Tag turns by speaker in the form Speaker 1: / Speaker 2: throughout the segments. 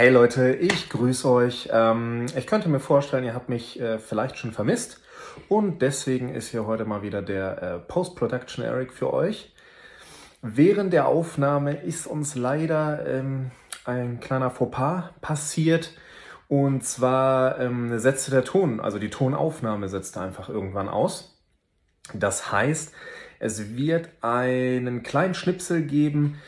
Speaker 1: Hey Leute, ich grüße euch. Ähm, ich könnte mir vorstellen, ihr habt mich äh, vielleicht schon vermisst und deswegen ist hier heute mal wieder der äh, Post-Production Eric für euch. Während der Aufnahme ist uns leider ähm, ein kleiner Fauxpas passiert und zwar ähm, setzte der Ton, also die Tonaufnahme setzte einfach irgendwann aus. Das heißt, es wird einen kleinen Schnipsel geben,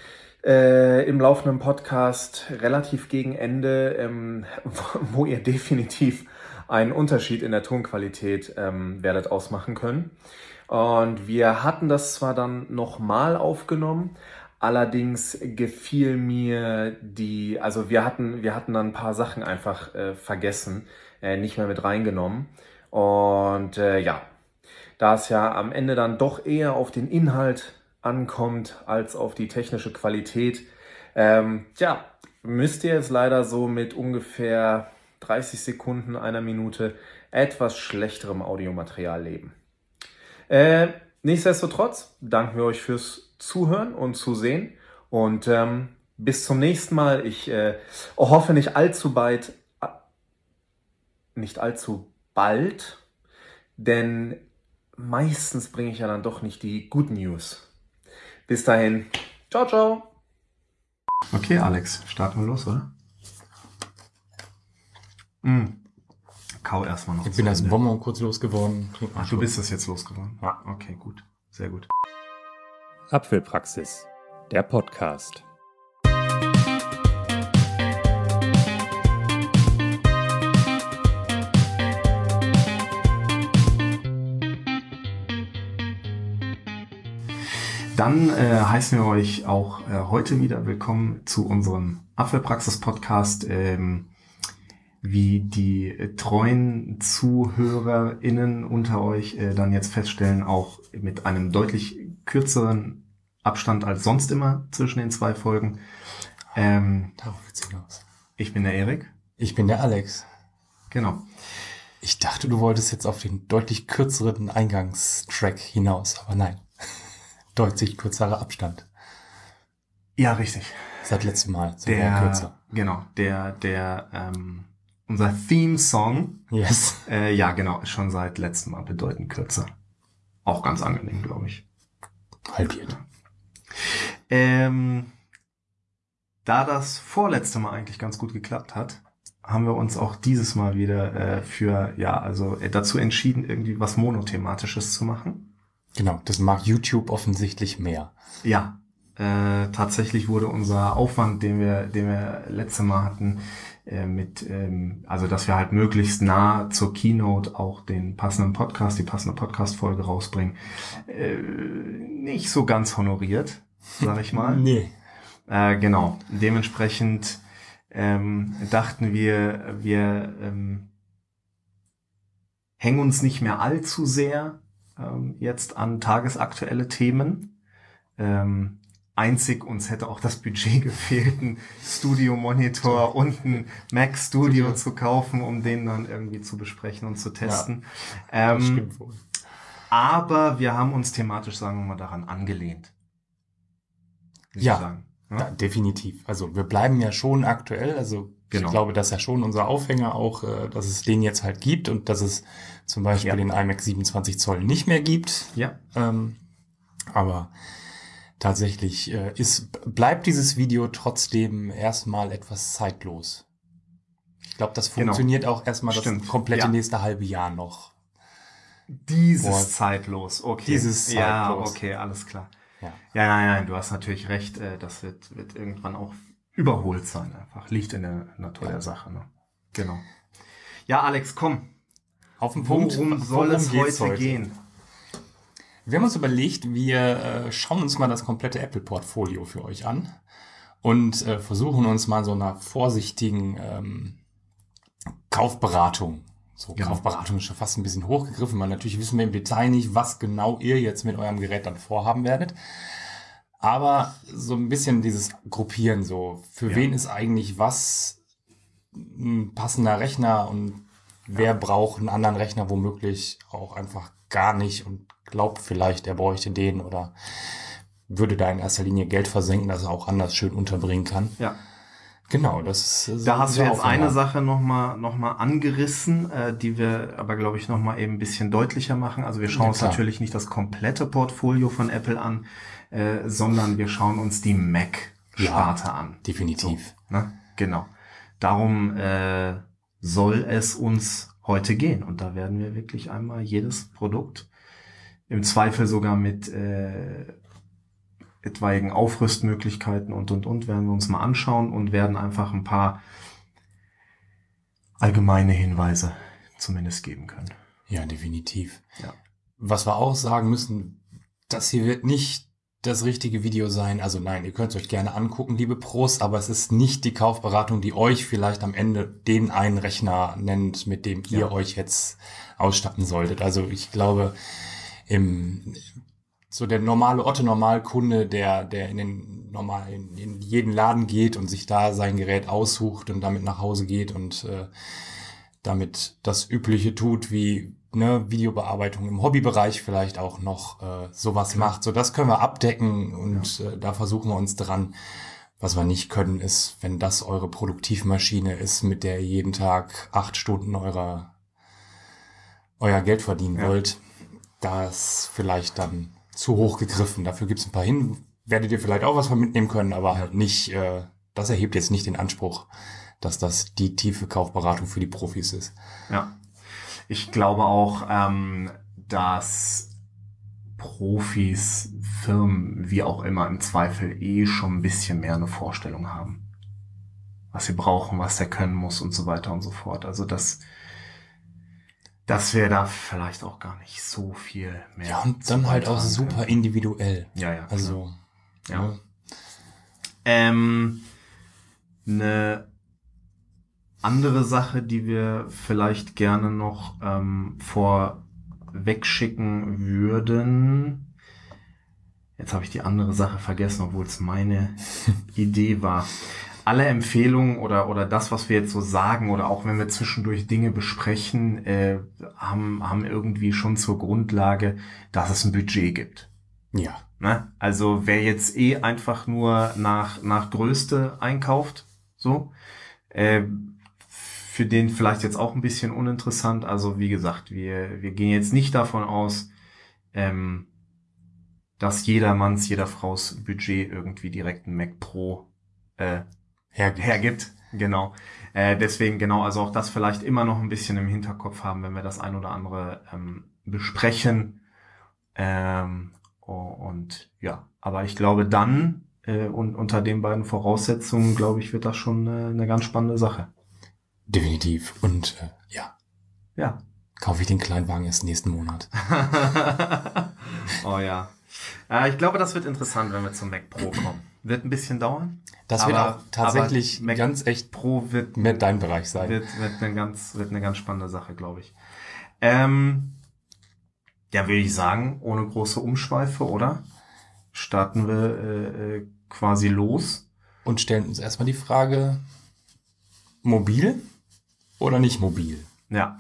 Speaker 1: äh, im laufenden Podcast relativ gegen Ende, ähm, wo, ihr definitiv einen Unterschied in der Tonqualität ähm, werdet ausmachen können. Und wir hatten das zwar dann nochmal aufgenommen, allerdings gefiel mir die, also wir hatten, wir hatten dann ein paar Sachen einfach äh, vergessen, äh, nicht mehr mit reingenommen. Und äh, ja, da es ja am Ende dann doch eher auf den Inhalt ankommt als auf die technische Qualität. Ähm, ja, müsst ihr jetzt leider so mit ungefähr 30 Sekunden, einer Minute etwas schlechterem Audiomaterial leben. Äh, nichtsdestotrotz danken wir euch fürs Zuhören und Zusehen und ähm, bis zum nächsten Mal. Ich äh, hoffe nicht allzu bald, nicht allzu bald, denn meistens bringe ich ja dann doch nicht die Good News. Bis dahin. Ciao, ciao.
Speaker 2: Okay, Alex, starten wir los, oder? Mm. Kau erstmal noch.
Speaker 3: Ich bin als Bonbon kurz losgeworden.
Speaker 2: Ach, du bist das jetzt losgeworden? Ja. Okay, gut. Sehr gut.
Speaker 4: Apfelpraxis, der Podcast.
Speaker 2: Dann äh, heißen wir euch auch äh, heute wieder willkommen zu unserem Apfelpraxis-Podcast. Ähm, wie die äh, treuen ZuhörerInnen unter euch äh, dann jetzt feststellen, auch mit einem deutlich kürzeren Abstand als sonst immer zwischen den zwei Folgen. Ähm, Darauf wird's hinaus. Ich bin der Erik.
Speaker 3: Ich bin der Alex.
Speaker 2: Genau.
Speaker 3: Ich dachte, du wolltest jetzt auf den deutlich kürzeren Eingangstrack hinaus, aber nein deutlich kürzerer Abstand.
Speaker 2: Ja, richtig.
Speaker 3: Seit letztem Mal.
Speaker 2: Der, kürzer. Genau, der, der, ähm, unser Theme-Song.
Speaker 3: Yes.
Speaker 2: Äh, ja, genau, ist schon seit letztem Mal bedeutend kürzer. Auch ganz angenehm, glaube ich.
Speaker 3: Halbiert.
Speaker 2: Ähm, da das vorletzte Mal eigentlich ganz gut geklappt hat, haben wir uns auch dieses Mal wieder äh, für, ja, also äh, dazu entschieden, irgendwie was Monothematisches zu machen.
Speaker 3: Genau, das mag YouTube offensichtlich mehr.
Speaker 2: Ja, äh, tatsächlich wurde unser Aufwand, den wir, den wir letzte Mal hatten, äh, mit, ähm, also dass wir halt möglichst nah zur Keynote auch den passenden Podcast, die passende Podcast-Folge rausbringen, äh, nicht so ganz honoriert, sag ich mal.
Speaker 3: nee.
Speaker 2: Äh, genau. Dementsprechend ähm, dachten wir, wir ähm, hängen uns nicht mehr allzu sehr ähm, jetzt an tagesaktuelle Themen. Ähm, einzig uns hätte auch das Budget gefehlt, einen Studio-Monitor und ein Mac Studio, Studio zu kaufen, um den dann irgendwie zu besprechen und zu testen. Ja, ähm, stimmt wohl. Aber wir haben uns thematisch, sagen wir mal, daran angelehnt.
Speaker 3: Ja, ja, ja, definitiv. Also wir bleiben ja schon aktuell. Also Genau. Ich glaube, dass ja schon unser Aufhänger auch, äh, dass es den jetzt halt gibt und dass es zum Beispiel ja. den iMac 27 Zoll nicht mehr gibt.
Speaker 2: Ja.
Speaker 3: Ähm, aber tatsächlich äh, ist, bleibt dieses Video trotzdem erstmal etwas zeitlos. Ich glaube, das genau. funktioniert genau. auch erstmal das komplette ja. nächste halbe Jahr noch.
Speaker 2: Dieses Boah. zeitlos, okay.
Speaker 3: Dieses zeitlos.
Speaker 2: Ja, okay, alles klar. Ja, ja nein, nein, du hast natürlich recht, äh, das wird, wird irgendwann auch überholt sein einfach. Liegt in der Natur ja. der Sache. Ne? Genau. Ja, Alex, komm.
Speaker 3: Auf den Punkt.
Speaker 2: Worum soll Worum es heute, heute, gehen?
Speaker 3: Wir haben uns überlegt, wir äh, schauen uns mal das komplette Apple-Portfolio für euch an und äh, versuchen uns mal so einer vorsichtigen ähm, Kaufberatung. So, genau. Kaufberatung ist schon fast ein bisschen hochgegriffen, weil natürlich wissen wir im Detail nicht, was genau ihr jetzt mit eurem Gerät dann vorhaben werdet. Aber so ein bisschen dieses Gruppieren so. Für ja. wen ist eigentlich was ein passender Rechner und wer ja. braucht einen anderen Rechner womöglich auch einfach gar nicht und glaubt vielleicht, er bräuchte den oder würde da in erster Linie Geld versenken, dass er auch anders schön unterbringen kann.
Speaker 2: Ja.
Speaker 3: Genau, das ist
Speaker 2: Da hast du
Speaker 3: so
Speaker 2: jetzt
Speaker 3: auch
Speaker 2: eine. Sache nochmal noch mal angerissen, äh, die wir aber, glaube ich, nochmal eben ein bisschen deutlicher machen. Also wir schauen
Speaker 3: Ja,
Speaker 2: uns natürlich nicht das komplette Portfolio von Apple an, äh, sondern wir schauen uns die Mac-Sparte an.
Speaker 3: Definitiv.
Speaker 2: Ne? Genau. Darum äh, soll es uns heute gehen. Und da werden wir wirklich einmal jedes Produkt, im Zweifel sogar mit äh, etwaigen Aufrüstmöglichkeiten und, und, und, werden wir uns mal anschauen und werden einfach ein paar allgemeine Hinweise zumindest geben können.
Speaker 3: Ja, definitiv.
Speaker 2: Ja.
Speaker 3: Was wir auch sagen müssen, das hier wird nicht das richtige Video sein. Also nein, ihr könnt es euch gerne angucken, liebe Pros, aber es ist nicht die Kaufberatung, die euch vielleicht am Ende den einen Rechner nennt, mit dem ihr
Speaker 2: Ja.
Speaker 3: euch jetzt ausstatten solltet. Also ich glaube, im, so der normale Otto-Normalkunde, der, der in den normalen, in jeden Laden geht und sich da sein Gerät aussucht und damit nach Hause geht und äh, damit das Übliche tut, wie ne, Videobearbeitung im Hobbybereich vielleicht auch noch äh, sowas macht. So, das können wir abdecken und äh, da versuchen wir uns dran. Was wir nicht können, ist, wenn das eure Produktivmaschine ist, mit der ihr jeden Tag acht Stunden eurer, euer Geld verdienen
Speaker 2: Ja.
Speaker 3: wollt, das vielleicht dann zu hoch gegriffen. Dafür gibt's ein paar hin, werdet ihr vielleicht auch was von mitnehmen können, aber halt nicht, äh, das erhebt jetzt nicht den Anspruch, dass das die tiefe Kaufberatung für die Profis ist.
Speaker 2: Ja. Ich glaube auch, ähm, dass Profis, Firmen, wie auch immer, im Zweifel eh schon ein bisschen mehr eine Vorstellung haben. Was sie brauchen, was der können muss und so weiter und so fort. Also das, dass wir da vielleicht auch gar nicht so viel mehr.
Speaker 3: Ja, und dann halt auch super
Speaker 2: können.
Speaker 3: individuell.
Speaker 2: Ja, ja.
Speaker 3: Also,
Speaker 2: Ja.
Speaker 3: ne?
Speaker 2: Ähm, eine andere Sache, die wir vielleicht gerne noch ähm, vorweg schicken würden. Jetzt habe ich die andere Sache vergessen, obwohl es meine Idee war. Alle Empfehlungen oder, oder das, was wir jetzt so sagen oder auch wenn wir zwischendurch Dinge besprechen, äh, haben, haben irgendwie schon zur Grundlage, dass es ein Budget gibt.
Speaker 3: ja.
Speaker 2: Ne? Also wer jetzt eh einfach nur nach, nach Größte einkauft, so, äh, für den vielleicht jetzt auch ein bisschen uninteressant. Also wie gesagt, wir, wir gehen jetzt nicht davon aus, ähm, dass jedermanns, jeder Fraus Budget irgendwie direkt ein Mac Pro äh,
Speaker 3: Hergibt.
Speaker 2: hergibt. Genau. Äh, deswegen genau, also auch das vielleicht immer noch ein bisschen im Hinterkopf haben, wenn wir das ein oder andere ähm, besprechen. Ähm, oh, und ja, aber ich glaube dann äh, und unter den beiden Voraussetzungen, glaube ich, wird das schon äh, eine ganz spannende Sache.
Speaker 3: Definitiv. Und äh, ja,
Speaker 2: Ja.
Speaker 3: kaufe ich den Kleinwagen erst nächsten Monat.
Speaker 2: oh ja. Äh, ich glaube, das wird interessant, wenn wir zum Mac Pro kommen. Wird ein bisschen dauern.
Speaker 3: Das wird
Speaker 2: Aber-
Speaker 3: auch tatsächlich
Speaker 2: Mac
Speaker 3: ganz echt
Speaker 2: Pro wird
Speaker 3: mehr dein Bereich sein.
Speaker 2: Wird, wird, eine ganz, wird eine ganz spannende Sache, glaube ich. Ähm, ja, würde ich sagen, ohne große Umschweife, oder? Starten wir äh, äh, quasi los.
Speaker 3: Und stellen uns erstmal die Frage, mobil oder nicht mobil?
Speaker 2: Ja,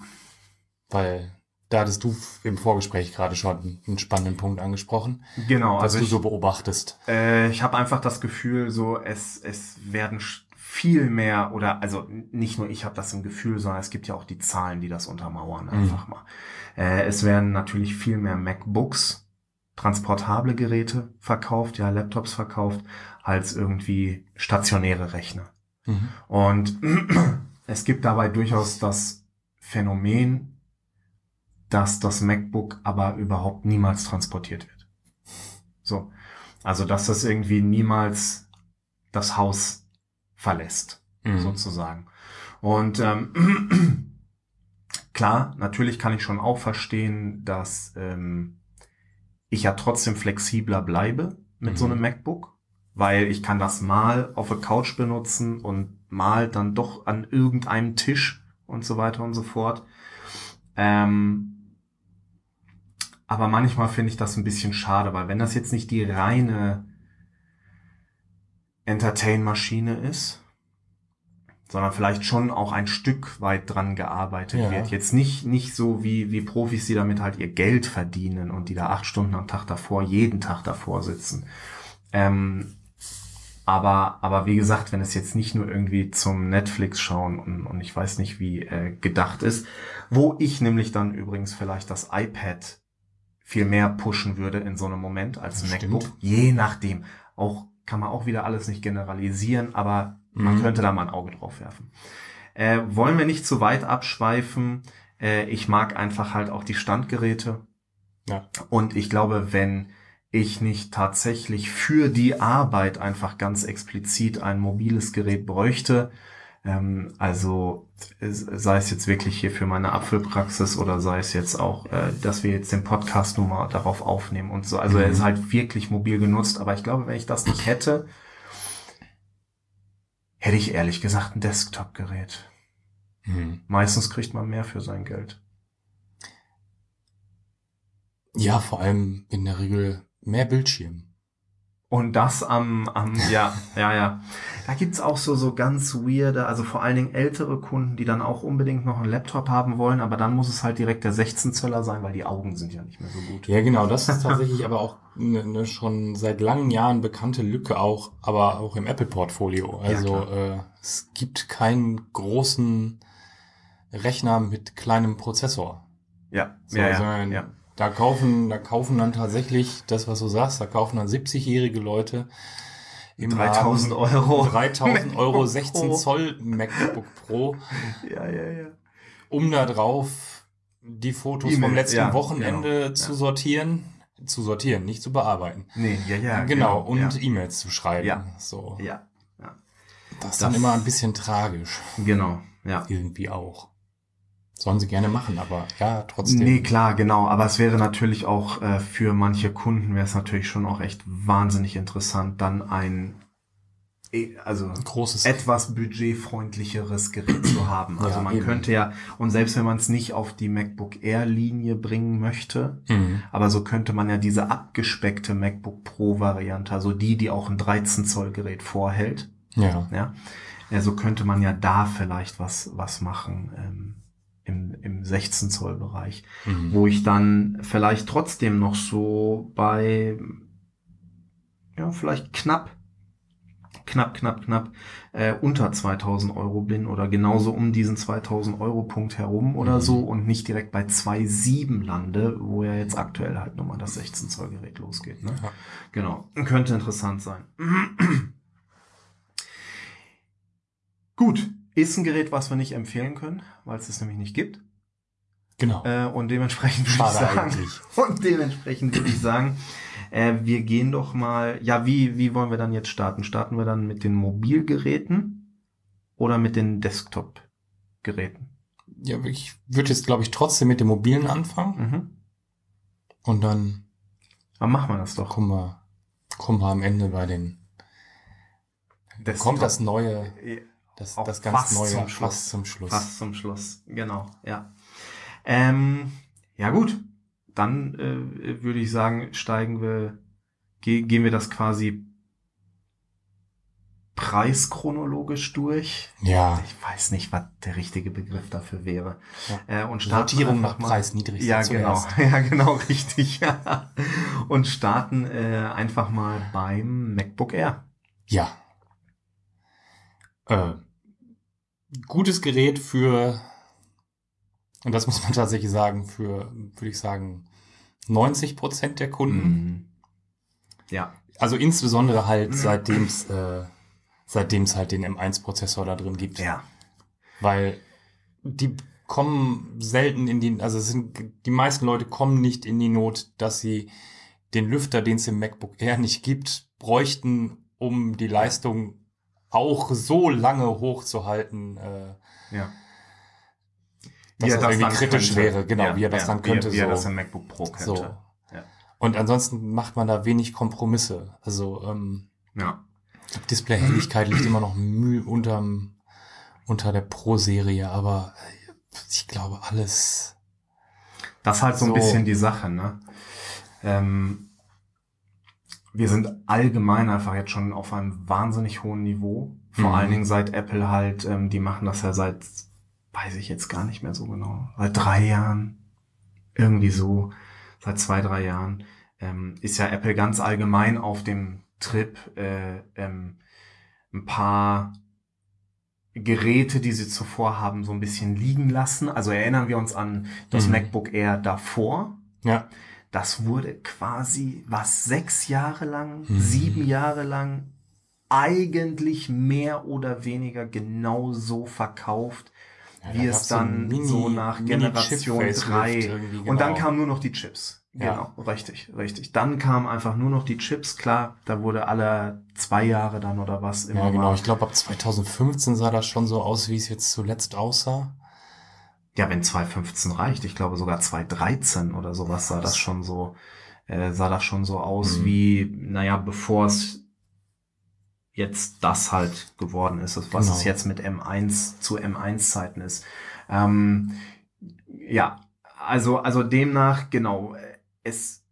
Speaker 3: Weil da hattest du im Vorgespräch gerade schon einen spannenden Punkt angesprochen,
Speaker 2: genau.
Speaker 3: was
Speaker 2: Also
Speaker 3: du
Speaker 2: ich,
Speaker 3: so beobachtest.
Speaker 2: äh, ich habe einfach das Gefühl, so es, es werden viel mehr oder also nicht nur ich habe das im Gefühl, sondern es gibt ja auch die Zahlen, die das untermauern einfach mal. Äh, es werden natürlich viel mehr MacBooks, transportable Geräte verkauft, ja Laptops verkauft, als irgendwie stationäre Rechner.
Speaker 3: Mhm.
Speaker 2: Und es gibt dabei durchaus das Phänomen, dass das MacBook aber überhaupt niemals transportiert wird. So. Also, dass das irgendwie niemals das Haus verlässt,
Speaker 3: Mhm.
Speaker 2: sozusagen. Und ähm, klar, natürlich kann ich schon auch verstehen, dass ähm, ich ja trotzdem flexibler bleibe mit
Speaker 3: Mhm.
Speaker 2: so einem MacBook, weil ich kann das mal auf der Couch benutzen und mal dann doch an irgendeinem Tisch und so weiter und so fort. Ähm, aber manchmal finde ich das ein bisschen schade, weil wenn das jetzt nicht die reine Entertain-Maschine ist, sondern vielleicht schon auch ein Stück weit dran gearbeitet
Speaker 3: Ja.
Speaker 2: wird. Jetzt nicht, nicht so wie, wie Profis, die damit halt ihr Geld verdienen und die da acht Stunden am Tag davor, jeden Tag davor sitzen. Ähm, aber, aber wie gesagt, wenn es jetzt nicht nur irgendwie zum Netflix schauen und, und ich weiß nicht, wie äh, gedacht ist, wo ich nämlich dann übrigens vielleicht das iPad viel mehr pushen würde in so einem Moment als ein. MacBook. Je nachdem. Auch kann man auch wieder alles nicht generalisieren, aber man
Speaker 3: Mhm.
Speaker 2: könnte da mal ein Auge drauf werfen. Äh, wollen wir nicht zu weit abschweifen? Äh, ich mag einfach halt auch die Standgeräte.
Speaker 3: Ja.
Speaker 2: Und ich glaube, wenn ich nicht tatsächlich für die Arbeit einfach ganz explizit ein mobiles Gerät bräuchte, ähm, also sei es jetzt wirklich hier für meine Apfelpraxis oder sei es jetzt auch, äh, dass wir jetzt den Podcast nun mal darauf aufnehmen und so. Also er ist
Speaker 3: Mhm.
Speaker 2: halt wirklich mobil genutzt, aber ich glaube, wenn ich das nicht hätte, hätte ich ehrlich gesagt ein Desktop-Gerät.
Speaker 3: Mhm.
Speaker 2: Meistens kriegt man mehr für sein Geld.
Speaker 3: Ja, vor allem in der Regel mehr Bildschirm.
Speaker 2: Und das am, am, ja, ja, ja. Da gibt's auch so, so ganz weirde, also vor allen Dingen ältere Kunden, die dann auch unbedingt noch einen Laptop haben wollen, aber dann muss es halt direkt der 16 Zöller sein, weil die Augen sind ja nicht mehr so gut.
Speaker 3: Ja, genau, das ist tatsächlich aber auch eine ne schon seit langen Jahren bekannte Lücke auch, aber auch im Apple-Portfolio. Also äh, es gibt keinen großen Rechner mit kleinem Prozessor.
Speaker 2: Ja,
Speaker 3: So,
Speaker 2: ja, ja, ja.
Speaker 3: Da kaufen, da kaufen dann tatsächlich das, was du sagst, da kaufen dann 70-jährige Leute im
Speaker 2: 3000
Speaker 3: Laden
Speaker 2: Euro.
Speaker 3: 3000 Euro
Speaker 2: MacBook
Speaker 3: 16
Speaker 2: Pro.
Speaker 3: Zoll MacBook Pro,
Speaker 2: Ja, ja, ja.
Speaker 3: um da drauf die Fotos
Speaker 2: E-Mail,
Speaker 3: vom letzten
Speaker 2: ja,
Speaker 3: Wochenende
Speaker 2: genau,
Speaker 3: zu
Speaker 2: ja.
Speaker 3: sortieren. Zu sortieren, nicht zu bearbeiten.
Speaker 2: Nee, ja, ja.
Speaker 3: genau, und
Speaker 2: Ja,
Speaker 3: E-Mails zu schreiben.
Speaker 2: Ja.
Speaker 3: So.
Speaker 2: ja.
Speaker 3: Das ist dann
Speaker 2: Das-
Speaker 3: immer ein bisschen tragisch.
Speaker 2: genau, ja.
Speaker 3: Irgendwie auch. Sollen sie gerne machen, aber ja, trotzdem.
Speaker 2: Nee, klar, genau. Aber es wäre natürlich auch äh, für manche Kunden wäre es natürlich schon auch echt wahnsinnig interessant, dann ein eh, also
Speaker 3: Großes.
Speaker 2: etwas budgetfreundlicheres Gerät zu haben. Also
Speaker 3: Ja,
Speaker 2: man
Speaker 3: eben.
Speaker 2: könnte ja, und selbst wenn man es nicht auf die MacBook Air Linie bringen möchte,
Speaker 3: Mhm.
Speaker 2: aber so könnte man ja diese abgespeckte MacBook Pro Variante, also die, die auch ein 13 Zoll Gerät vorhält,
Speaker 3: Ja.
Speaker 2: ja, ja so könnte man ja da vielleicht was, was machen, ähm, im, im 16 Zoll Bereich
Speaker 3: Mhm.
Speaker 2: wo ich dann vielleicht trotzdem noch so bei, ja, vielleicht knapp, knapp, knapp, knapp äh, unter 2000 Euro bin oder genauso um diesen 2000 Euro Punkt herum oder
Speaker 3: Mhm.
Speaker 2: so und nicht direkt bei 2,7 lande, wo ja jetzt aktuell halt nochmal das 16 Zoll Gerät losgeht. Ne?
Speaker 3: Ja.
Speaker 2: Genau, könnte interessant sein. Gut, ist ein Gerät, was wir nicht empfehlen können, weil es es nämlich nicht gibt.
Speaker 3: Genau.
Speaker 2: Äh, und dementsprechend würde ich sagen,
Speaker 3: eigentlich.
Speaker 2: und dementsprechend würde ich sagen, äh, wir gehen doch mal, ja, wie, wie wollen wir dann jetzt starten? Starten wir dann mit den Mobilgeräten oder mit den Desktop-Geräten?
Speaker 3: Ja, ich würde jetzt, glaube ich, trotzdem mit dem mobilen anfangen
Speaker 2: Mhm.
Speaker 3: und dann
Speaker 2: Dann machen wir das doch.
Speaker 3: kommen wir, kommen wir am Ende bei den.
Speaker 2: Desktop.
Speaker 3: kommt das neue, das,
Speaker 2: Auch
Speaker 3: das ganz
Speaker 2: fast
Speaker 3: neue
Speaker 2: zum Schluss.
Speaker 3: fast zum Schluss.
Speaker 2: Fast zum Schluss, genau, ja. Ähm, ja gut, dann äh, würde ich sagen, steigen wir, ge gehen wir das quasi preischronologisch durch.
Speaker 3: Ja.
Speaker 2: Ich weiß nicht, was der richtige Begriff dafür wäre.
Speaker 3: Ja.
Speaker 2: Äh, und
Speaker 3: Sortierung nach Preis, niedrigster
Speaker 2: Ja, genau. Ja, genau, richtig. und starten äh, einfach mal beim MacBook Air.
Speaker 3: Ja. Äh, gutes Gerät für, und das muss man tatsächlich sagen, für, würde ich sagen, 90 Prozent der Kunden.
Speaker 2: Mhm. Ja.
Speaker 3: Also insbesondere halt seitdem es äh, seitdem es halt den M1-Prozessor da drin gibt.
Speaker 2: Ja.
Speaker 3: Weil die kommen selten in die, also sind, die meisten Leute kommen nicht in die Not, dass sie den Lüfter, den es im MacBook Air nicht gibt, bräuchten, um die Leistung auch so lange hochzuhalten, äh,
Speaker 2: Ja.
Speaker 3: dass
Speaker 2: Wie er
Speaker 3: das irgendwie kritisch
Speaker 2: könnte.
Speaker 3: wäre. Genau, wie er das
Speaker 2: ja,
Speaker 3: dann könnte.
Speaker 2: Wie, wie er
Speaker 3: so.
Speaker 2: das im MacBook Pro könnte.
Speaker 3: so.
Speaker 2: Ja.
Speaker 3: Und ansonsten macht man da wenig Kompromisse. Also ähm,
Speaker 2: Ja.
Speaker 3: Displayhelligkeit liegt immer noch Mühe unterm, unter der Pro-Serie, aber äh, ich glaube alles.
Speaker 2: Das ist halt so ein
Speaker 3: So.
Speaker 2: bisschen die Sache, ne? Ähm, wir sind allgemein einfach jetzt schon auf einem wahnsinnig hohen Niveau. Vor
Speaker 3: Mhm.
Speaker 2: allen Dingen seit Apple halt, ähm, die machen das ja seit, weiß ich jetzt gar nicht mehr so genau, seit drei Jahren. Irgendwie so, seit zwei, drei Jahren, ähm, ist ja Apple ganz allgemein auf dem Trip, äh, ähm, ein paar Geräte, die sie zuvor haben, so ein bisschen liegen lassen. Also erinnern wir uns an das
Speaker 3: Mhm.
Speaker 2: MacBook Air davor.
Speaker 3: Ja.
Speaker 2: Das wurde quasi, was, sechs Jahre lang,
Speaker 3: Mhm.
Speaker 2: sieben Jahre lang eigentlich mehr oder weniger genau so verkauft,
Speaker 3: Ja,
Speaker 2: wie es
Speaker 3: gab's so
Speaker 2: dann
Speaker 3: Mini-
Speaker 2: so nach Generation
Speaker 3: Mini-Chip-Facelift
Speaker 2: 3.
Speaker 3: irgendwie,
Speaker 2: Und dann
Speaker 3: genau.
Speaker 2: kamen nur noch die Chips.
Speaker 3: Ja.
Speaker 2: Genau, richtig, richtig. Dann kamen einfach nur noch die Chips, klar, da wurde alle zwei Jahre dann oder was immer
Speaker 3: Ja, genau.
Speaker 2: mal-
Speaker 3: Ich glaube, ab 2015 sah das schon so aus, wie es jetzt zuletzt aussah.
Speaker 2: Ja, wenn 2.15 reicht, ich glaube sogar 2.13 oder sowas sah das schon so, äh, sah das schon so aus
Speaker 3: Mhm.
Speaker 2: wie, naja, bevor es jetzt das halt geworden ist, was
Speaker 3: Genau.
Speaker 2: es jetzt mit M1 zu M1-Zeiten ist. Ähm, ja, also, also demnach, genau, es,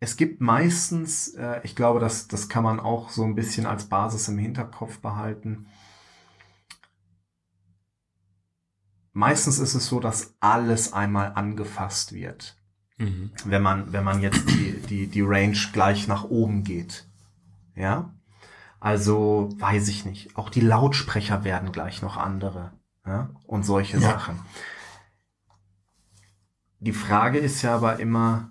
Speaker 2: es gibt meistens, äh, ich glaube, das, das kann man auch so ein bisschen als Basis im Hinterkopf behalten, Meistens ist es so, dass alles einmal angefasst wird,
Speaker 3: Mhm.
Speaker 2: wenn man, wenn man jetzt die, die, die Range gleich nach oben geht. Ja? Also, weiß ich nicht. Auch die Lautsprecher werden gleich noch andere. Ja? Und solche
Speaker 3: Ja.
Speaker 2: Sachen. Die Frage ist ja aber immer,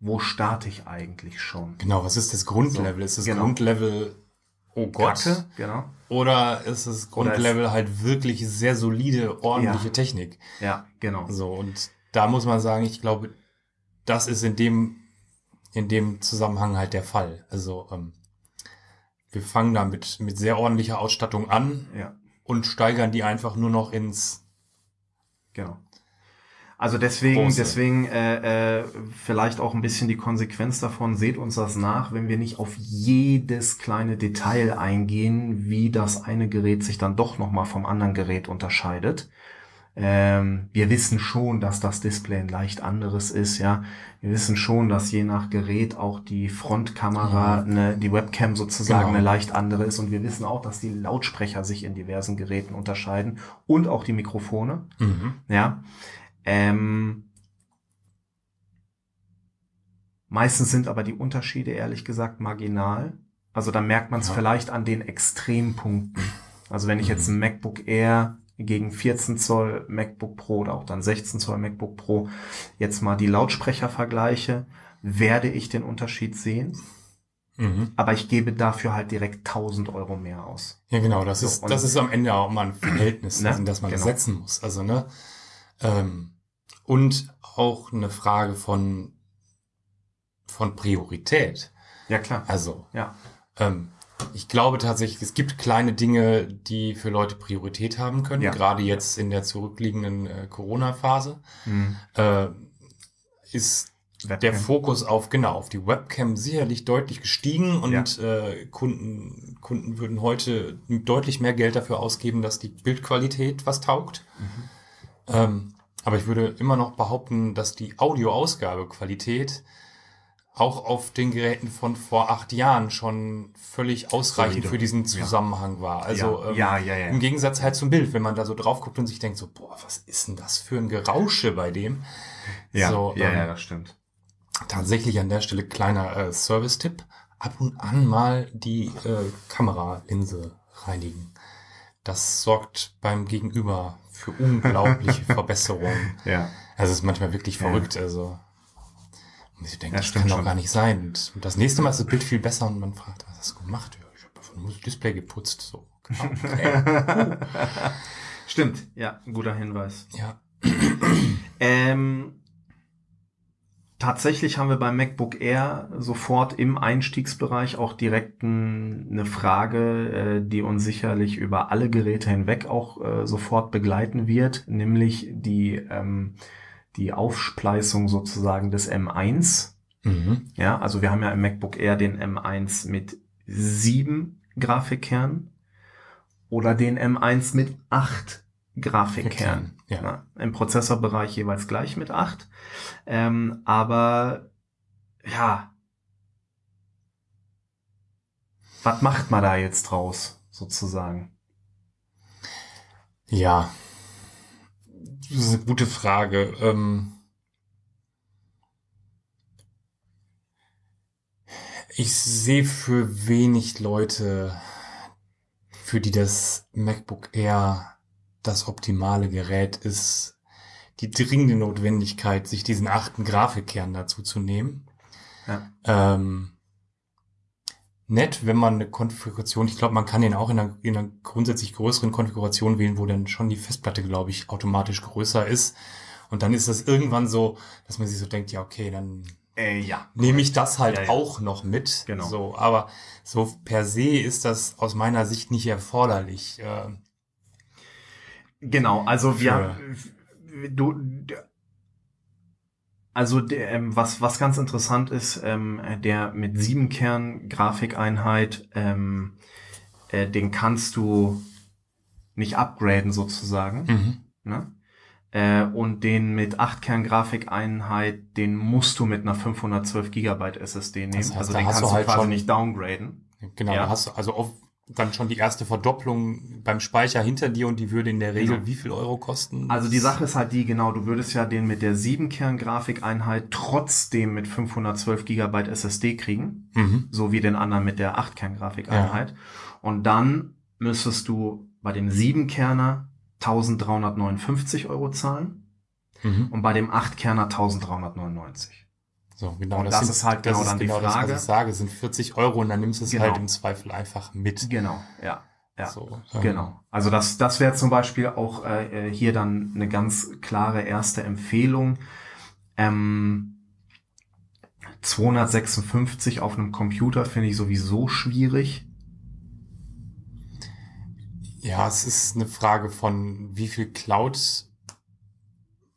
Speaker 2: wo starte ich eigentlich schon?
Speaker 3: Genau, was ist das Grundlevel? ist das
Speaker 2: genau.
Speaker 3: Grundlevel, oh Gott,
Speaker 2: Kacke, genau.
Speaker 3: Oder ist das Grundlevel halt wirklich sehr solide, ordentliche
Speaker 2: Ja.
Speaker 3: Technik?
Speaker 2: Ja, genau.
Speaker 3: So, und da muss man sagen, ich glaube, das ist in dem, in dem Zusammenhang halt der Fall. Also, ähm, wir fangen da mit, mit sehr ordentlicher Ausstattung an
Speaker 2: Ja.
Speaker 3: und steigern die einfach nur noch ins,
Speaker 2: Genau. Also deswegen,
Speaker 3: Große.
Speaker 2: deswegen äh, äh, vielleicht auch ein bisschen die Konsequenz davon, seht uns das nach, wenn wir nicht auf jedes kleine Detail eingehen, wie das eine Gerät sich dann doch nochmal vom anderen Gerät unterscheidet. Ähm, wir wissen schon, dass das Display ein leicht anderes ist, ja. Wir wissen schon, dass je nach Gerät auch die Frontkamera, ne, die Webcam sozusagen
Speaker 3: Genau.
Speaker 2: eine leicht andere ist. Und wir wissen auch, dass die Lautsprecher sich in diversen Geräten unterscheiden und auch die Mikrofone.
Speaker 3: mhm.
Speaker 2: Ja. Ähm, meistens sind aber die Unterschiede ehrlich gesagt marginal. Also da merkt man es
Speaker 3: Ja.
Speaker 2: vielleicht an den Extrempunkten. Also wenn ich jetzt
Speaker 3: Mhm.
Speaker 2: ein MacBook Air gegen 14 Zoll MacBook Pro oder auch dann 16 Zoll MacBook Pro jetzt mal die Lautsprecher vergleiche, werde ich den Unterschied sehen.
Speaker 3: Mhm.
Speaker 2: Aber ich gebe dafür halt direkt 1000 Euro mehr aus.
Speaker 3: Ja, genau, das
Speaker 2: So,
Speaker 3: ist, das ist am Ende auch mal ein Verhältnis,
Speaker 2: Ne?
Speaker 3: in das man
Speaker 2: Genau.
Speaker 3: setzen muss. Also, ne? Ähm, und auch eine Frage von, von Priorität.
Speaker 2: Ja, klar.
Speaker 3: Also,
Speaker 2: Ja.
Speaker 3: ähm, ich glaube tatsächlich, es gibt kleine Dinge, die für Leute Priorität haben können,
Speaker 2: Ja.
Speaker 3: gerade jetzt in der zurückliegenden äh, Corona-Phase.
Speaker 2: Hm.
Speaker 3: Äh, ist der
Speaker 2: Webcam.
Speaker 3: Fokus auf genau auf die Webcam sicherlich deutlich gestiegen und äh, Kunden Kunden würden heute deutlich mehr Geld dafür ausgeben, dass die Bildqualität was taugt.
Speaker 2: Mhm.
Speaker 3: Ähm, aber ich würde immer noch behaupten, dass die Audioausgabequalität auch auf den Geräten von vor acht Jahren schon völlig ausreichend
Speaker 2: Solide.
Speaker 3: für diesen
Speaker 2: Ja.
Speaker 3: Zusammenhang war. Also
Speaker 2: ja,
Speaker 3: ähm,
Speaker 2: ja, ja, ja.
Speaker 3: im Gegensatz halt zum Bild, wenn man da so drauf guckt und sich denkt so, boah, was ist denn das für ein Gerausche bei dem?
Speaker 2: ja,
Speaker 3: so,
Speaker 2: ja,
Speaker 3: ähm,
Speaker 2: ja, das stimmt.
Speaker 3: Tatsächlich an der Stelle kleiner äh, Service-Tipp. Ab und an mal die äh, Kameralinse reinigen. Das sorgt beim Gegenüber für unglaubliche Verbesserungen.
Speaker 2: Ja.
Speaker 3: Also es ist manchmal wirklich
Speaker 2: Ja.
Speaker 3: verrückt. Also und ich denke,
Speaker 2: Ja,
Speaker 3: das kann doch gar nicht sein. Und, das nächste Mal ist das Bild viel besser und man fragt, was hast du gemacht? Ja, ich habe einfach nur das Display geputzt. So. Okay.
Speaker 2: Stimmt, ja, guter Hinweis.
Speaker 3: ja.
Speaker 2: Ähm, tatsächlich haben wir beim MacBook Air sofort im Einstiegsbereich auch direkt ein, eine Frage, äh, die uns sicherlich über alle Geräte hinweg auch äh, sofort begleiten wird, nämlich die, ähm, die Aufspleißung sozusagen des M1.
Speaker 3: Mhm.
Speaker 2: Ja, also wir haben ja im MacBook Air den M1 mit sieben Grafikkernen oder den M1 mit acht Grafikkernen.
Speaker 3: Ja.
Speaker 2: Na, Im Prozessorbereich jeweils gleich mit acht. Ähm, aber ja, was macht man da jetzt draus, sozusagen?
Speaker 3: Ja. Das ist eine gute Frage. Ähm ich sehe für wenig Leute für die das MacBook Air das optimale Gerät ist, die dringende Notwendigkeit, sich diesen achten Grafikkern dazu zu nehmen.
Speaker 2: Ja.
Speaker 3: Ähm, nett, wenn man eine Konfiguration, ich glaube, man kann den auch in einer, in einer grundsätzlich größeren Konfiguration wählen, wo dann schon die Festplatte, glaube ich, automatisch größer ist. Und dann ist das irgendwann so, dass man sich so denkt, ja, okay, dann
Speaker 2: Äh, ja.
Speaker 3: nehme ich das halt
Speaker 2: Ja, ja.
Speaker 3: auch noch mit.
Speaker 2: Genau.
Speaker 3: So, aber so per se ist das aus meiner Sicht nicht erforderlich. Äh,
Speaker 2: Genau, also wir,
Speaker 3: Für-
Speaker 2: du, also der, ähm, was was ganz interessant ist, ähm, der mit sieben Kern Grafikeinheit, ähm, äh, den kannst du nicht upgraden sozusagen,
Speaker 3: mhm.
Speaker 2: ne? Äh, und den mit acht Kern Grafikeinheit, den musst du mit einer 512 Gigabyte SSD nehmen.
Speaker 3: heißt,
Speaker 2: also den kannst
Speaker 3: du halt
Speaker 2: quasi nicht downgraden.
Speaker 3: Genau,
Speaker 2: Ja.
Speaker 3: da hast du also dann schon die erste Verdopplung beim Speicher hinter dir und die würde in der Regel
Speaker 2: Genau.
Speaker 3: wie viel Euro kosten?
Speaker 2: Also die Sache ist halt die, genau, du würdest ja den mit der 7-Kern-Grafikeinheit trotzdem mit 512 GB SSD kriegen,
Speaker 3: Mhm.
Speaker 2: so wie den anderen mit der 8-Kern-Grafikeinheit. Und dann müsstest du bei dem 7-Kerner 1359 Euro zahlen
Speaker 3: Mhm.
Speaker 2: und bei dem 8-Kerner 1399.
Speaker 3: So, genau.
Speaker 2: Und das ist halt genau dann die
Speaker 3: das,
Speaker 2: Frage.
Speaker 3: was ich sage, sind 40 Euro und dann nimmst du es
Speaker 2: Genau.
Speaker 3: halt im Zweifel einfach mit.
Speaker 2: Genau, ja. Ja,
Speaker 3: So, ähm,
Speaker 2: genau. Also das, das wäre zum Beispiel auch äh, hier dann eine ganz klare erste Empfehlung. Ähm, 256 auf einem Computer finde ich sowieso schwierig.
Speaker 3: Ja, es ist eine Frage von, wie viel Cloud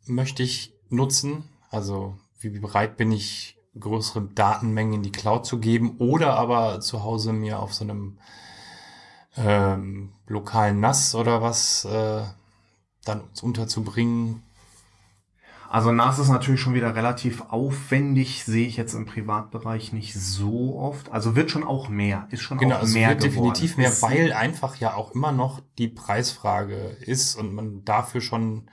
Speaker 3: möchte ich nutzen? Also, wie bereit bin ich, größere Datenmengen in die Cloud zu geben oder aber zu Hause mir auf so einem ähm, lokalen NAS oder was äh, dann unterzubringen?
Speaker 2: Also NAS ist natürlich schon wieder relativ aufwendig, sehe ich jetzt im Privatbereich nicht so oft. Also wird schon auch mehr, ist schon
Speaker 3: Genau,
Speaker 2: auch
Speaker 3: es
Speaker 2: mehr
Speaker 3: wird
Speaker 2: geworden.
Speaker 3: definitiv mehr, weil einfach ja auch immer noch die Preisfrage ist und man dafür schon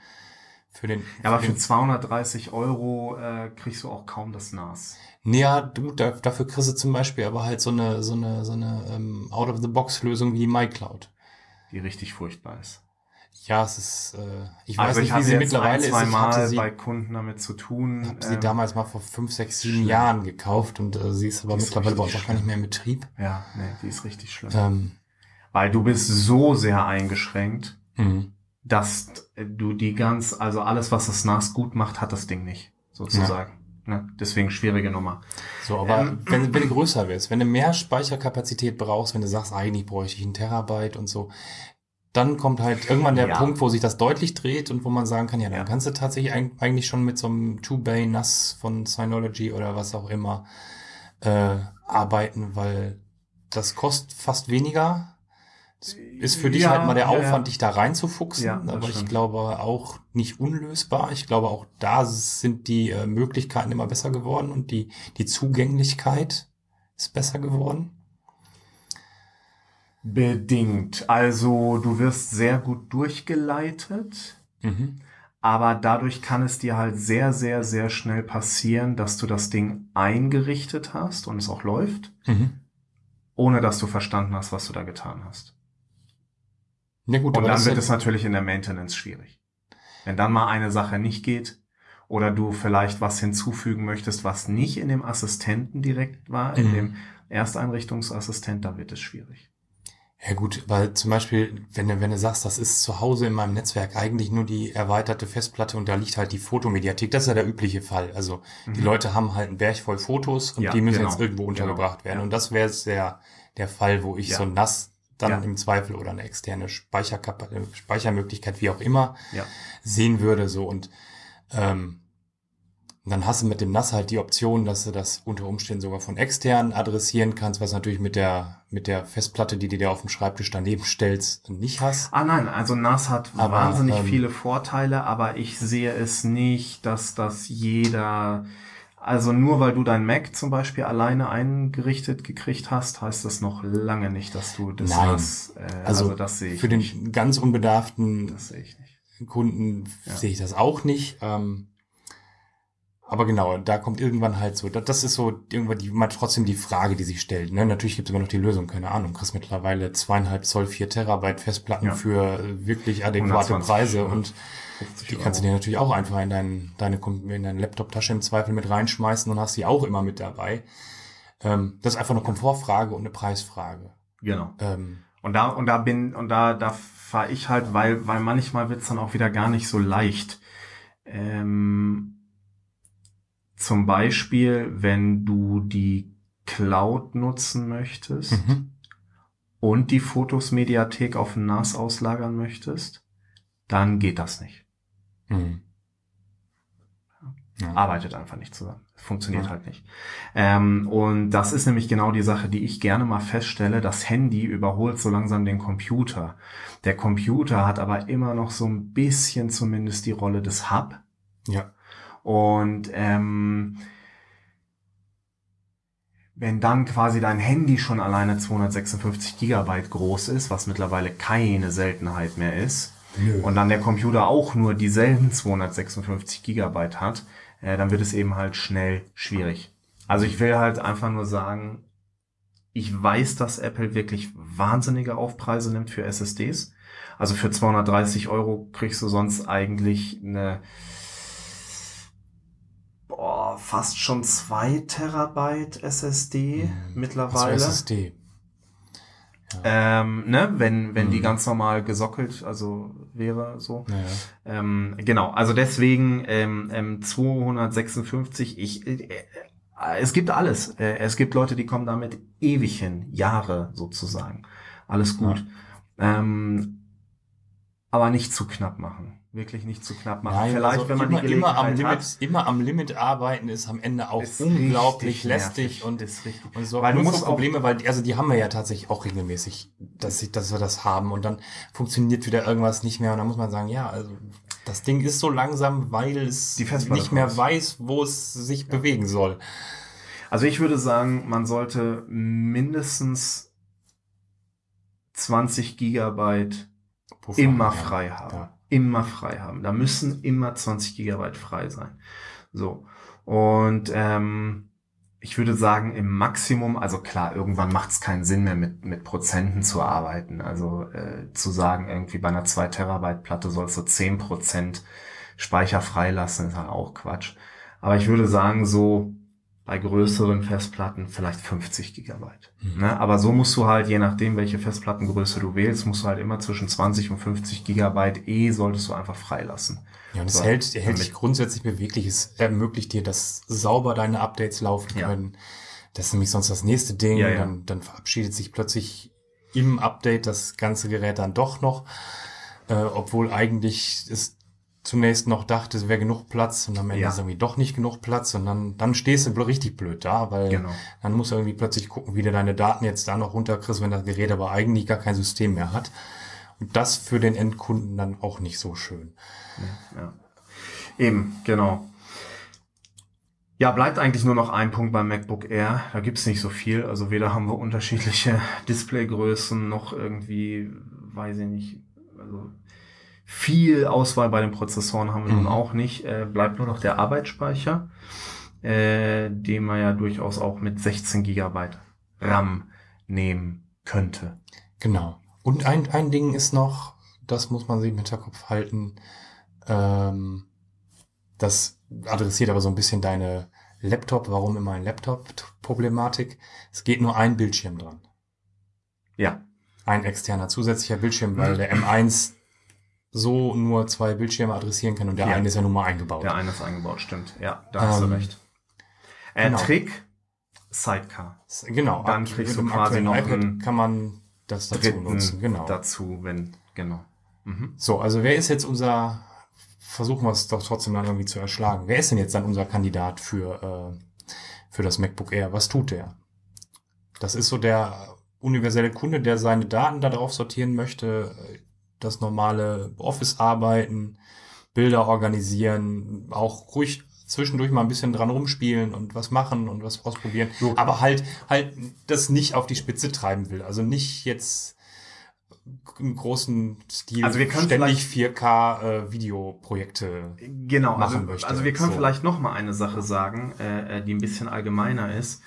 Speaker 3: für den.
Speaker 2: Ja, aber
Speaker 3: für
Speaker 2: für
Speaker 3: den
Speaker 2: 230 Euro äh, kriegst du auch kaum das NAS.
Speaker 3: Ja, du, da, dafür kriegst du zum Beispiel aber halt so eine, so eine, so eine ähm, Out-of-the-Box-Lösung wie die MyCloud.
Speaker 2: Die richtig furchtbar ist.
Speaker 3: Ja, es ist, äh, ich weiß
Speaker 2: also
Speaker 3: nicht,
Speaker 2: ich
Speaker 3: wie sie mittlerweile
Speaker 2: ein,
Speaker 3: ist.
Speaker 2: zwei
Speaker 3: Ich
Speaker 2: Mal
Speaker 3: hatte sie,
Speaker 2: bei Kunden damit zu tun.
Speaker 3: hab sie
Speaker 2: ähm,
Speaker 3: damals mal vor fünf, sechs, sieben
Speaker 2: schlimm.
Speaker 3: Jahren gekauft und äh, sie ist aber
Speaker 2: ist
Speaker 3: mittlerweile bei uns
Speaker 2: richtig
Speaker 3: auch gar nicht mehr in Betrieb.
Speaker 2: Ja, nee, die ist richtig schlimm.
Speaker 3: Ähm,
Speaker 2: Weil du bist so sehr eingeschränkt,
Speaker 3: mhm.
Speaker 2: Dass du die ganz, also alles, was das NAS gut macht, hat das Ding nicht, sozusagen. Ne? Deswegen schwierige Nummer.
Speaker 3: So, aber
Speaker 2: Ähm.
Speaker 3: wenn, wenn du größer wirst, wenn du mehr Speicherkapazität brauchst, wenn du sagst, eigentlich bräuchte ich einen Terabyte und so, dann kommt halt irgendwann der
Speaker 2: Ja.
Speaker 3: Punkt, wo sich das deutlich dreht und wo man sagen kann, ja, dann
Speaker 2: Ja.
Speaker 3: kannst du tatsächlich eig- eigentlich schon mit so einem Two-Bay NAS von Synology oder was auch immer äh, arbeiten, weil das kostet fast weniger. Ist für dich
Speaker 2: Ja,
Speaker 3: halt mal der
Speaker 2: ja, ja.
Speaker 3: Aufwand, dich da reinzufuchsen,
Speaker 2: Ja,
Speaker 3: aber ich
Speaker 2: stimmt.
Speaker 3: glaube auch nicht unlösbar. Ich glaube auch da sind die äh, Möglichkeiten immer besser geworden und die, die Zugänglichkeit ist besser geworden.
Speaker 2: Bedingt. Also du wirst sehr gut durchgeleitet,
Speaker 3: Mhm.
Speaker 2: aber dadurch kann es dir halt sehr, sehr, sehr schnell passieren, dass du das Ding eingerichtet hast und es auch läuft,
Speaker 3: Mhm.
Speaker 2: ohne dass du verstanden hast, was du da getan hast.
Speaker 3: Ja gut,
Speaker 2: Und dann wird es natürlich in der Maintenance schwierig. Wenn dann mal eine Sache nicht geht oder du vielleicht was hinzufügen möchtest, was nicht in dem Assistenten direkt war, in
Speaker 3: Mhm.
Speaker 2: dem Ersteinrichtungsassistent, dann wird es schwierig.
Speaker 3: ja gut, weil zum Beispiel, wenn du, wenn du sagst, das ist zu Hause in meinem Netzwerk eigentlich nur die erweiterte Festplatte und da liegt halt die Fotomediathek, das ist ja der übliche Fall. Also die
Speaker 2: Mhm.
Speaker 3: Leute haben halt einen Berg voll Fotos und
Speaker 2: Ja,
Speaker 3: die müssen
Speaker 2: genau.
Speaker 3: jetzt irgendwo untergebracht
Speaker 2: Genau.
Speaker 3: werden.
Speaker 2: Ja.
Speaker 3: Und das wäre jetzt der, der Fall, wo ich
Speaker 2: Ja.
Speaker 3: so ein NAS dann
Speaker 2: Ja.
Speaker 3: im Zweifel oder eine externe Speicherkap äh, Speichermöglichkeit, wie auch immer,
Speaker 2: Ja.
Speaker 3: sehen würde. So und ähm, dann hast du mit dem NAS halt die Option, dass du das unter Umständen sogar von extern adressieren kannst, was natürlich mit der mit der Festplatte, die du dir auf dem Schreibtisch daneben stellst, nicht hast.
Speaker 2: Ah nein, also NAS hat
Speaker 3: Aber,
Speaker 2: wahnsinnig
Speaker 3: ähm,
Speaker 2: viele Vorteile, aber ich sehe es nicht, dass das jeder, also nur weil du dein Mac zum Beispiel alleine eingerichtet gekriegt hast, heißt das noch lange nicht, dass du das
Speaker 3: Nein.
Speaker 2: NAS, äh, also,
Speaker 3: Also,
Speaker 2: das sehe ich
Speaker 3: Für den
Speaker 2: nicht.
Speaker 3: ganz unbedarften
Speaker 2: Das sehe ich nicht.
Speaker 3: Kunden
Speaker 2: Ja.
Speaker 3: sehe ich das auch nicht. Ähm, aber genau, da kommt irgendwann halt so, das ist so irgendwann die, mal trotzdem die Frage, die sich stellt. Ne? Natürlich gibt es immer noch die Lösung, keine Ahnung. Du kriegst mittlerweile zweieinhalb Zoll, vier Terabyte Festplatten
Speaker 2: Ja.
Speaker 3: für wirklich adäquate
Speaker 2: 120
Speaker 3: Preise
Speaker 2: Euro.
Speaker 3: und
Speaker 2: 50
Speaker 3: die kannst du dir natürlich auch einfach in, dein, deine, in deine Laptop-Tasche im Zweifel mit reinschmeißen und hast sie auch immer mit dabei. Ähm, das ist einfach eine Komfortfrage und eine Preisfrage.
Speaker 2: Genau.
Speaker 3: Ähm,
Speaker 2: Und da, und da bin, und da, da fahre ich halt, weil, weil manchmal wird's dann auch wieder gar nicht so leicht. Ähm, zum Beispiel, wenn du die Cloud nutzen möchtest
Speaker 3: mhm.
Speaker 2: und die Fotos Mediathek auf NAS auslagern möchtest, dann geht das nicht.
Speaker 3: Mhm. Ja.
Speaker 2: Arbeitet einfach nicht zusammen. Funktioniert
Speaker 3: Ja.
Speaker 2: halt nicht. Ähm, und das ist nämlich genau die Sache, die ich gerne mal feststelle. Das Handy überholt so langsam den Computer. Der Computer hat aber immer noch so ein bisschen zumindest die Rolle des Hub.
Speaker 3: ja.
Speaker 2: Und ähm, wenn dann quasi dein Handy schon alleine 256 Gigabyte groß ist, was mittlerweile keine Seltenheit mehr ist,
Speaker 3: Nö.
Speaker 2: und dann der Computer auch nur dieselben 256 Gigabyte hat, äh, dann wird es eben halt schnell schwierig. Also ich will halt einfach nur sagen, ich weiß, dass Apple wirklich wahnsinnige Aufpreise nimmt für SSDs. Also für 230 Euro kriegst du sonst eigentlich eine boah, fast schon zwei Terabyte SSD
Speaker 3: Mhm.
Speaker 2: mittlerweile.
Speaker 3: Also SSD.
Speaker 2: Ähm, ne, wenn, wenn die
Speaker 3: Mhm.
Speaker 2: ganz normal gesockelt, also wäre so.
Speaker 3: Ja.
Speaker 2: Ähm, genau, also deswegen ähm, ähm, 256, ich, äh, es gibt alles. Äh, es gibt Leute, die kommen damit ewig hin, Jahre sozusagen. Alles gut. Ähm, aber nicht zu knapp machen. Wirklich nicht zu knapp machen.
Speaker 3: Nein,
Speaker 2: Vielleicht,
Speaker 3: also
Speaker 2: wenn man
Speaker 3: immer,
Speaker 2: die
Speaker 3: immer am Limit,
Speaker 2: hat.
Speaker 3: immer am Limit arbeiten ist am Ende auch unglaublich lästig und
Speaker 2: ist richtig.
Speaker 3: Und so,
Speaker 2: Weil du musst
Speaker 3: so Probleme, weil die, also die haben wir ja tatsächlich auch regelmäßig, dass, sie, dass wir das haben und dann funktioniert wieder irgendwas nicht mehr und dann muss man sagen, ja, also das Ding ist so langsam, weil es nicht mehr
Speaker 2: raus.
Speaker 3: weiß, wo es sich bewegen soll.
Speaker 2: Also ich würde sagen, man sollte mindestens 20 Gigabyte
Speaker 3: Puffer,
Speaker 2: immer
Speaker 3: ja.
Speaker 2: frei haben.
Speaker 3: Ja.
Speaker 2: Immer frei haben. Da müssen immer 20 Gigabyte frei sein. So. Und ähm, ich würde sagen, im Maximum, also klar, irgendwann macht es keinen Sinn mehr mit, mit Prozenten zu arbeiten. Also äh, zu sagen, irgendwie bei einer 2 Terabyte Platte sollst du 10 Prozent Speicher freilassen, ist halt auch Quatsch. Aber ich würde sagen, so bei größeren Festplatten vielleicht 50 Gigabyte.
Speaker 3: Mhm.
Speaker 2: Ne? Aber so musst du halt, je nachdem, welche Festplattengröße du wählst, musst du halt immer zwischen 20 und 50 Gigabyte E solltest du einfach freilassen.
Speaker 3: Ja, und es
Speaker 2: So,
Speaker 3: hält, hält dich grundsätzlich beweglich. Es ermöglicht dir, dass sauber deine Updates laufen
Speaker 2: Ja.
Speaker 3: können. Das ist nämlich sonst das nächste Ding.
Speaker 2: Ja, ja.
Speaker 3: Dann, dann verabschiedet sich plötzlich im Update das ganze Gerät dann doch noch, äh, obwohl eigentlich es zunächst noch dachte, es wäre genug Platz und am Ende
Speaker 2: Ja.
Speaker 3: ist irgendwie doch nicht genug Platz und dann, dann stehst du richtig blöd da, weil
Speaker 2: Genau.
Speaker 3: dann musst du irgendwie plötzlich gucken, wie du deine Daten jetzt da noch runterkriegst, wenn das Gerät aber eigentlich gar kein System mehr hat. Und das für den Endkunden dann auch nicht so schön.
Speaker 2: Ja. Eben, genau. Ja, bleibt eigentlich nur noch ein Punkt beim MacBook Air. Da gibt's nicht so viel. Also weder haben wir unterschiedliche Displaygrößen noch irgendwie, weiß ich nicht, also viel Auswahl bei den Prozessoren haben wir
Speaker 3: Mhm.
Speaker 2: nun auch nicht. Äh, bleibt nur noch der Arbeitsspeicher, äh, den man ja durchaus auch mit 16 Gigabyte RAM nehmen könnte.
Speaker 3: Genau. Und ein, ein Ding ist noch, das muss man sich im Hinterkopf halten, ähm, das adressiert aber so ein bisschen deine Laptop, warum immer ein Laptop-Problematik. Es geht nur ein Bildschirm dran.
Speaker 2: Ja,
Speaker 3: Ein externer zusätzlicher Bildschirm, weil der M1 so nur zwei Bildschirme adressieren kann und der
Speaker 2: Ja.
Speaker 3: eine ist ja nun mal eingebaut.
Speaker 2: der eine ist eingebaut, stimmt. Ja, da hast
Speaker 3: Ähm,
Speaker 2: du recht. Äh,
Speaker 3: genau.
Speaker 2: Trick, Sidecar.
Speaker 3: Genau.
Speaker 2: Dann kriegst du quasi noch
Speaker 3: iPad kann man das dazu
Speaker 2: dritten
Speaker 3: nutzen. Genau.
Speaker 2: dazu, wenn, genau. Mhm.
Speaker 3: So, also wer ist jetzt unser, versuchen wir es doch trotzdem dann irgendwie zu erschlagen. Wer ist denn jetzt dann unser Kandidat für, äh, für das MacBook Air? Was tut der? Das ist so der universelle Kunde, der seine Daten darauf sortieren möchte, das normale Office-Arbeiten, Bilder organisieren, auch ruhig zwischendurch mal ein bisschen dran rumspielen und was machen und was ausprobieren,
Speaker 2: So.
Speaker 3: aber halt halt das nicht auf die Spitze treiben will. Also nicht jetzt im großen Stil
Speaker 2: Also wir können
Speaker 3: ständig 4K äh, Videoprojekte
Speaker 2: Genau, also,
Speaker 3: machen möchte.
Speaker 2: also wir können
Speaker 3: So.
Speaker 2: vielleicht noch mal eine Sache sagen, äh, äh, die ein bisschen allgemeiner ist.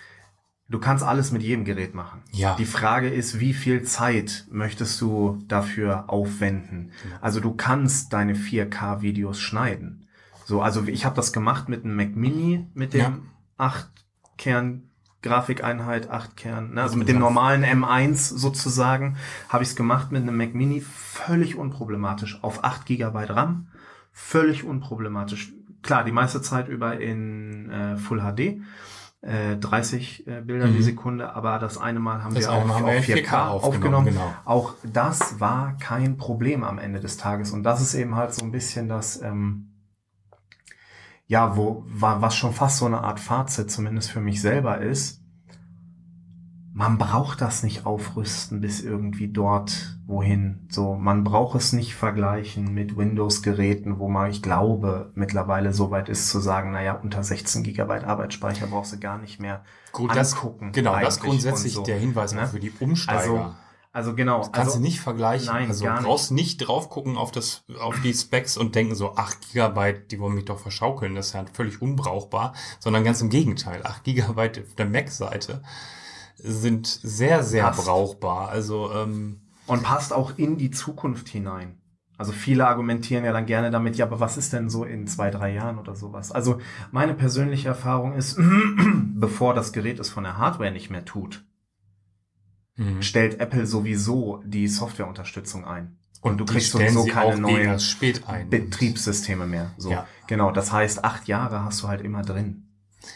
Speaker 2: Du kannst alles mit jedem Gerät machen.
Speaker 3: Ja.
Speaker 2: Die Frage ist, wie viel Zeit möchtest du dafür aufwenden? Also du kannst deine 4K-Videos schneiden. So, also ich habe das gemacht mit einem Mac Mini, mit dem
Speaker 3: Ja.
Speaker 2: 8 Kern Grafikeinheit, 8 Kern, ne, also mit dem normalen M1 sozusagen, habe ich es gemacht mit einem Mac Mini, völlig unproblematisch, auf 8 GB RAM, völlig unproblematisch. Klar, die meiste Zeit über in äh, Full HD, äh, 30 äh, Bilder
Speaker 3: Mhm.
Speaker 2: die Sekunde, aber das eine Mal haben
Speaker 3: Das
Speaker 2: wir auch
Speaker 3: haben wir
Speaker 2: auf
Speaker 3: in
Speaker 2: 4K,
Speaker 3: 4K
Speaker 2: aufgenommen.
Speaker 3: aufgenommen, genau.
Speaker 2: Auch das war kein Problem am Ende des Tages und das ist eben halt so ein bisschen das, ähm, ja, wo, war, was schon fast so eine Art Fazit zumindest für mich selber ist, man braucht das nicht aufrüsten bis irgendwie dort wohin. So, man braucht es nicht vergleichen mit Windows-Geräten, wo man, ich glaube, mittlerweile so weit ist zu sagen, naja, unter 16 Gigabyte Arbeitsspeicher brauchst du gar nicht mehr
Speaker 3: Gut, das,
Speaker 2: angucken.
Speaker 3: genau, das grundsätzlich
Speaker 2: und so,
Speaker 3: der Hinweis
Speaker 2: ne?
Speaker 3: für die Umsteiger.
Speaker 2: Also, also genau.
Speaker 3: Kannst
Speaker 2: also,
Speaker 3: du nicht vergleichen.
Speaker 2: nein,
Speaker 3: also
Speaker 2: gar nicht.
Speaker 3: brauchst nicht drauf gucken auf das, auf die Specs und denken so, 8 Gigabyte, die wollen mich doch verschaukeln, das ist ja völlig unbrauchbar, sondern ganz im Gegenteil. 8 Gigabyte auf der Mac-Seite sind sehr, sehr
Speaker 2: Passt.
Speaker 3: brauchbar. Also, ähm,
Speaker 2: Und passt auch in die Zukunft hinein. Also viele argumentieren ja dann gerne damit, ja, aber was ist denn so in zwei, drei Jahren oder sowas? Also meine persönliche Erfahrung ist, bevor das Gerät es von der Hardware nicht mehr tut,
Speaker 3: mhm.
Speaker 2: stellt Apple sowieso die Softwareunterstützung ein. Und, du
Speaker 3: die
Speaker 2: kriegst sowieso keine neuen. Betriebssysteme mehr. So,
Speaker 3: Ja.
Speaker 2: genau. Das heißt, acht Jahre hast du halt immer drin.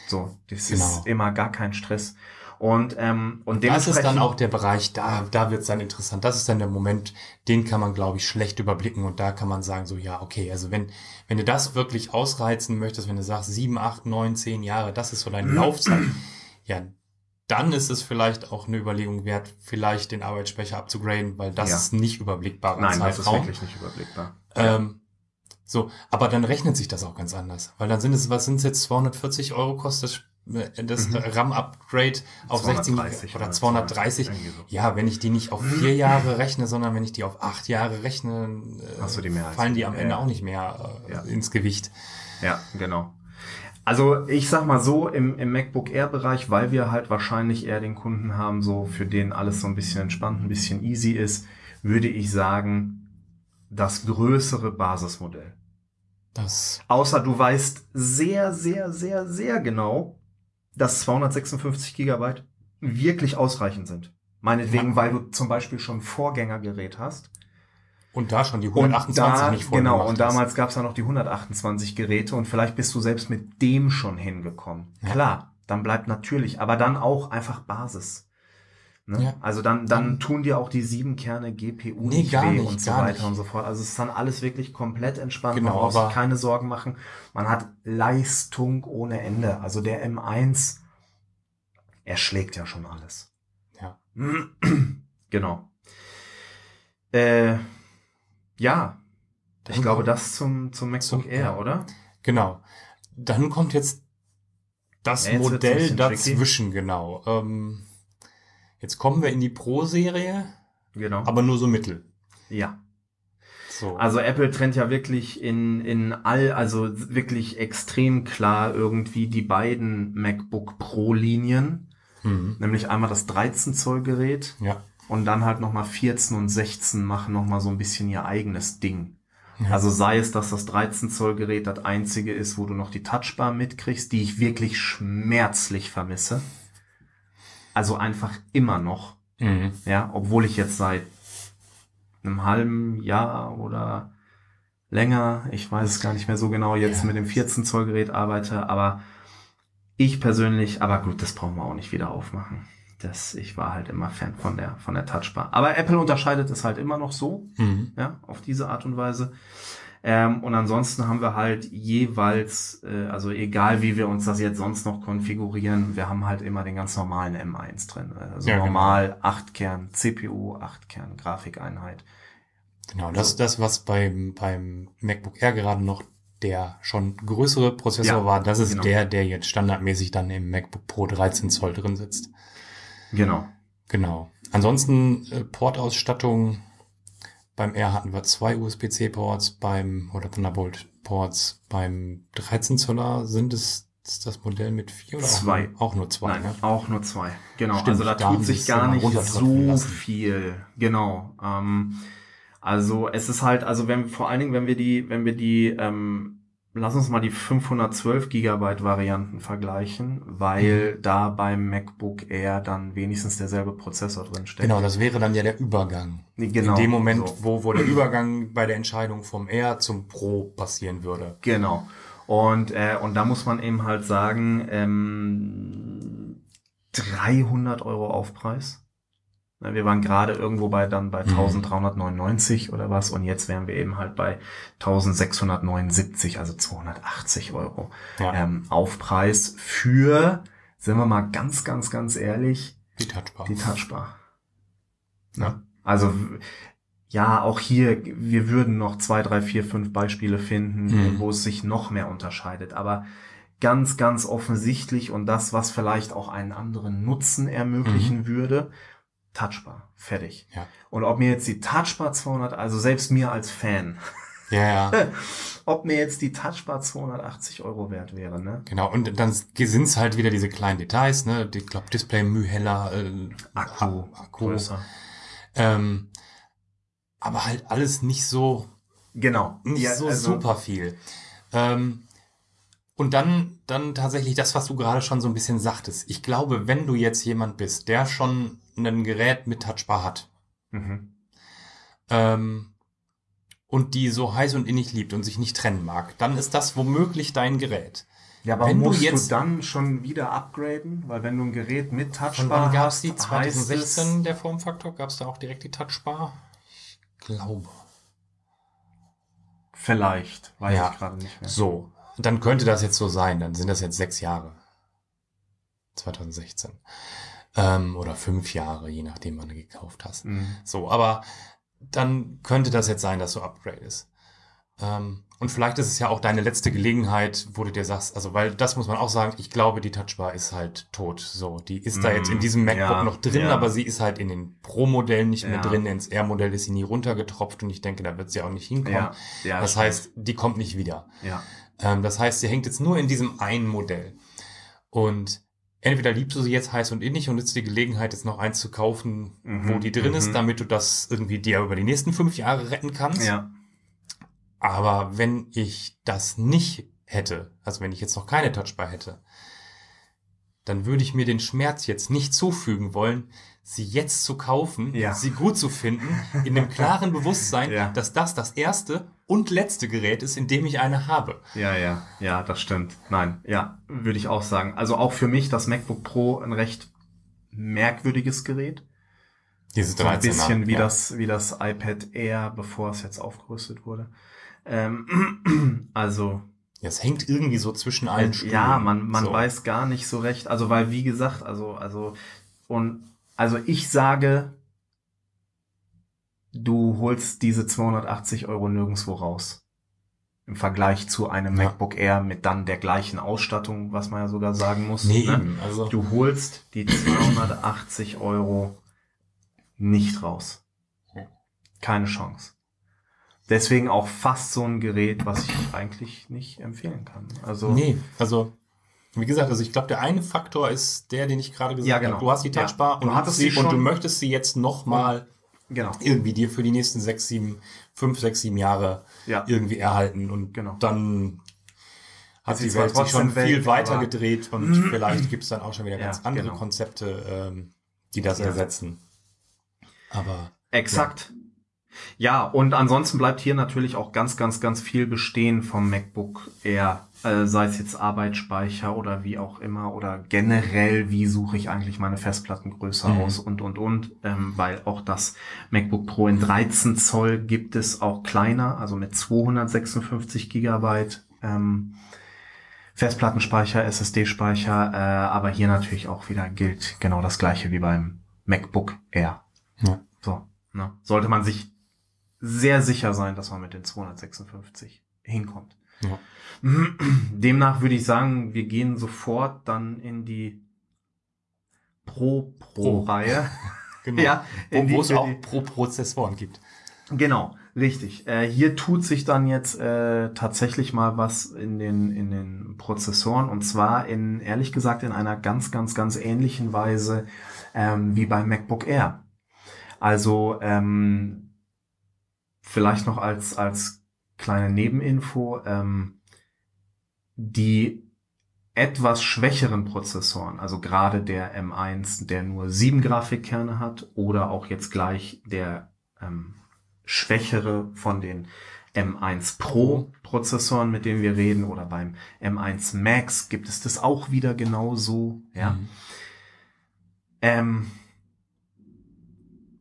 Speaker 2: So, das
Speaker 3: Genau.
Speaker 2: ist immer gar kein Stress. Und ähm, und
Speaker 3: Das ist dann auch der Bereich, da, da wird's dann interessant. Das ist dann der Moment, den kann man, glaube ich, schlecht überblicken und da kann man sagen, so, ja, okay, also wenn, wenn du das wirklich ausreizen möchtest, wenn du sagst, sieben, acht, neun, zehn Jahre, das ist so deine Laufzeit, ja, dann ist es vielleicht auch eine Überlegung wert, vielleicht den Arbeitsspeicher abzugraden, weil das
Speaker 2: Ja.
Speaker 3: ist nicht überblickbarer
Speaker 2: Nein, das ist wirklich nicht überblickbar.
Speaker 3: Ähm, so, aber dann rechnet sich das auch ganz anders. Weil dann sind es, was sind es jetzt, 240 Euro kostet das,
Speaker 2: Mhm.
Speaker 3: RAM-Upgrade auf 16
Speaker 2: 230
Speaker 3: oder
Speaker 2: oder
Speaker 3: 230.
Speaker 2: 230, irgendwie so.
Speaker 3: Ja, wenn ich die nicht auf vier Jahre rechne, sondern wenn ich die auf acht Jahre rechne, äh,
Speaker 2: die als-
Speaker 3: fallen die am Ende
Speaker 2: ja.
Speaker 3: auch nicht mehr äh,
Speaker 2: Ja.
Speaker 3: ins Gewicht.
Speaker 2: Ja, genau. Also ich sag mal so, im, im MacBook Air-Bereich, weil wir halt wahrscheinlich eher den Kunden haben, so für den alles so ein bisschen entspannt, ein bisschen easy ist, würde ich sagen, das größere Basismodell.
Speaker 3: Das,
Speaker 2: Außer du weißt sehr, sehr, sehr, sehr genau, dass 256 Gigabyte wirklich ausreichend sind. Meinetwegen,
Speaker 3: Ja.
Speaker 2: weil du zum Beispiel schon ein Vorgängergerät hast.
Speaker 3: und da schon die
Speaker 2: Und
Speaker 3: 128
Speaker 2: da,
Speaker 3: nicht voll
Speaker 2: Genau, und damals gab es ja noch die 128 Geräte und vielleicht bist du selbst mit dem schon hingekommen.
Speaker 3: Ja.
Speaker 2: Klar, dann bleibt natürlich, aber dann auch einfach Basis. Ne?
Speaker 3: Ja.
Speaker 2: Also dann, dann
Speaker 3: Dann-
Speaker 2: tun dir auch die sieben Kerne GPU
Speaker 3: Nee,
Speaker 2: nicht weh
Speaker 3: nicht,
Speaker 2: und so weiter
Speaker 3: nicht.
Speaker 2: und so fort. Also es ist dann alles wirklich komplett entspannt.
Speaker 3: Genau,
Speaker 2: Man
Speaker 3: aber-
Speaker 2: sich keine Sorgen machen. Man hat Leistung ohne Ende. Also der M1, er schlägt ja schon alles.
Speaker 3: Ja.
Speaker 2: genau. Äh, ja, ich
Speaker 3: Dann
Speaker 2: glaube,
Speaker 3: kommt-
Speaker 2: das zum, zum MacBook
Speaker 3: Zum-
Speaker 2: Air,
Speaker 3: ja.
Speaker 2: oder?
Speaker 3: Genau. Dann kommt jetzt das
Speaker 2: Ja,
Speaker 3: Modell
Speaker 2: bisschen tricky.
Speaker 3: dazwischen, genau. Ähm, jetzt kommen wir in die Pro-Serie,
Speaker 2: Genau.
Speaker 3: aber nur so mittel.
Speaker 2: ja.
Speaker 3: So.
Speaker 2: Also Apple trennt ja wirklich in, in all, also wirklich extrem klar irgendwie die beiden MacBook Pro Linien.
Speaker 3: mhm.
Speaker 2: Nämlich einmal das 13 Zoll Gerät
Speaker 3: Ja.
Speaker 2: und dann halt nochmal 14 und 16 machen nochmal so ein bisschen ihr eigenes Ding.
Speaker 3: Ja.
Speaker 2: Also sei es, dass das 13 Zoll Gerät das einzige ist, wo du noch die Touchbar mitkriegst, die ich wirklich schmerzlich vermisse. Also einfach immer noch.
Speaker 3: Mhm.
Speaker 2: Ja, obwohl ich jetzt seit einem halben Jahr oder länger, ich weiß es gar nicht mehr so genau, jetzt
Speaker 3: Ja.
Speaker 2: mit dem 14 Zoll Gerät arbeite, aber ich persönlich, aber gut, das brauchen wir auch nicht wieder aufmachen. Das, ich war halt immer Fan von der, von der Touchbar. Aber Apple unterscheidet es halt immer noch so,
Speaker 3: Mhm.
Speaker 2: ja, auf diese Art und Weise. Ähm, und ansonsten haben wir halt jeweils, äh, also egal wie wir uns das jetzt sonst noch konfigurieren, wir haben halt immer den ganz normalen M1 drin. Also
Speaker 3: Ja, genau.
Speaker 2: normal 8 Kern CPU, 8 Kern Grafikeinheit.
Speaker 3: Genau, das ist das, was beim, beim MacBook Air gerade noch der schon größere Prozessor
Speaker 2: Ja,
Speaker 3: war. Das ist
Speaker 2: genau.
Speaker 3: der, der jetzt standardmäßig dann im MacBook Pro 13 Zoll drin sitzt.
Speaker 2: Genau.
Speaker 3: Genau. Ansonsten äh, Portausstattung Beim R hatten wir zwei USB-C-Ports, beim oder Thunderbolt-Ports. Beim 13 Zoller sind es das Modell mit vier oder
Speaker 2: Zwei.
Speaker 3: Auch, nur, auch nur zwei?
Speaker 2: Nein,
Speaker 3: ne?
Speaker 2: auch nur zwei. Genau.
Speaker 3: Stimmt,
Speaker 2: also da tut sich gar nicht so
Speaker 3: lassen.
Speaker 2: viel. Genau. Ähm, also es ist halt, also wenn vor allen Dingen, wenn wir die, wenn wir die, ähm, lass uns mal die 512 Gigabyte Varianten vergleichen, weil
Speaker 3: Mhm.
Speaker 2: da beim MacBook Air dann wenigstens derselbe Prozessor drin steckt.
Speaker 3: Genau, das wäre dann ja der Übergang.
Speaker 2: Genau,
Speaker 3: In dem Moment,
Speaker 2: so.
Speaker 3: wo, wo der Übergang bei der Entscheidung vom R zum Pro passieren würde.
Speaker 2: Genau. Und, äh, und da muss man eben halt sagen, ähm, 300 Euro Aufpreis. Na, Wir waren gerade irgendwo bei dann bei
Speaker 3: Mhm.
Speaker 2: 1399 oder was und jetzt wären wir eben halt bei 1679, also 280 Euro
Speaker 3: Ja,
Speaker 2: ähm, Aufpreis für, sind wir mal ganz, ganz, ganz ehrlich,
Speaker 3: die Touchbar.
Speaker 2: die Touchbar.
Speaker 3: Ja.
Speaker 2: Ne? Also w- ja, auch hier, wir würden noch zwei, drei, vier, fünf Beispiele finden,
Speaker 3: Mhm.
Speaker 2: wo es sich noch mehr unterscheidet. Aber ganz, ganz offensichtlich und das, was vielleicht auch einen anderen Nutzen ermöglichen würde, Touchbar. Fertig.
Speaker 3: Ja.
Speaker 2: Und ob mir jetzt die Touchbar 200, also selbst mir als Fan,
Speaker 3: Ja, ja.
Speaker 2: ob mir jetzt die Touchbar 280 Euro wert wäre, ne?
Speaker 3: Genau, und dann sind es halt wieder diese kleinen Details, ne? Ich glaube, Display müh heller, äh,
Speaker 2: Akku,
Speaker 3: Akku.
Speaker 2: größer.
Speaker 3: Ähm, aber halt alles nicht so,
Speaker 2: Genau.
Speaker 3: nicht
Speaker 2: Ja,
Speaker 3: so
Speaker 2: also-
Speaker 3: super viel. Ähm, und dann, dann tatsächlich das, was du gerade schon so ein bisschen sagtest. Ich glaube, wenn du jetzt jemand bist, der schon ein Gerät mit Touchbar hat,
Speaker 2: Mhm.
Speaker 3: ähm, und die so heiß und innig liebt und sich nicht trennen mag, dann ist das womöglich dein Gerät.
Speaker 2: Ja, aber
Speaker 3: Wenn du
Speaker 2: musst du,
Speaker 3: jetzt-
Speaker 2: dann schon wieder upgraden? Weil wenn du ein Gerät mit Touchbar
Speaker 3: wann gab es
Speaker 2: hast,
Speaker 3: die?
Speaker 2: heißt
Speaker 3: 2016 der Formfaktor? Gab es da auch direkt die Touchbar? Ich glaube.
Speaker 2: vielleicht, weiß
Speaker 3: Ja.
Speaker 2: ich gerade nicht mehr.
Speaker 3: So, dann könnte das jetzt so sein. Dann sind das jetzt sechs Jahre. 2016. Ähm, oder fünf Jahre, je nachdem, wann du gekauft hast.
Speaker 2: Mhm.
Speaker 3: So, aber dann könnte das jetzt sein, dass du upgradest. Ähm, und vielleicht ist es ja auch deine letzte Gelegenheit, wo du dir sagst, also weil das muss man auch sagen, ich glaube, die Touchbar ist halt tot. So, die ist da
Speaker 2: Mm,
Speaker 3: jetzt in diesem MacBook
Speaker 2: ja,
Speaker 3: noch drin,
Speaker 2: ja.
Speaker 3: aber sie ist halt in den Pro-Modellen nicht mehr
Speaker 2: Ja.
Speaker 3: drin. Ins R-Modell ist sie nie runtergetropft und ich denke, da wird sie auch nicht hinkommen. Das
Speaker 2: stimmt.
Speaker 3: heißt, die kommt nicht wieder.
Speaker 2: ja.
Speaker 3: Ähm, das heißt, sie hängt jetzt nur in diesem einen Modell. Und entweder liebst du sie jetzt heiß und innig und nutzt die Gelegenheit, jetzt noch eins zu kaufen,
Speaker 2: Mhm,
Speaker 3: wo die drin ist,
Speaker 2: mhm.
Speaker 3: damit du das irgendwie dir über die nächsten fünf Jahre retten kannst.
Speaker 2: ja.
Speaker 3: Aber wenn ich das nicht hätte, also wenn ich jetzt noch keine Touchbar hätte, dann würde ich mir den Schmerz jetzt nicht zufügen wollen, sie jetzt zu kaufen,
Speaker 2: Ja.
Speaker 3: sie gut zu finden, in dem klaren Bewusstsein,
Speaker 2: Ja.
Speaker 3: dass das das erste und letzte Gerät ist, in dem ich eine habe.
Speaker 2: Ja, ja, ja, das stimmt. Nein, ja, würde ich auch sagen. Also auch für mich das MacBook Pro ein recht merkwürdiges Gerät.
Speaker 3: Dieses
Speaker 2: So ein
Speaker 3: 13er,
Speaker 2: bisschen wie
Speaker 3: ja.
Speaker 2: das, wie das iPad Air, bevor es jetzt aufgerüstet wurde. Ähm, also
Speaker 3: Es hängt irgendwie so zwischen allen Stühlen.
Speaker 2: Ja, man, man
Speaker 3: so.
Speaker 2: weiß gar nicht so recht. Also, weil, wie gesagt, also, also, und, also ich sage, du holst diese 280 Euro nirgendwo raus. Im Vergleich zu einem
Speaker 3: Ja.
Speaker 2: MacBook Air mit dann der gleichen Ausstattung, was man ja sogar sagen muss.
Speaker 3: Nee,
Speaker 2: ne?
Speaker 3: Also,
Speaker 2: Du holst die 280 Euro nicht raus. Keine Chance. Deswegen auch fast so ein Gerät, was ich eigentlich nicht empfehlen kann. Also,
Speaker 3: nee, also, wie gesagt, also ich glaube, der eine Faktor ist der, den ich gerade gesagt
Speaker 2: Ja, genau.
Speaker 3: habe. Du hast die
Speaker 2: Ja.
Speaker 3: Touchbar
Speaker 2: Du
Speaker 3: und,
Speaker 2: hattest
Speaker 3: sie, und du möchtest sie jetzt nochmal
Speaker 2: genau.
Speaker 3: irgendwie dir für die nächsten sechs, sieben, fünf, sechs, sieben Jahre
Speaker 2: Ja.
Speaker 3: irgendwie erhalten und
Speaker 2: Genau.
Speaker 3: dann hat
Speaker 2: sie
Speaker 3: die Welt sich schon
Speaker 2: trotzdem
Speaker 3: viel weiter gedreht und vielleicht gibt es dann auch schon wieder
Speaker 2: Ja,
Speaker 3: ganz andere
Speaker 2: genau.
Speaker 3: Konzepte, ähm, die das
Speaker 2: Ja.
Speaker 3: ersetzen. Aber
Speaker 2: Exakt. Ja, und ansonsten bleibt hier natürlich auch ganz, ganz, ganz viel bestehen vom MacBook Air, äh, sei es jetzt Arbeitsspeicher oder wie auch immer oder generell, wie suche ich eigentlich meine Festplattengröße
Speaker 3: Mhm.
Speaker 2: aus und, und, und, ähm, weil auch das MacBook Pro in 13 Zoll gibt es auch kleiner, also mit 256 Gigabyte ähm, Festplattenspeicher, SSD-Speicher, äh, aber hier natürlich auch wieder gilt genau das gleiche wie beim MacBook Air.
Speaker 3: Ja.
Speaker 2: So, ne? Sollte man sich sehr sicher sein, dass man mit den 256 hinkommt.
Speaker 3: Ja.
Speaker 2: Demnach würde ich sagen, wir gehen sofort dann in die Pro-Pro-Reihe.
Speaker 3: genau.
Speaker 2: Ja,
Speaker 3: wo,
Speaker 2: die-
Speaker 3: wo es auch
Speaker 2: die-
Speaker 3: pro Prozessoren gibt.
Speaker 2: Genau, richtig. Äh, hier tut sich dann jetzt äh, tatsächlich mal was in den, in den Prozessoren und zwar in, ehrlich gesagt, in einer ganz, ganz, ganz ähnlichen Weise ähm, wie beim MacBook Air. Also ähm, vielleicht noch als, als kleine Nebeninfo, ähm, die etwas schwächeren Prozessoren, also gerade der M1, der nur sieben Grafikkerne hat, oder auch jetzt gleich der ähm, schwächere von den M1 Pro Prozessoren, mit denen wir reden, oder beim M1 Max gibt es das auch wieder genauso, ja.
Speaker 3: Mhm.
Speaker 2: Ähm,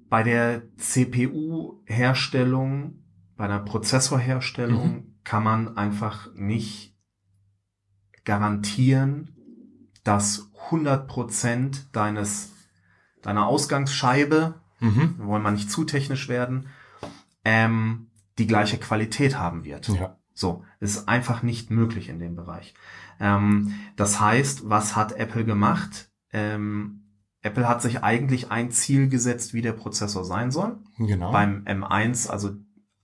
Speaker 2: bei der CPU-Herstellung, bei der Prozessorherstellung kann man einfach nicht garantieren, dass 100% deines, deiner Ausgangsscheibe,
Speaker 3: Mhm.
Speaker 2: wir wollen mal nicht zu technisch werden, ähm, die gleiche Qualität haben wird.
Speaker 3: Ja.
Speaker 2: So, ist einfach nicht möglich in dem Bereich. Ähm, das heißt, was hat Apple gemacht? Ähm, Apple hat sich eigentlich ein Ziel gesetzt, wie der Prozessor sein soll.
Speaker 3: Genau.
Speaker 2: Beim M1, also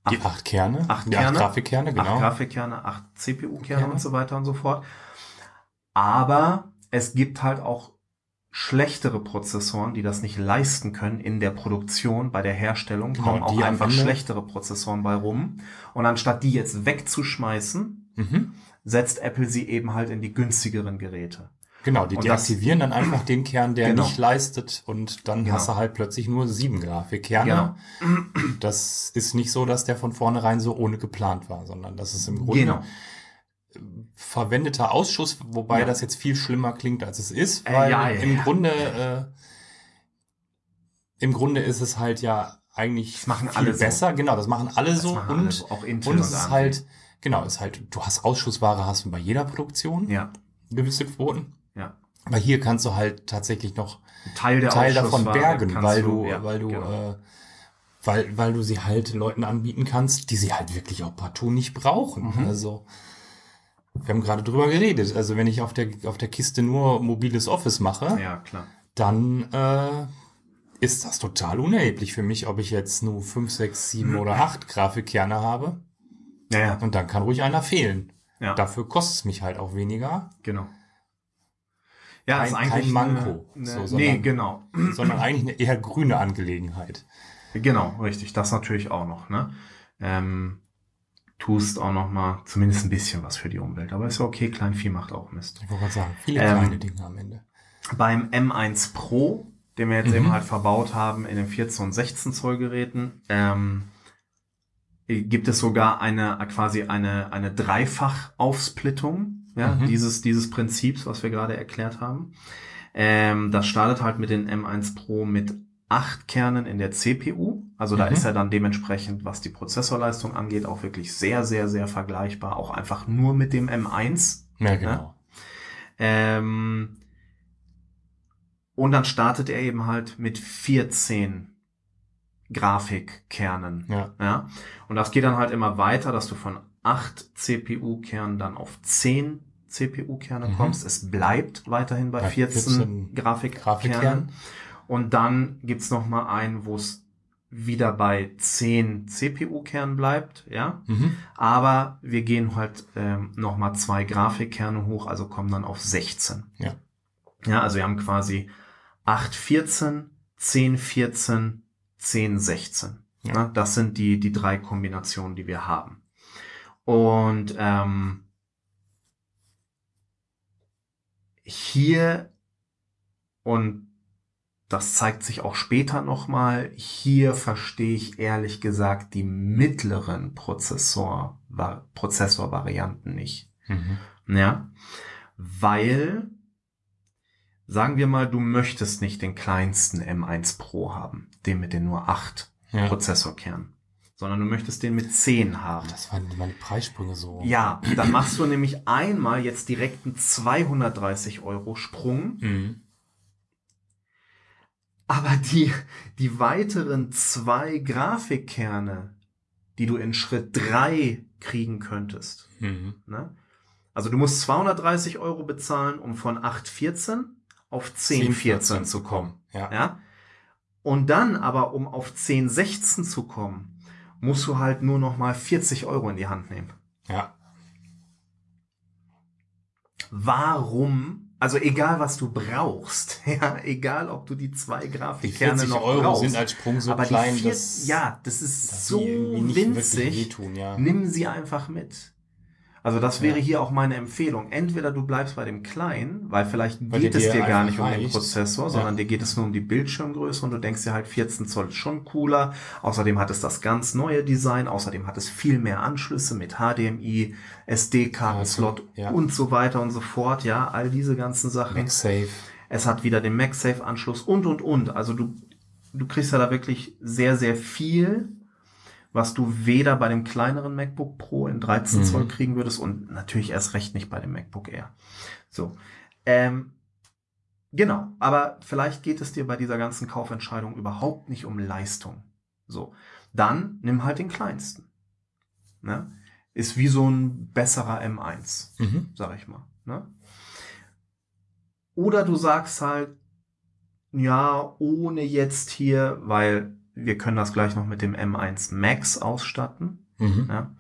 Speaker 3: die acht Kerne.
Speaker 2: Acht Kerne.
Speaker 3: acht Grafikkerne, genau.
Speaker 2: acht Grafikkerne, acht CPU-Kerne
Speaker 3: Kerne.
Speaker 2: und so weiter und so fort. Aber es gibt halt auch schlechtere Prozessoren, die das nicht leisten können in der Produktion, bei der Herstellung,
Speaker 3: Genau,
Speaker 2: kommen auch einfach schlechtere Prozessoren bei rum. Und anstatt die jetzt wegzuschmeißen,
Speaker 3: Mhm.
Speaker 2: setzt Apple sie eben halt in die günstigeren Geräte.
Speaker 3: Genau, die
Speaker 2: Und das-
Speaker 3: deaktivieren dann einfach den Kern, der
Speaker 2: Genau.
Speaker 3: nicht leistet und dann
Speaker 2: Genau.
Speaker 3: hast du halt plötzlich nur sieben Grafikkerne. Das ist nicht so, dass der von vornherein so ohne geplant war, sondern das ist im Grunde
Speaker 2: Genau.
Speaker 3: Verwendeter Ausschuss, wobei
Speaker 2: Ja.
Speaker 3: das jetzt viel schlimmer klingt, als es ist,
Speaker 2: Äh,
Speaker 3: weil
Speaker 2: ja, ja,
Speaker 3: im. Grunde äh, im Grunde ist es halt ja eigentlich
Speaker 2: Das machen
Speaker 3: viel
Speaker 2: alle so.
Speaker 3: besser. Genau, das machen alle
Speaker 2: Das
Speaker 3: so
Speaker 2: machen
Speaker 3: und
Speaker 2: alle so, auch
Speaker 3: und es ist halt genau, es ist halt du hast Ausschussware hast du bei jeder Produktion
Speaker 2: Ja,
Speaker 3: gewisse Quoten.
Speaker 2: ja.
Speaker 3: Aber hier kannst du halt tatsächlich noch
Speaker 2: Ein Teil der
Speaker 3: Teil davon bergen, weil du,
Speaker 2: ja,
Speaker 3: weil du,
Speaker 2: genau.
Speaker 3: äh, weil, weil du sie halt Leuten anbieten kannst, die sie halt wirklich auch partout nicht brauchen.
Speaker 2: Mhm.
Speaker 3: Also, wir haben gerade drüber geredet. Also, wenn ich auf der, auf der Kiste nur mobiles Office mache,
Speaker 2: ja,
Speaker 3: dann, äh, ist das total unerheblich für mich, ob ich jetzt nur 5, 6, 7 oder 8 Grafikkerne habe.
Speaker 2: Ja, ja,
Speaker 3: Und dann kann ruhig einer fehlen.
Speaker 2: ja.
Speaker 3: Dafür kostet es mich halt auch weniger,
Speaker 2: Genau. Ja,
Speaker 3: Kein-
Speaker 2: ist eigentlich
Speaker 3: kein Manko,
Speaker 2: Eine,
Speaker 3: so,
Speaker 2: eine,
Speaker 3: sondern-
Speaker 2: nee, genau.
Speaker 3: sondern eigentlich eine eher grüne Angelegenheit.
Speaker 2: Genau, richtig. Das natürlich auch noch, ne? Ähm, tust auch noch mal zumindest ein bisschen was für die Umwelt. Aber ist ja okay, Kleinvieh macht auch Mist.
Speaker 3: Ich wollte gerade sagen, viele
Speaker 2: Ähm,
Speaker 3: kleine Dinge am Ende.
Speaker 2: Beim M1 Pro, den wir jetzt
Speaker 3: Mhm.
Speaker 2: eben halt verbaut haben in den 14 und 16 Zoll Geräten, ähm, gibt es sogar eine quasi eine eine Dreifach-Aufsplittung ja,
Speaker 3: Mhm.
Speaker 2: dieses dieses Prinzips, was wir gerade erklärt haben. Ähm, das startet halt mit den M1 Pro mit acht Kernen in der CPU. Also da
Speaker 3: Mhm.
Speaker 2: ist er dann dementsprechend, was die Prozessorleistung angeht, auch wirklich sehr, sehr, sehr vergleichbar. Auch einfach nur mit dem M1.
Speaker 3: Ja, genau.
Speaker 2: Ähm, und dann startet er eben halt mit 14 Grafikkernen.
Speaker 3: Ja.
Speaker 2: Ja. Und das geht dann halt immer weiter, dass du von 8 CPU-Kernen dann auf 10 CPU-Kerne
Speaker 3: Mhm.
Speaker 2: kommst. Es bleibt weiterhin bei
Speaker 3: Bei
Speaker 2: 14,
Speaker 3: 14
Speaker 2: Grafikkernen.
Speaker 3: Grafikkernen.
Speaker 2: Und dann gibt's noch mal einen, wo es wieder bei 10 CPU-Kernen bleibt, ja.
Speaker 3: Mhm.
Speaker 2: Aber wir gehen halt ähm, noch mal zwei Grafikkerne hoch, also kommen dann auf 16.
Speaker 3: Ja.
Speaker 2: Ja, also wir haben quasi 8, 14, 10, 14, 10, 16.
Speaker 3: Ja.
Speaker 2: Ja. Das sind die, die drei Kombinationen, die wir haben. Und ähm, hier und das zeigt sich auch später nochmal. Hier verstehe ich ehrlich gesagt die mittleren Prozessor, Va- Prozessorvarianten nicht.
Speaker 3: Mhm.
Speaker 2: Ja, weil, sagen wir mal, du möchtest nicht den kleinsten M1 Pro haben, den mit den nur 8
Speaker 3: Ja.
Speaker 2: Prozessorkernen, sondern du möchtest den mit 10 haben.
Speaker 3: Das waren meine Preissprünge so.
Speaker 2: Ja, dann machst du nämlich einmal jetzt direkt einen 230 Euro Sprung,
Speaker 3: Mhm.
Speaker 2: Aber die, die weiteren zwei Grafikkerne, die du in Schritt 3 kriegen könntest,
Speaker 3: Mhm.
Speaker 2: Ne? Also du musst 230 Euro bezahlen, um von 8,14 auf 10,14 zu kommen.
Speaker 3: Ja.
Speaker 2: Ja? Und dann aber, um auf 10,16 zu kommen, musst du halt nur noch mal 40 Euro in die Hand nehmen.
Speaker 3: Ja.
Speaker 2: Warum? Also egal, was du brauchst, ja, egal, ob du die zwei
Speaker 3: Die
Speaker 2: Grafikkerne
Speaker 3: 40
Speaker 2: noch
Speaker 3: Euro
Speaker 2: brauchst.
Speaker 3: sind als Sprung so
Speaker 2: aber
Speaker 3: klein,
Speaker 2: die vier,
Speaker 3: dass,
Speaker 2: ja, das ist
Speaker 3: dass
Speaker 2: so
Speaker 3: die
Speaker 2: winzig.
Speaker 3: wehtun, ja.
Speaker 2: Nimm sie einfach mit. Also das wäre
Speaker 3: Ja.
Speaker 2: hier auch meine Empfehlung. Entweder du bleibst bei dem kleinen, weil vielleicht
Speaker 3: Weil
Speaker 2: geht es
Speaker 3: dir
Speaker 2: gar nicht um den
Speaker 3: reicht.
Speaker 2: Prozessor, sondern dir geht es nur um die Bildschirmgröße und du denkst dir halt 14 Zoll ist schon cooler. Außerdem hat es das ganz neue Design, außerdem hat es viel mehr Anschlüsse mit HDMI, SD-Kartenslot
Speaker 3: Ja.
Speaker 2: und so weiter und so fort. Ja, all diese ganzen Sachen.
Speaker 3: MagSafe.
Speaker 2: Es hat wieder den MagSafe-Anschluss und, und, und. Also du, du kriegst ja da wirklich sehr, sehr viel, was du weder bei dem kleineren MacBook Pro in 13
Speaker 3: Mhm.
Speaker 2: Zoll kriegen würdest und natürlich erst recht nicht bei dem MacBook Air. So. Ähm, genau. Aber vielleicht geht es dir bei dieser ganzen Kaufentscheidung überhaupt nicht um Leistung. So. Dann nimm halt den kleinsten. Ne? Ist wie so ein besserer M1
Speaker 3: Mhm.
Speaker 2: sag ich mal. Ne? Oder du sagst halt, ja, ohne jetzt hier, weil wir können das gleich noch mit dem M1 Max ausstatten.
Speaker 3: Mhm.
Speaker 2: Ja?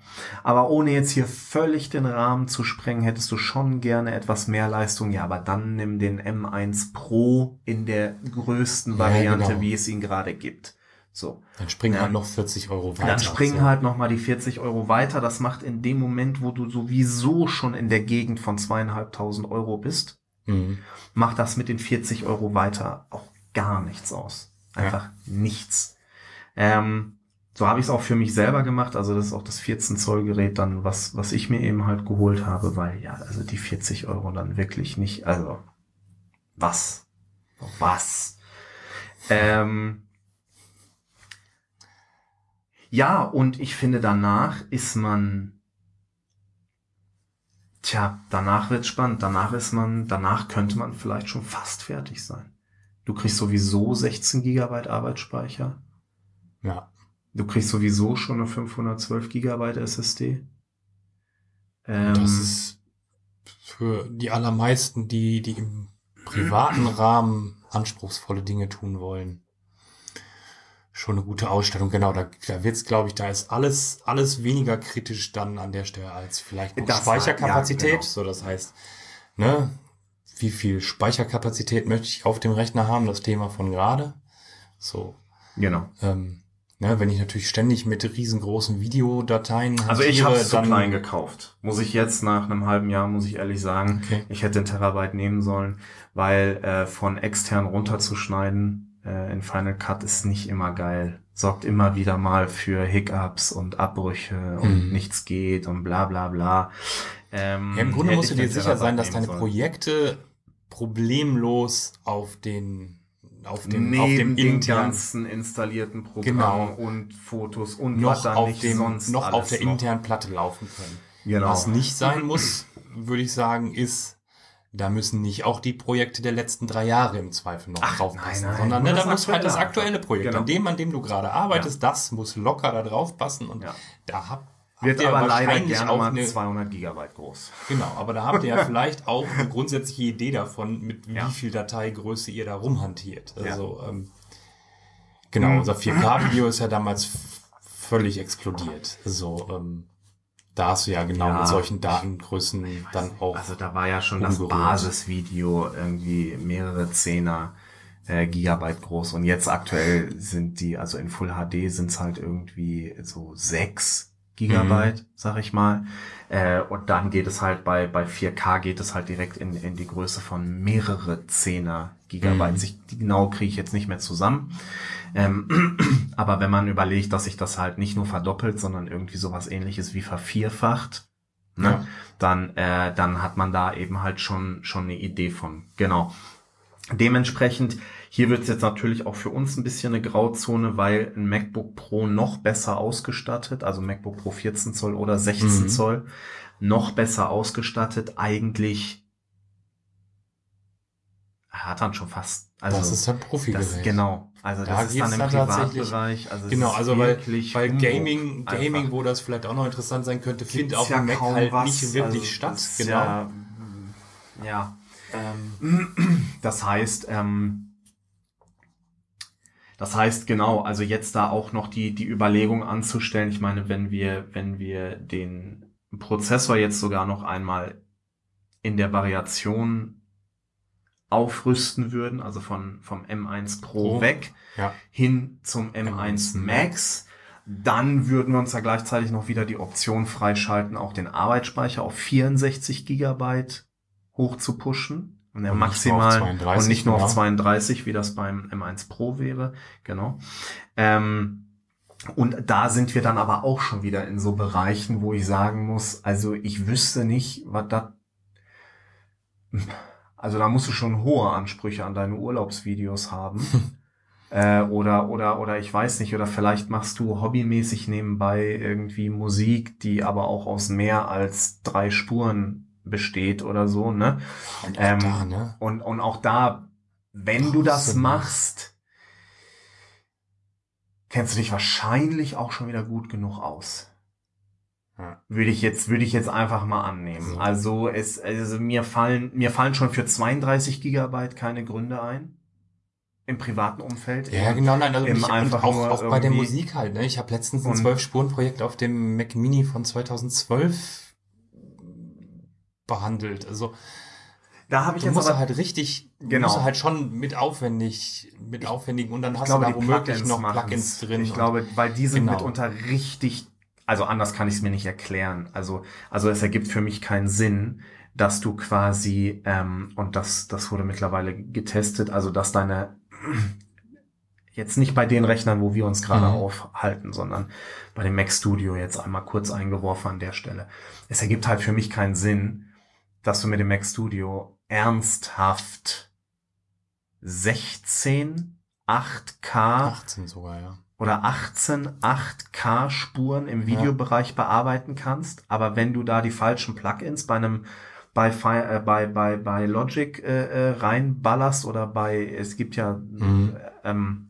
Speaker 2: Aber ohne jetzt hier völlig den Rahmen zu sprengen, hättest du schon gerne etwas mehr Leistung. Ja, aber dann nimm den M1 Pro in der größten
Speaker 3: Ja,
Speaker 2: Variante,
Speaker 3: genau.
Speaker 2: wie es ihn gerade gibt. So.
Speaker 3: Dann springen
Speaker 2: Ja.
Speaker 3: halt noch 40 Euro weiter.
Speaker 2: Dann springen
Speaker 3: so.
Speaker 2: halt nochmal die 40 Euro weiter. Das macht in dem Moment, wo du sowieso schon in der Gegend von zweieinhalbtausend Euro bist,
Speaker 3: Mhm.
Speaker 2: macht das mit den 40 Euro weiter auch gar nichts aus. Einfach nichts. Ähm, so habe ich es auch für mich selber gemacht. Also das ist auch das 14 Zoll Gerät dann, was, was ich mir eben halt geholt habe, weil ja, also die 40 Euro dann wirklich nicht, also was? Was? Ähm, ja, und ich finde, danach ist man, tja, danach wird's spannend. Danach ist man, danach könnte man vielleicht schon fast fertig sein. Du kriegst sowieso 16 Gigabyte Arbeitsspeicher.
Speaker 3: Ja.
Speaker 2: Du kriegst sowieso schon eine 512 Gigabyte SSD. Ähm,
Speaker 3: Das ist für die allermeisten, die, die im privaten Rahmen anspruchsvolle Dinge tun wollen, schon eine gute Ausstattung. Genau, da, da wird's, glaube ich, da ist alles, alles weniger kritisch dann an der Stelle als vielleicht noch
Speaker 2: Das
Speaker 3: Speicherkapazität.
Speaker 2: ja, genau.
Speaker 3: So, das heißt, ne, wie viel Speicherkapazität möchte ich auf dem Rechner haben? Das Thema von gerade. So,
Speaker 2: genau.
Speaker 3: ähm, ne, wenn ich natürlich ständig mit riesengroßen Videodateien
Speaker 2: Also ich
Speaker 3: hantiere,
Speaker 2: habe es zu
Speaker 3: dann-
Speaker 2: klein gekauft. Muss ich jetzt nach einem halben Jahr, muss ich ehrlich sagen,
Speaker 3: Okay.
Speaker 2: ich hätte den Terabyte nehmen sollen, weil äh, von extern runterzuschneiden äh, in Final Cut ist nicht immer geil. Sorgt immer wieder mal für Hiccups und Abbrüche und
Speaker 3: Mhm.
Speaker 2: nichts geht und bla bla bla. Ähm,
Speaker 3: Ja, Im Grunde musst du dir sicher
Speaker 2: Terabyte
Speaker 3: sein, dass deine
Speaker 2: sollen.
Speaker 3: Projekte problemlos auf den, auf dem,
Speaker 2: neben
Speaker 3: auf dem internen,
Speaker 2: ganzen installierten Programmen
Speaker 3: Genau.
Speaker 2: und Fotos und was
Speaker 3: noch
Speaker 2: da
Speaker 3: auf
Speaker 2: nicht
Speaker 3: dem,
Speaker 2: sonst
Speaker 3: noch auf der
Speaker 2: noch.
Speaker 3: internen Platte laufen können.
Speaker 2: Genau.
Speaker 3: Was nicht sein muss, würde ich sagen, ist, da müssen nicht auch die Projekte der letzten drei Jahre im Zweifel noch
Speaker 2: Ach,
Speaker 3: draufpassen,
Speaker 2: nein, nein,
Speaker 3: sondern ne, da muss halt das
Speaker 2: aktuelle
Speaker 3: Projekt,
Speaker 2: Genau.
Speaker 3: an dem, an dem du gerade arbeitest, das muss locker da drauf passen und
Speaker 2: Ja.
Speaker 3: da hab,
Speaker 2: Wird aber leider gerne
Speaker 3: auch
Speaker 2: mal
Speaker 3: eine,
Speaker 2: 200 Gigabyte groß.
Speaker 3: Genau, aber da habt ihr ja vielleicht auch eine grundsätzliche Idee davon, mit
Speaker 2: Ja.
Speaker 3: wie viel Dateigröße ihr da rumhantiert.
Speaker 2: Ja.
Speaker 3: Also, ähm, genau, unser 4K-Video ist ja damals völlig explodiert. So, ähm, da hast du ja genau
Speaker 2: Ja.
Speaker 3: mit solchen Datengrößen dann auch.
Speaker 2: Also da war ja schon das
Speaker 3: umgerührt.
Speaker 2: Basisvideo irgendwie mehrere Zehner äh, Gigabyte groß und jetzt aktuell sind die, also in Full HD sind es halt irgendwie so sechs Gigabyte, sag ich mal. Äh, und dann geht es halt bei, bei 4K geht es halt direkt in, in die Größe von mehrere Zehner Gigabyte.
Speaker 3: Mhm.
Speaker 2: Ich, die genau kriege ich jetzt nicht mehr zusammen. Ähm, aber wenn man überlegt, dass sich das halt nicht nur verdoppelt, sondern irgendwie sowas ähnliches wie vervierfacht, ne?
Speaker 3: Ja.
Speaker 2: dann, äh, dann hat man da eben halt schon, schon eine Idee von. Genau. Dementsprechend, hier wird es jetzt natürlich auch für uns ein bisschen eine Grauzone, weil ein MacBook Pro noch besser ausgestattet, also MacBook Pro 14 Zoll oder 16
Speaker 3: Mhm.
Speaker 2: Zoll, noch besser ausgestattet, eigentlich hat dann schon fast, also
Speaker 3: das ist ein Profigerät.
Speaker 2: das, genau, also
Speaker 3: Da
Speaker 2: das ist dann im
Speaker 3: dann
Speaker 2: Privatbereich, also
Speaker 3: Genau, also weil,
Speaker 2: wirklich
Speaker 3: weil Gaming, Gaming,
Speaker 2: einfach.
Speaker 3: wo das vielleicht auch noch interessant sein könnte, findet auf dem Mac
Speaker 2: kaum
Speaker 3: halt
Speaker 2: was,
Speaker 3: nicht wirklich
Speaker 2: also
Speaker 3: statt. Genau.
Speaker 2: Ja, ja.
Speaker 3: Ähm,
Speaker 2: Das heißt, ähm, Das heißt, genau, also jetzt da auch noch die, die Überlegung anzustellen. Ich meine, wenn wir, wenn wir den Prozessor jetzt sogar noch einmal in der Variation aufrüsten würden, also von, vom M1 Pro,
Speaker 3: Pro.
Speaker 2: weg
Speaker 3: Ja.
Speaker 2: hin zum M1
Speaker 3: M1
Speaker 2: Max, dann würden wir uns da gleichzeitig noch wieder die Option freischalten, auch den Arbeitsspeicher auf 64 Gigabyte hoch zu pushen. Und der
Speaker 3: Und nicht auf
Speaker 2: maximal
Speaker 3: 32,
Speaker 2: und nicht nur auf
Speaker 3: genau.
Speaker 2: 32, wie das beim M1 Pro wäre, genau. Ähm, und da sind wir dann aber auch schon wieder in so Bereichen, wo ich sagen muss, also ich wüsste nicht, was das. Also da musst du schon hohe Ansprüche an deine Urlaubsvideos haben. äh, oder, oder, oder ich weiß nicht, oder vielleicht machst du hobbymäßig nebenbei irgendwie Musik, die aber auch aus mehr als drei Spuren besteht oder so, ne?
Speaker 3: Und auch
Speaker 2: Ähm,
Speaker 3: da, ne?
Speaker 2: Und, und auch da, wenn du das
Speaker 3: du
Speaker 2: machst, kennst du dich wahrscheinlich auch schon wieder gut genug aus.
Speaker 3: Ja.
Speaker 2: Würde ich jetzt, würde ich jetzt einfach mal annehmen.
Speaker 3: So.
Speaker 2: Also es, also mir fallen, mir fallen schon für 32 Gigabyte keine Gründe ein. Im privaten Umfeld.
Speaker 3: Ja, genau, nein, also
Speaker 2: Im
Speaker 3: ich,
Speaker 2: einfach
Speaker 3: auch, auch bei der Musik halt, ne? Ich habe letztens ein 12-Spuren-Projekt auf dem Mac Mini von 2012 behandelt. Also
Speaker 2: Da habe ich
Speaker 3: du
Speaker 2: jetzt
Speaker 3: musst
Speaker 2: aber,
Speaker 3: halt richtig,
Speaker 2: Genau.
Speaker 3: musst halt schon mit aufwendig, mit aufwendigen und dann
Speaker 2: ich
Speaker 3: hast
Speaker 2: glaube,
Speaker 3: du da womöglich noch. Plugins drin.
Speaker 2: Ich glaube, weil die sind
Speaker 3: Genau.
Speaker 2: mitunter richtig, also anders kann ich es mir nicht erklären. Also, also es ergibt für mich keinen Sinn, dass du quasi, ähm, und das, das wurde mittlerweile getestet, also dass deine, jetzt nicht bei den Rechnern, wo wir uns gerade
Speaker 3: Mhm.
Speaker 2: aufhalten, sondern bei dem Mac Studio jetzt einmal kurz eingeworfen an der Stelle. Es ergibt halt für mich keinen Sinn, dass du mit dem Mac Studio ernsthaft 16 8K
Speaker 3: 18 sogar, ja.
Speaker 2: oder 18 8K Spuren im
Speaker 3: Ja.
Speaker 2: Videobereich bearbeiten kannst, aber wenn du da die falschen Plugins bei einem bei äh, bei bei bei Logic äh, äh, reinballerst oder bei es gibt ja
Speaker 3: Mhm.
Speaker 2: ähm,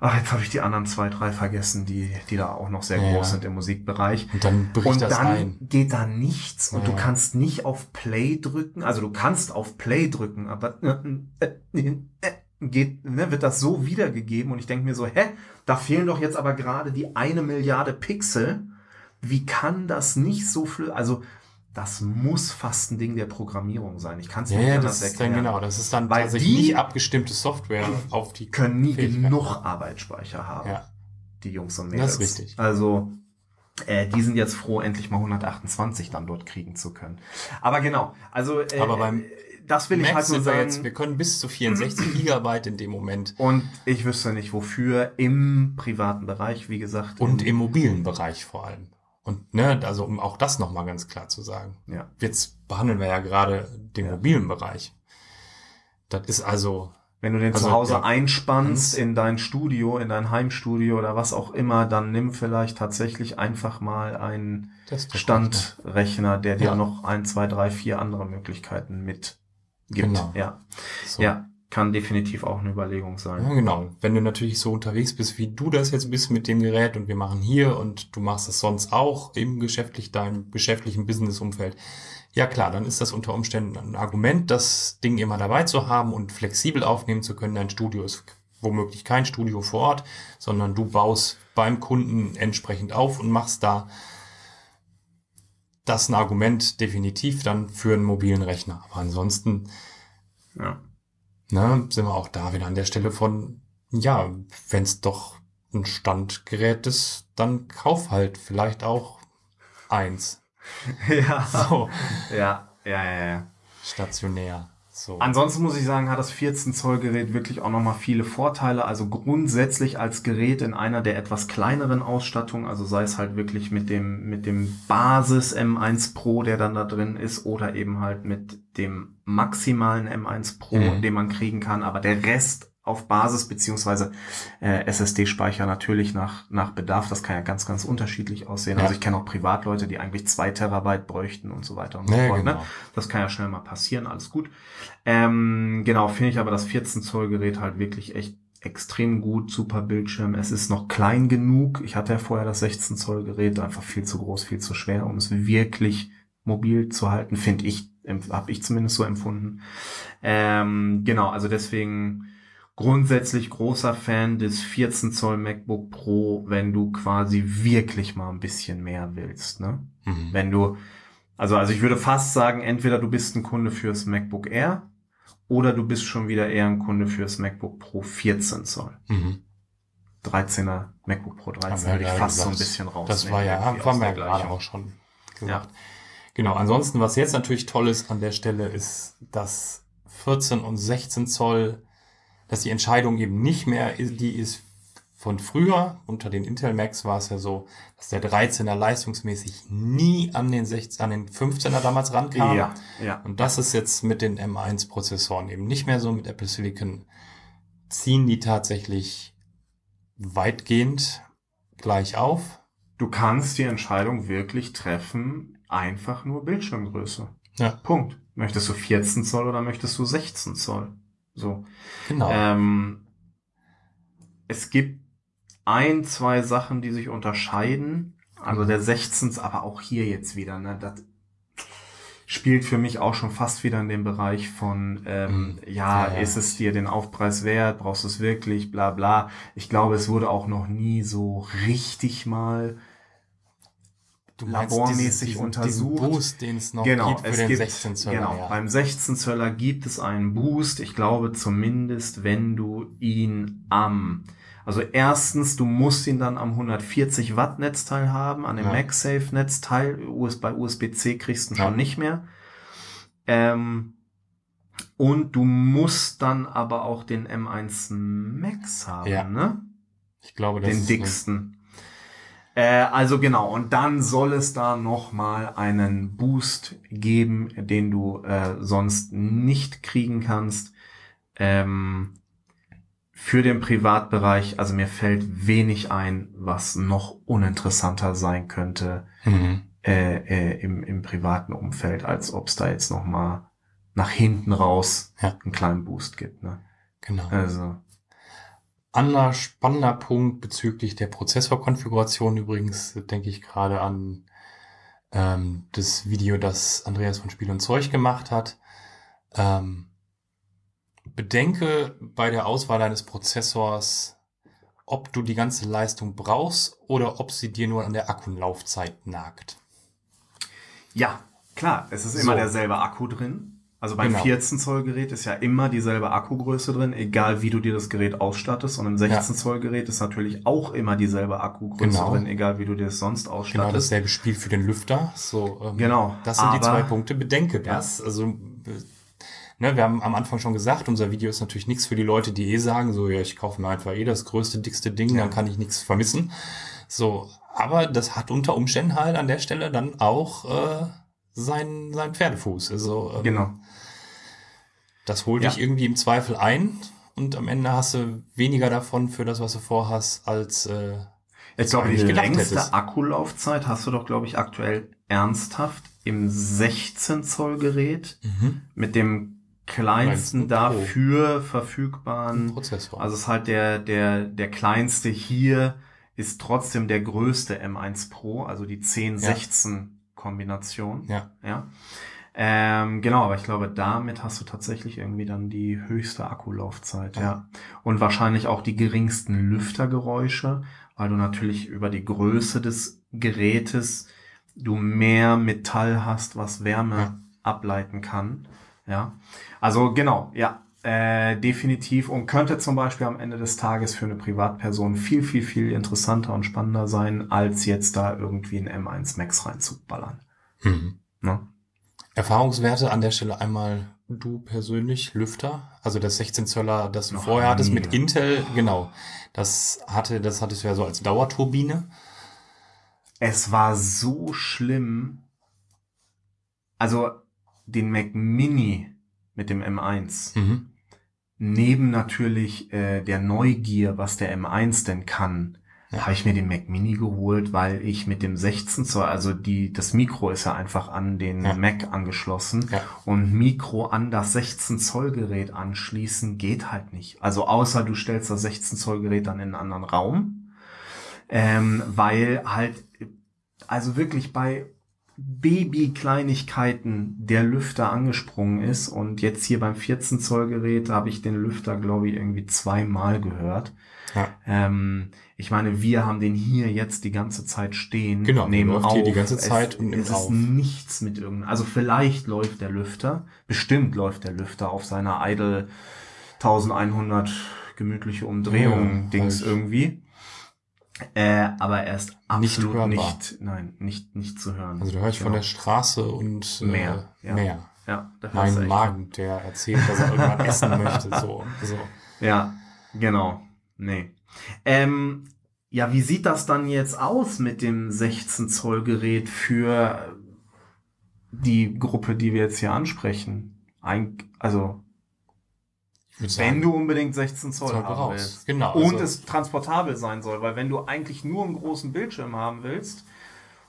Speaker 2: ach jetzt habe ich die anderen zwei drei vergessen, die die da auch noch sehr
Speaker 3: Ja,
Speaker 2: groß sind im Musikbereich
Speaker 3: Und dann bricht
Speaker 2: und
Speaker 3: das
Speaker 2: dann
Speaker 3: ein.
Speaker 2: geht da nichts und
Speaker 3: Ja,
Speaker 2: du kannst nicht auf Play drücken. Also du kannst auf Play drücken, aber äh, äh, äh, geht, ne, wird das so wiedergegeben und ich denke mir so, hä, da fehlen doch jetzt aber gerade die eine Milliarde Pixel. Wie kann das nicht so viel? Also das muss fast ein Ding der Programmierung sein. Ich kann es mir nicht
Speaker 3: ja,
Speaker 2: anders
Speaker 3: das ist dann
Speaker 2: erklären.
Speaker 3: genau, das ist dann
Speaker 2: Weil
Speaker 3: tatsächlich
Speaker 2: die
Speaker 3: nicht abgestimmte Software auf die
Speaker 2: Können nie genug Arbeitsspeicher haben.
Speaker 3: Ja.
Speaker 2: die Jungs und
Speaker 3: Das
Speaker 2: Mädels.
Speaker 3: ist richtig.
Speaker 2: Also, äh, die sind jetzt froh, endlich mal 128 dann dort kriegen zu können. Aber genau, also äh,
Speaker 3: Aber beim
Speaker 2: das will ich
Speaker 3: Mac
Speaker 2: halt nur sagen.
Speaker 3: jetzt, wir können bis zu 64 Gigabyte in dem Moment
Speaker 2: und ich wüsste nicht wofür im privaten Bereich, wie gesagt.
Speaker 3: und im mobilen Bereich vor allem. Und ne, also um auch das nochmal ganz klar zu sagen.
Speaker 2: ja.
Speaker 3: Jetzt behandeln wir ja gerade den
Speaker 2: Ja.
Speaker 3: mobilen Bereich. Das ist also,
Speaker 2: Wenn du den
Speaker 3: Also,
Speaker 2: zu Hause
Speaker 3: ja,
Speaker 2: einspannst
Speaker 3: ganz-
Speaker 2: in dein Studio, in dein Heimstudio oder was auch immer, dann nimm vielleicht tatsächlich einfach mal einen Standrechner, der dir
Speaker 3: Ja.
Speaker 2: noch ein, zwei, drei, vier andere Möglichkeiten mit gibt.
Speaker 3: Genau.
Speaker 2: Ja.
Speaker 3: so.
Speaker 2: ja, kann definitiv auch eine Überlegung sein.
Speaker 3: Ja, genau. Wenn du natürlich so unterwegs bist, wie du das jetzt bist mit dem Gerät und wir machen hier und du machst es sonst auch im geschäftlich, deinem geschäftlichen Businessumfeld. Ja klar, dann ist das unter Umständen ein Argument, das Ding immer dabei zu haben und flexibel aufnehmen zu können. Dein Studio ist womöglich kein Studio vor Ort, sondern du baust beim Kunden entsprechend auf und machst da das ein Argument definitiv dann für einen mobilen Rechner. Aber ansonsten
Speaker 2: Ja.
Speaker 3: Ne, sind wir auch da wieder an der Stelle von, ja, wenn es doch ein Standgerät ist, dann kauf halt vielleicht auch eins.
Speaker 2: ja.
Speaker 3: So,
Speaker 2: Ja, ja, ja, ja.
Speaker 3: stationär. So.
Speaker 2: Ansonsten muss ich sagen, hat das 14 Zoll Gerät wirklich auch nochmal viele Vorteile. Also grundsätzlich als Gerät in einer der etwas kleineren Ausstattungen, also sei es halt wirklich mit dem, mit dem Basis M1 Pro, der dann da drin ist, oder eben halt mit dem maximalen M1 Pro,
Speaker 3: Mhm.
Speaker 2: den man kriegen kann, aber der Rest auf Basis beziehungsweise äh, SSD-Speicher natürlich nach, nach Bedarf. Das kann ja ganz, ganz unterschiedlich aussehen.
Speaker 3: Ja.
Speaker 2: Also ich kenne auch Privatleute, die eigentlich zwei Terabyte bräuchten und so weiter und so
Speaker 3: Ja,
Speaker 2: fort. Ne?
Speaker 3: genau.
Speaker 2: Das kann ja schnell mal passieren, alles gut. Ähm, genau, finde ich aber das 14 Zoll Gerät halt wirklich echt extrem gut, super Bildschirm. Es ist noch klein genug. Ich hatte ja vorher das 16 Zoll Gerät, einfach viel zu groß, viel zu schwer, um es wirklich mobil zu halten, finde ich, habe ich zumindest so empfunden. Ähm, genau, also deswegen grundsätzlich großer Fan des 14 Zoll MacBook Pro, wenn du quasi wirklich mal ein bisschen mehr willst. Ne?
Speaker 3: Mhm.
Speaker 2: Wenn du, also, also ich würde fast sagen, entweder du bist ein Kunde fürs MacBook Air oder du bist schon wieder eher ein Kunde fürs MacBook Pro 14 Zoll.
Speaker 3: Mhm.
Speaker 2: 13er MacBook Pro 13
Speaker 3: Haben wir
Speaker 2: würde ich
Speaker 3: ja
Speaker 2: fast so ein
Speaker 3: gesagt.
Speaker 2: bisschen raus.
Speaker 3: Das war ja, haben wir ja gerade auch schon gesagt. Genau, ansonsten, was jetzt natürlich toll ist an der Stelle, ist, dass 14 und 16 Zoll, dass die Entscheidung eben nicht mehr ist, die ist von früher. Unter den Intel Macs war es ja so, dass der 13er leistungsmäßig nie an den 16, an den 15er damals rankam.
Speaker 2: Ja, ja.
Speaker 3: Und das ist jetzt mit den M1-Prozessoren eben nicht mehr so. Mit Apple Silicon ziehen die tatsächlich weitgehend gleich auf.
Speaker 2: Du kannst die Entscheidung wirklich treffen, einfach nur Bildschirmgröße.
Speaker 3: Ja.
Speaker 2: Punkt. Möchtest du 14 Zoll oder möchtest du 16 Zoll? So.
Speaker 3: Genau.
Speaker 2: Ähm, es gibt ein, zwei Sachen, die sich unterscheiden. Also
Speaker 3: Mhm.
Speaker 2: der 16, aber auch hier jetzt wieder, ne, das spielt für mich auch schon fast wieder in dem Bereich von, ähm,
Speaker 3: Mhm.
Speaker 2: ja,
Speaker 3: Ja, ja.
Speaker 2: ist es dir den Aufpreis wert, brauchst du es wirklich, bla bla. Ich glaube, es wurde auch noch nie so richtig mal
Speaker 3: du
Speaker 2: labormäßig
Speaker 3: diesen,
Speaker 2: untersucht.
Speaker 3: Diesen Boost, den es noch
Speaker 2: genau,
Speaker 3: gibt für
Speaker 2: es
Speaker 3: den
Speaker 2: gibt,
Speaker 3: 16 Zöller.
Speaker 2: Genau,
Speaker 3: ja.
Speaker 2: beim 16 Zöller gibt es einen Boost. Ich glaube zumindest, wenn du ihn am, also erstens, du musst ihn dann am 140 Watt Netzteil haben, an dem
Speaker 3: Ja.
Speaker 2: MagSafe Netzteil. US, bei USB-C kriegst du ihn
Speaker 3: Ja.
Speaker 2: schon nicht mehr. Ähm, und du musst dann aber auch den M1 Max haben,
Speaker 3: Ja.
Speaker 2: ne?
Speaker 3: ich glaube, das
Speaker 2: den dicksten. Äh, also genau, und dann soll es da nochmal einen Boost geben, den du äh, sonst nicht kriegen kannst. Ähm, für den Privatbereich, also mir fällt wenig ein, was noch uninteressanter sein könnte
Speaker 3: Mhm.
Speaker 2: äh, äh, im, im privaten Umfeld, als ob es da jetzt nochmal nach hinten raus
Speaker 3: Ja.
Speaker 2: einen kleinen Boost gibt. Ne?
Speaker 3: Genau.
Speaker 2: Also,
Speaker 3: Anderer spannender Punkt bezüglich der Prozessorkonfiguration übrigens, denke ich gerade an ähm, das Video, das Andreas von Spiel und Zeug gemacht hat. Ähm, bedenke bei der Auswahl deines Prozessors, ob du die ganze Leistung brauchst oder ob sie dir nur an der Akkulaufzeit nagt.
Speaker 2: Ja, klar, es ist immer
Speaker 3: So.
Speaker 2: derselbe Akku drin. Also beim
Speaker 3: Genau.
Speaker 2: 14 Zoll Gerät ist ja immer dieselbe Akkugröße drin, egal wie du dir das Gerät ausstattest. Und im 16 Zoll Gerät ist natürlich auch immer dieselbe Akkugröße
Speaker 3: Genau.
Speaker 2: drin, egal wie du dir das sonst
Speaker 3: Genau
Speaker 2: ausstattest.
Speaker 3: dasselbe Spiel für den Lüfter. So, ähm,
Speaker 2: Genau,
Speaker 3: Das sind die
Speaker 2: aber-
Speaker 3: zwei Punkte. Bedenke das. Also, äh, ne, wir haben am Anfang schon gesagt, unser Video ist natürlich nichts für die Leute, die eh sagen, so, ja, ich kaufe mir einfach eh das größte, dickste Ding, dann kann ich nichts vermissen. So, aber das hat unter Umständen halt an der Stelle dann auch äh, sein, sein Pferdefuß. Also, ähm,
Speaker 2: Genau.
Speaker 3: Das holt
Speaker 2: Ja.
Speaker 3: dich irgendwie im Zweifel ein und am Ende hast du weniger davon für das, was du vorhast, als äh,
Speaker 2: Ich glaube, die längste
Speaker 3: hättest.
Speaker 2: Akkulaufzeit hast du doch, glaube ich, aktuell ernsthaft im 16 Zoll Gerät
Speaker 3: mhm.
Speaker 2: mit dem kleinsten dafür verfügbaren
Speaker 3: Prozessor.
Speaker 2: Also es ist halt der, der, der kleinste hier ist trotzdem der größte M1 Pro, also die 10-16 Kombination.
Speaker 3: ja.
Speaker 2: Ja. Ähm, genau, aber ich glaube, damit hast du tatsächlich irgendwie dann die höchste Akkulaufzeit, ja.
Speaker 3: Ja.
Speaker 2: Und wahrscheinlich auch die geringsten Lüftergeräusche, weil du natürlich über die Größe des Gerätes du mehr Metall hast, was Wärme
Speaker 3: Ja.
Speaker 2: ableiten kann. Ja. Also genau, ja. Äh, definitiv und könnte zum Beispiel am Ende des Tages für eine Privatperson viel, viel, viel interessanter und spannender sein, als jetzt da irgendwie ein M1 Max reinzuballern.
Speaker 3: Mhm.
Speaker 2: Ne?
Speaker 3: Erfahrungswerte an der Stelle einmal du persönlich, Lüfter, also das 16 Zöller, das du vorher hattest mit? Intel, genau. Das hatte, das hattest du ja so als Dauerturbine.
Speaker 2: Es war so schlimm. Also den Mac Mini mit dem M1,
Speaker 3: Mhm.
Speaker 2: neben natürlich äh, der Neugier, was der M1 denn kann,
Speaker 3: Ja.
Speaker 2: habe ich mir den Mac Mini geholt, weil ich mit dem 16 Zoll, also die das Mikro ist ja einfach an den
Speaker 3: Ja.
Speaker 2: Mac angeschlossen
Speaker 3: Ja.
Speaker 2: und Mikro an das 16 Zoll Gerät anschließen geht halt nicht. Also außer du stellst das 16 Zoll Gerät dann in einen anderen Raum, ähm, weil halt also wirklich bei Baby-Kleinigkeiten der Lüfter angesprungen ist. Und jetzt hier beim 14 Zoll Gerät habe ich den Lüfter, glaube ich, irgendwie zweimal gehört.
Speaker 3: Ja.
Speaker 2: Ähm, ich meine, wir haben den hier jetzt die ganze Zeit stehen.
Speaker 3: Genau,
Speaker 2: nehmen
Speaker 3: läuft
Speaker 2: auf.
Speaker 3: hier die ganze Zeit
Speaker 2: es,
Speaker 3: und nimmt
Speaker 2: es ist
Speaker 3: auf.
Speaker 2: nichts mit irgendeinem. Also vielleicht läuft der Lüfter, bestimmt läuft der Lüfter auf seiner Idle 1100 gemütliche Umdrehungen
Speaker 3: Ja,
Speaker 2: Dings
Speaker 3: halt.
Speaker 2: irgendwie. Äh, aber er ist
Speaker 3: Nicht
Speaker 2: absolut
Speaker 3: hörbar.
Speaker 2: nicht, nein, nicht, nicht zu hören.
Speaker 3: Also da höre ich von
Speaker 2: Genau.
Speaker 3: der Straße und äh,
Speaker 2: Mehr, ja.
Speaker 3: mehr.
Speaker 2: ja, da hörst du
Speaker 3: Mein Magen, der erzählt, dass er irgendwann essen möchte. So, so.
Speaker 2: Ja, genau. Nee. Ähm, ja, wie sieht das dann jetzt aus mit dem 16 Zoll Gerät für die Gruppe, die wir jetzt hier ansprechen? Ein, also, wenn
Speaker 3: sagen,
Speaker 2: du unbedingt 16 Zoll haben
Speaker 3: raus.
Speaker 2: willst.
Speaker 3: Genau.
Speaker 2: Und
Speaker 3: also-
Speaker 2: es transportabel sein soll, weil wenn du eigentlich nur einen großen Bildschirm haben willst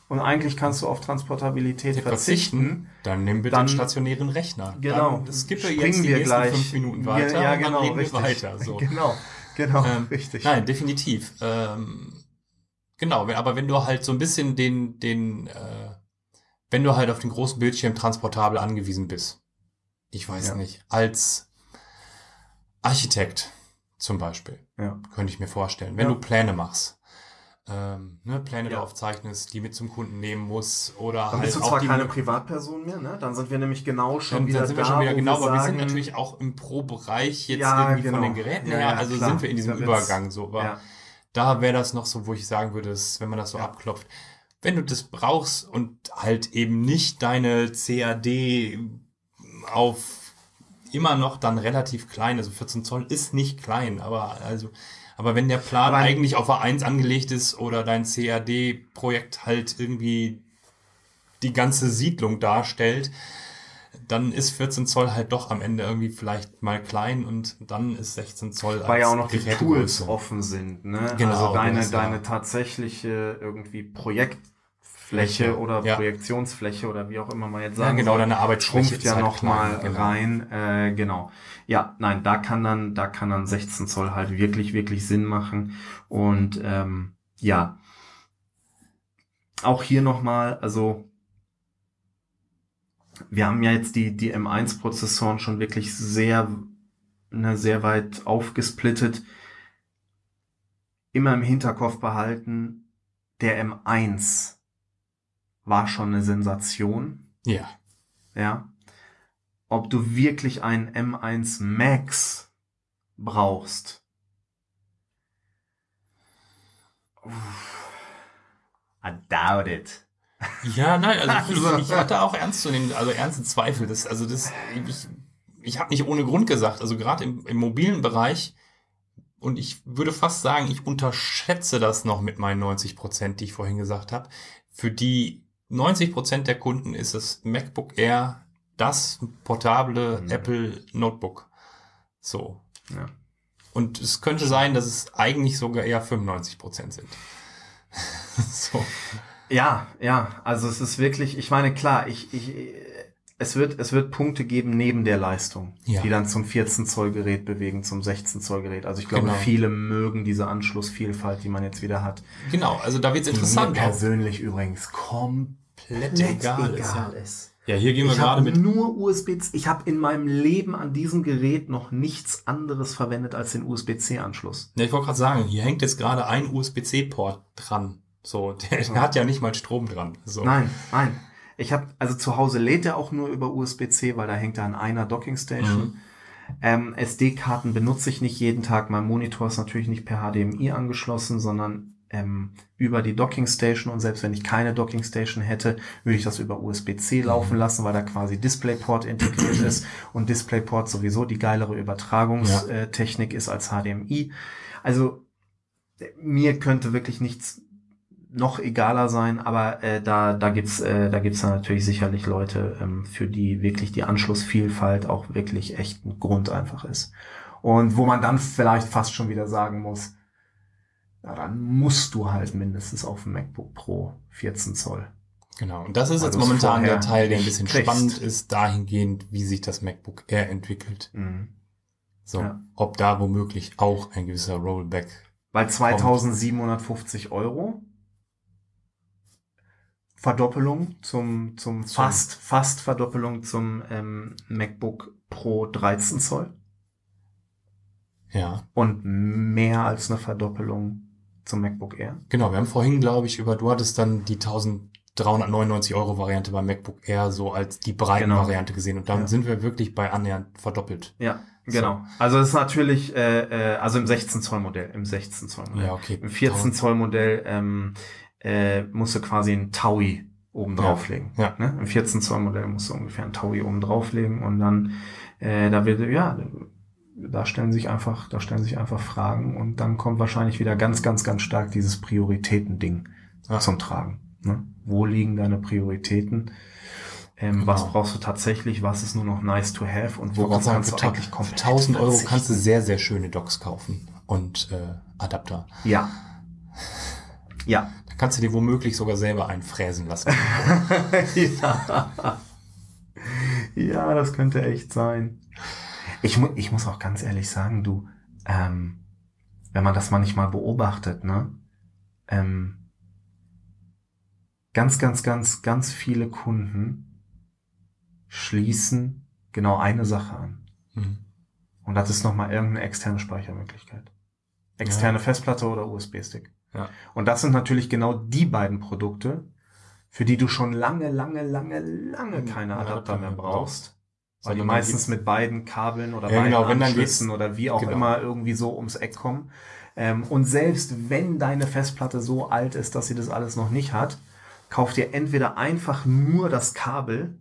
Speaker 2: und eigentlich kannst du auf Transportabilität verzichten,
Speaker 3: Dann nimm bitte
Speaker 2: Dann-
Speaker 3: einen stationären Rechner.
Speaker 2: Genau.
Speaker 3: Dann skippe
Speaker 2: Springen
Speaker 3: jetzt die
Speaker 2: wir
Speaker 3: nächsten
Speaker 2: gleich.
Speaker 3: fünf Minuten
Speaker 2: Ja,
Speaker 3: weiter
Speaker 2: ja,
Speaker 3: und
Speaker 2: genau,
Speaker 3: dann reden
Speaker 2: richtig.
Speaker 3: weiter. So.
Speaker 2: Genau, genau,
Speaker 3: Ähm,
Speaker 2: richtig.
Speaker 3: Nein, definitiv. Ähm, genau, aber wenn du halt so ein bisschen den, den, äh, wenn du halt auf den großen Bildschirm transportabel angewiesen bist, ich weiß
Speaker 2: Ja.
Speaker 3: nicht, als Architekt zum Beispiel,
Speaker 2: Ja.
Speaker 3: könnte ich mir vorstellen, wenn
Speaker 2: Ja.
Speaker 3: du Pläne machst, ähm, ne, Pläne
Speaker 2: Ja.
Speaker 3: darauf zeichnest, die mit zum Kunden nehmen muss oder
Speaker 2: Dann
Speaker 3: halt
Speaker 2: bist du
Speaker 3: auch
Speaker 2: zwar
Speaker 3: die
Speaker 2: keine Privatperson mehr, ne? Dann sind wir nämlich genau schon
Speaker 3: dann,
Speaker 2: wieder
Speaker 3: dann sind
Speaker 2: da,
Speaker 3: wir schon wieder genau, aber wir sind
Speaker 2: sagen,
Speaker 3: natürlich auch im Pro-Bereich jetzt
Speaker 2: Ja,
Speaker 3: irgendwie von
Speaker 2: genau.
Speaker 3: den Geräten
Speaker 2: Ja,
Speaker 3: her, also
Speaker 2: klar.
Speaker 3: sind wir in diesem Übergang so. Aber
Speaker 2: Ja,
Speaker 3: da wäre das noch so, wo ich sagen würde, dass, wenn man das so
Speaker 2: Ja.
Speaker 3: abklopft, wenn du das brauchst und halt eben nicht deine CAD auf immer noch dann relativ klein, also 14 Zoll ist nicht klein, aber also, aber wenn der Plan
Speaker 2: Aber-
Speaker 3: eigentlich auf A1 angelegt ist oder dein CAD-Projekt halt irgendwie die ganze Siedlung darstellt, dann ist 14 Zoll halt doch am Ende irgendwie vielleicht mal klein und dann ist 16 Zoll
Speaker 2: weil ja auch noch die. Tools offen sind, ne?
Speaker 3: Genau,
Speaker 2: also deine, deine tatsächliche irgendwie Projektfläche
Speaker 3: Fläche,
Speaker 2: oder
Speaker 3: ja.
Speaker 2: Projektionsfläche oder wie auch immer man jetzt
Speaker 3: Ja,
Speaker 2: sagen
Speaker 3: genau,
Speaker 2: soll,
Speaker 3: deine Arbeitsfläche
Speaker 2: schrumpft ja
Speaker 3: halt
Speaker 2: noch mal
Speaker 3: klein, genau.
Speaker 2: rein, äh, genau. Ja, nein, da kann dann, da kann dann 16 Zoll halt wirklich, wirklich Sinn machen und ähm, ja, auch hier noch mal, also wir haben ja jetzt die, die M1-Prozessoren schon wirklich sehr, ne, sehr weit aufgesplittet. Immer im Hinterkopf behalten, der M1 war schon eine Sensation,
Speaker 3: Ja.
Speaker 2: ja. Ob du wirklich einen M1 Max brauchst. Uff. I doubt it.
Speaker 3: Ja, nein, also, ich, ich hatte auch ernst zu nehmen, also ernste Zweifel. Das, also das, ich, ich habe nicht ohne Grund gesagt, also gerade im, im mobilen Bereich, und ich würde fast sagen, ich unterschätze das noch mit meinen 90 Prozent, die ich vorhin gesagt habe. Für die 90 Prozent der Kunden ist das MacBook Air das portable
Speaker 2: Mhm.
Speaker 3: Apple Notebook. So.
Speaker 2: Ja.
Speaker 3: Und es könnte sein, dass es eigentlich sogar eher 95 Prozent sind. so.
Speaker 2: Ja, ja, also es ist wirklich, ich meine, klar, ich, ich, es wird, es wird Punkte geben neben der Leistung,
Speaker 3: Ja.
Speaker 2: die dann zum 14 Zoll Gerät bewegen, zum 16 Zoll Gerät. Also ich glaube,
Speaker 3: Genau.
Speaker 2: viele mögen diese Anschlussvielfalt, die man jetzt wieder hat.
Speaker 3: Genau, also da wird's
Speaker 2: Die mir
Speaker 3: interessant. auch.
Speaker 2: persönlich übrigens komplett
Speaker 3: egal
Speaker 2: egal,
Speaker 3: ist,
Speaker 2: ist.
Speaker 3: Ja, hier gehen wir
Speaker 2: Ich
Speaker 3: gerade
Speaker 2: habe
Speaker 3: mit.
Speaker 2: nur USB, ich habe in meinem Leben an diesem Gerät noch nichts anderes verwendet als den USB-C-Anschluss.
Speaker 3: Ja, ich wollte gerade sagen, hier hängt jetzt gerade ein USB-C-Port dran. So, der, der hat ja nicht mal Strom dran. So.
Speaker 2: Nein, nein. Ich habe also zu Hause lädt er auch nur über USB-C, weil da hängt er an einer Dockingstation.
Speaker 3: Mhm.
Speaker 2: Ähm, SD-Karten benutze ich nicht jeden Tag. Mein Monitor ist natürlich nicht per HDMI angeschlossen, sondern ähm, über die Dockingstation. Und selbst wenn ich keine Dockingstation hätte, würde ich das über USB-C laufen
Speaker 3: Mhm.
Speaker 2: lassen, weil da quasi DisplayPort integriert ist und DisplayPort sowieso die geilere Übertragungstechnik ist als HDMI. Also mir könnte wirklich nichts noch egaler sein, aber äh, da da gibt's äh, da gibt's natürlich sicherlich Leute, ähm, für die wirklich die Anschlussvielfalt auch wirklich echt ein Grund einfach ist und wo man dann vielleicht fast schon wieder sagen muss, ja, dann musst du halt mindestens auf dem MacBook Pro 14 Zoll.
Speaker 3: Genau. Und das ist
Speaker 2: Weil
Speaker 3: jetzt momentan der Teil, der ein bisschen
Speaker 2: kriegst.
Speaker 3: spannend ist, dahingehend, wie sich das MacBook Air entwickelt.
Speaker 2: Mhm.
Speaker 3: So,
Speaker 2: Ja.
Speaker 3: ob da womöglich auch ein gewisser Rollback.
Speaker 2: Bei 2750 Euro Verdoppelung zum, zum fast, fast Verdoppelung zum ähm, MacBook Pro 13 Zoll
Speaker 3: Ja,
Speaker 2: und mehr als eine Verdoppelung zum MacBook Air.
Speaker 3: genau. Wir haben vorhin, glaube ich, über, du hattest dann die 1399 Euro Variante beim MacBook Air so als die breiten
Speaker 2: Genau.
Speaker 3: Variante gesehen. Und damit
Speaker 2: Ja.
Speaker 3: sind wir wirklich bei annähernd verdoppelt.
Speaker 2: Ja, genau. Also es ist natürlich, äh, äh, also im 16 Zoll Modell, im 16 Zoll Modell.
Speaker 3: Ja, okay.
Speaker 2: Im 14 Zoll Modell ähm, äh, musst du quasi ein Taui oben
Speaker 3: Ja.
Speaker 2: drauflegen.
Speaker 3: Ja.
Speaker 2: Ne? Im 14 Zoll Modell musst du ungefähr ein Taui oben drauflegen und dann äh, da wird ja da stellen sich einfach da stellen sich einfach Fragen und dann kommt wahrscheinlich wieder ganz ganz ganz stark dieses Prioritäten-Ding
Speaker 3: Ja.
Speaker 2: zum Tragen. Ne? Wo liegen deine Prioritäten? Ähm, Was
Speaker 3: Genau.
Speaker 2: brauchst du tatsächlich? Was ist nur noch nice to have? Und wo
Speaker 3: sagen,
Speaker 2: kannst
Speaker 3: für,
Speaker 2: du eigentlich
Speaker 3: für
Speaker 2: komplett
Speaker 3: 1000 Euro
Speaker 2: verzichten?
Speaker 3: kannst du sehr, sehr schöne Docks kaufen und äh, Adapter.
Speaker 2: Ja. Ja.
Speaker 3: Kannst du dir womöglich sogar selber einfräsen lassen.
Speaker 2: ja. ja, das könnte echt sein. Ich, mu ich muss auch ganz ehrlich sagen, du, ähm, wenn man das manchmal beobachtet, ne, ähm, ganz, ganz, ganz, ganz viele Kunden schließen genau eine Sache an.
Speaker 3: Mhm.
Speaker 2: Und das ist nochmal irgendeine externe Speichermöglichkeit. Externe Festplatte oder USB-Stick.
Speaker 3: Ja.
Speaker 2: Und das sind natürlich genau die beiden Produkte, für die du schon lange, lange, lange, lange keine
Speaker 3: Ja,
Speaker 2: Adapter mehr brauchst. Weil die meistens mit beiden Kabeln oder
Speaker 3: Ja,
Speaker 2: beiden
Speaker 3: genau,
Speaker 2: Anschlüssen oder wie auch
Speaker 3: genau.
Speaker 2: immer irgendwie so ums Eck kommen. Ähm, und selbst wenn deine Festplatte so alt ist, dass sie das alles noch nicht hat, kauf dir entweder einfach nur das Kabel.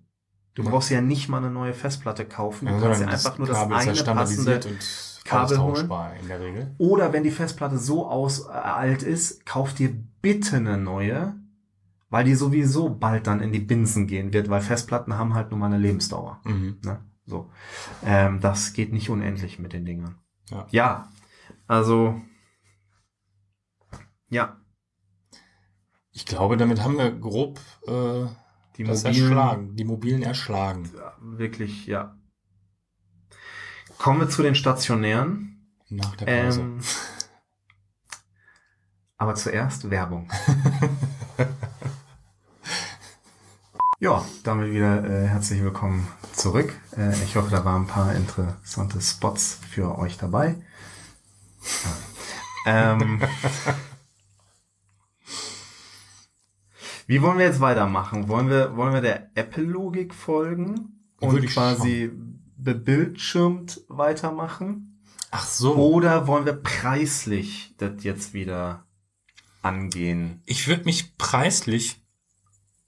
Speaker 2: Du
Speaker 3: Ja.
Speaker 2: brauchst ja nicht mal eine neue Festplatte kaufen. Du
Speaker 3: Ja,
Speaker 2: kannst dir einfach nur das
Speaker 3: Kabel ja
Speaker 2: eine passende
Speaker 3: und
Speaker 2: Kabel holen.
Speaker 3: in der Regel.
Speaker 2: oder wenn die Festplatte so aus, äh, alt ist, kauf dir bitte eine neue, weil die sowieso bald dann in die Binsen gehen wird, weil Festplatten haben halt nur mal eine Lebensdauer.
Speaker 3: Mhm.
Speaker 2: Ne? So. Ähm, das geht nicht unendlich mit den Dingern.
Speaker 3: Ja.
Speaker 2: ja also ja,
Speaker 3: Ich glaube, damit haben wir grob äh,
Speaker 2: die
Speaker 3: das
Speaker 2: mobilen,
Speaker 3: erschlagen, die mobilen erschlagen.
Speaker 2: Ja, wirklich, ja. Kommen wir zu den stationären.
Speaker 3: Nach der Pause.
Speaker 2: Ähm, aber zuerst Werbung. ja, damit wieder äh, herzlich willkommen zurück. Äh, ich hoffe, da waren ein paar interessante Spots für euch dabei. Ähm, wie wollen wir jetzt weitermachen? Wollen wir, wollen wir der Apple-Logik folgen und quasi bebildschirmt weitermachen?
Speaker 3: Ach so.
Speaker 2: Oder wollen wir preislich das jetzt wieder angehen?
Speaker 3: Ich würde mich preislich,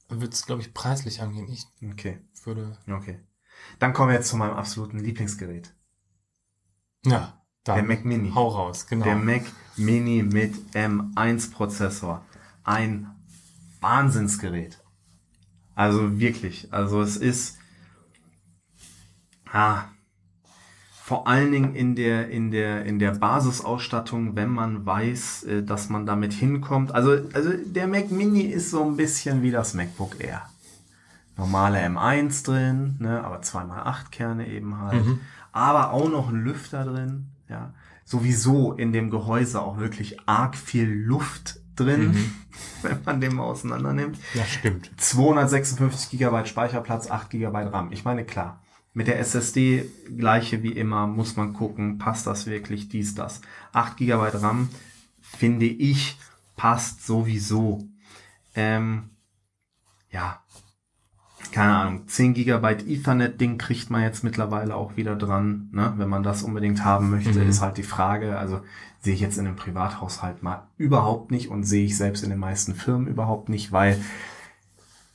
Speaker 3: würde es glaube ich preislich angehen. Ich
Speaker 2: Okay,
Speaker 3: würde,
Speaker 2: okay. Dann kommen wir jetzt zu meinem absoluten Lieblingsgerät.
Speaker 3: ja, dann
Speaker 2: Der Mac Mini.
Speaker 3: hau raus, genau.
Speaker 2: Der Mac Mini mit M1-Prozessor. Ein Wahnsinnsgerät. Also wirklich. Also es ist ah, vor allen Dingen in der, in der, in der Basisausstattung, wenn man weiß, äh, dass man damit hinkommt. Also, also der Mac Mini ist so ein bisschen wie das MacBook Air. Normale M1 drin, ne, aber 2x8 Kerne eben halt.
Speaker 3: Mhm.
Speaker 2: Aber auch noch ein Lüfter drin, ja. Sowieso in dem Gehäuse auch wirklich arg viel Luft drin,
Speaker 3: Mhm.
Speaker 2: wenn man den mal auseinander nimmt.
Speaker 3: Ja, stimmt.
Speaker 2: 256 GB Speicherplatz, 8 GB RAM. Ich meine, klar, mit der SSD gleiche wie immer, muss man gucken, passt das wirklich, dies, das. 8 GB RAM, finde ich, passt sowieso. Ähm, ja, keine Ahnung, 10 GB Ethernet-Ding kriegt man jetzt mittlerweile auch wieder dran, ne? wenn man das unbedingt haben möchte,
Speaker 3: Mhm.
Speaker 2: ist halt die Frage, also sehe ich jetzt in einem Privathaushalt mal überhaupt nicht und sehe ich selbst in den meisten Firmen überhaupt nicht, weil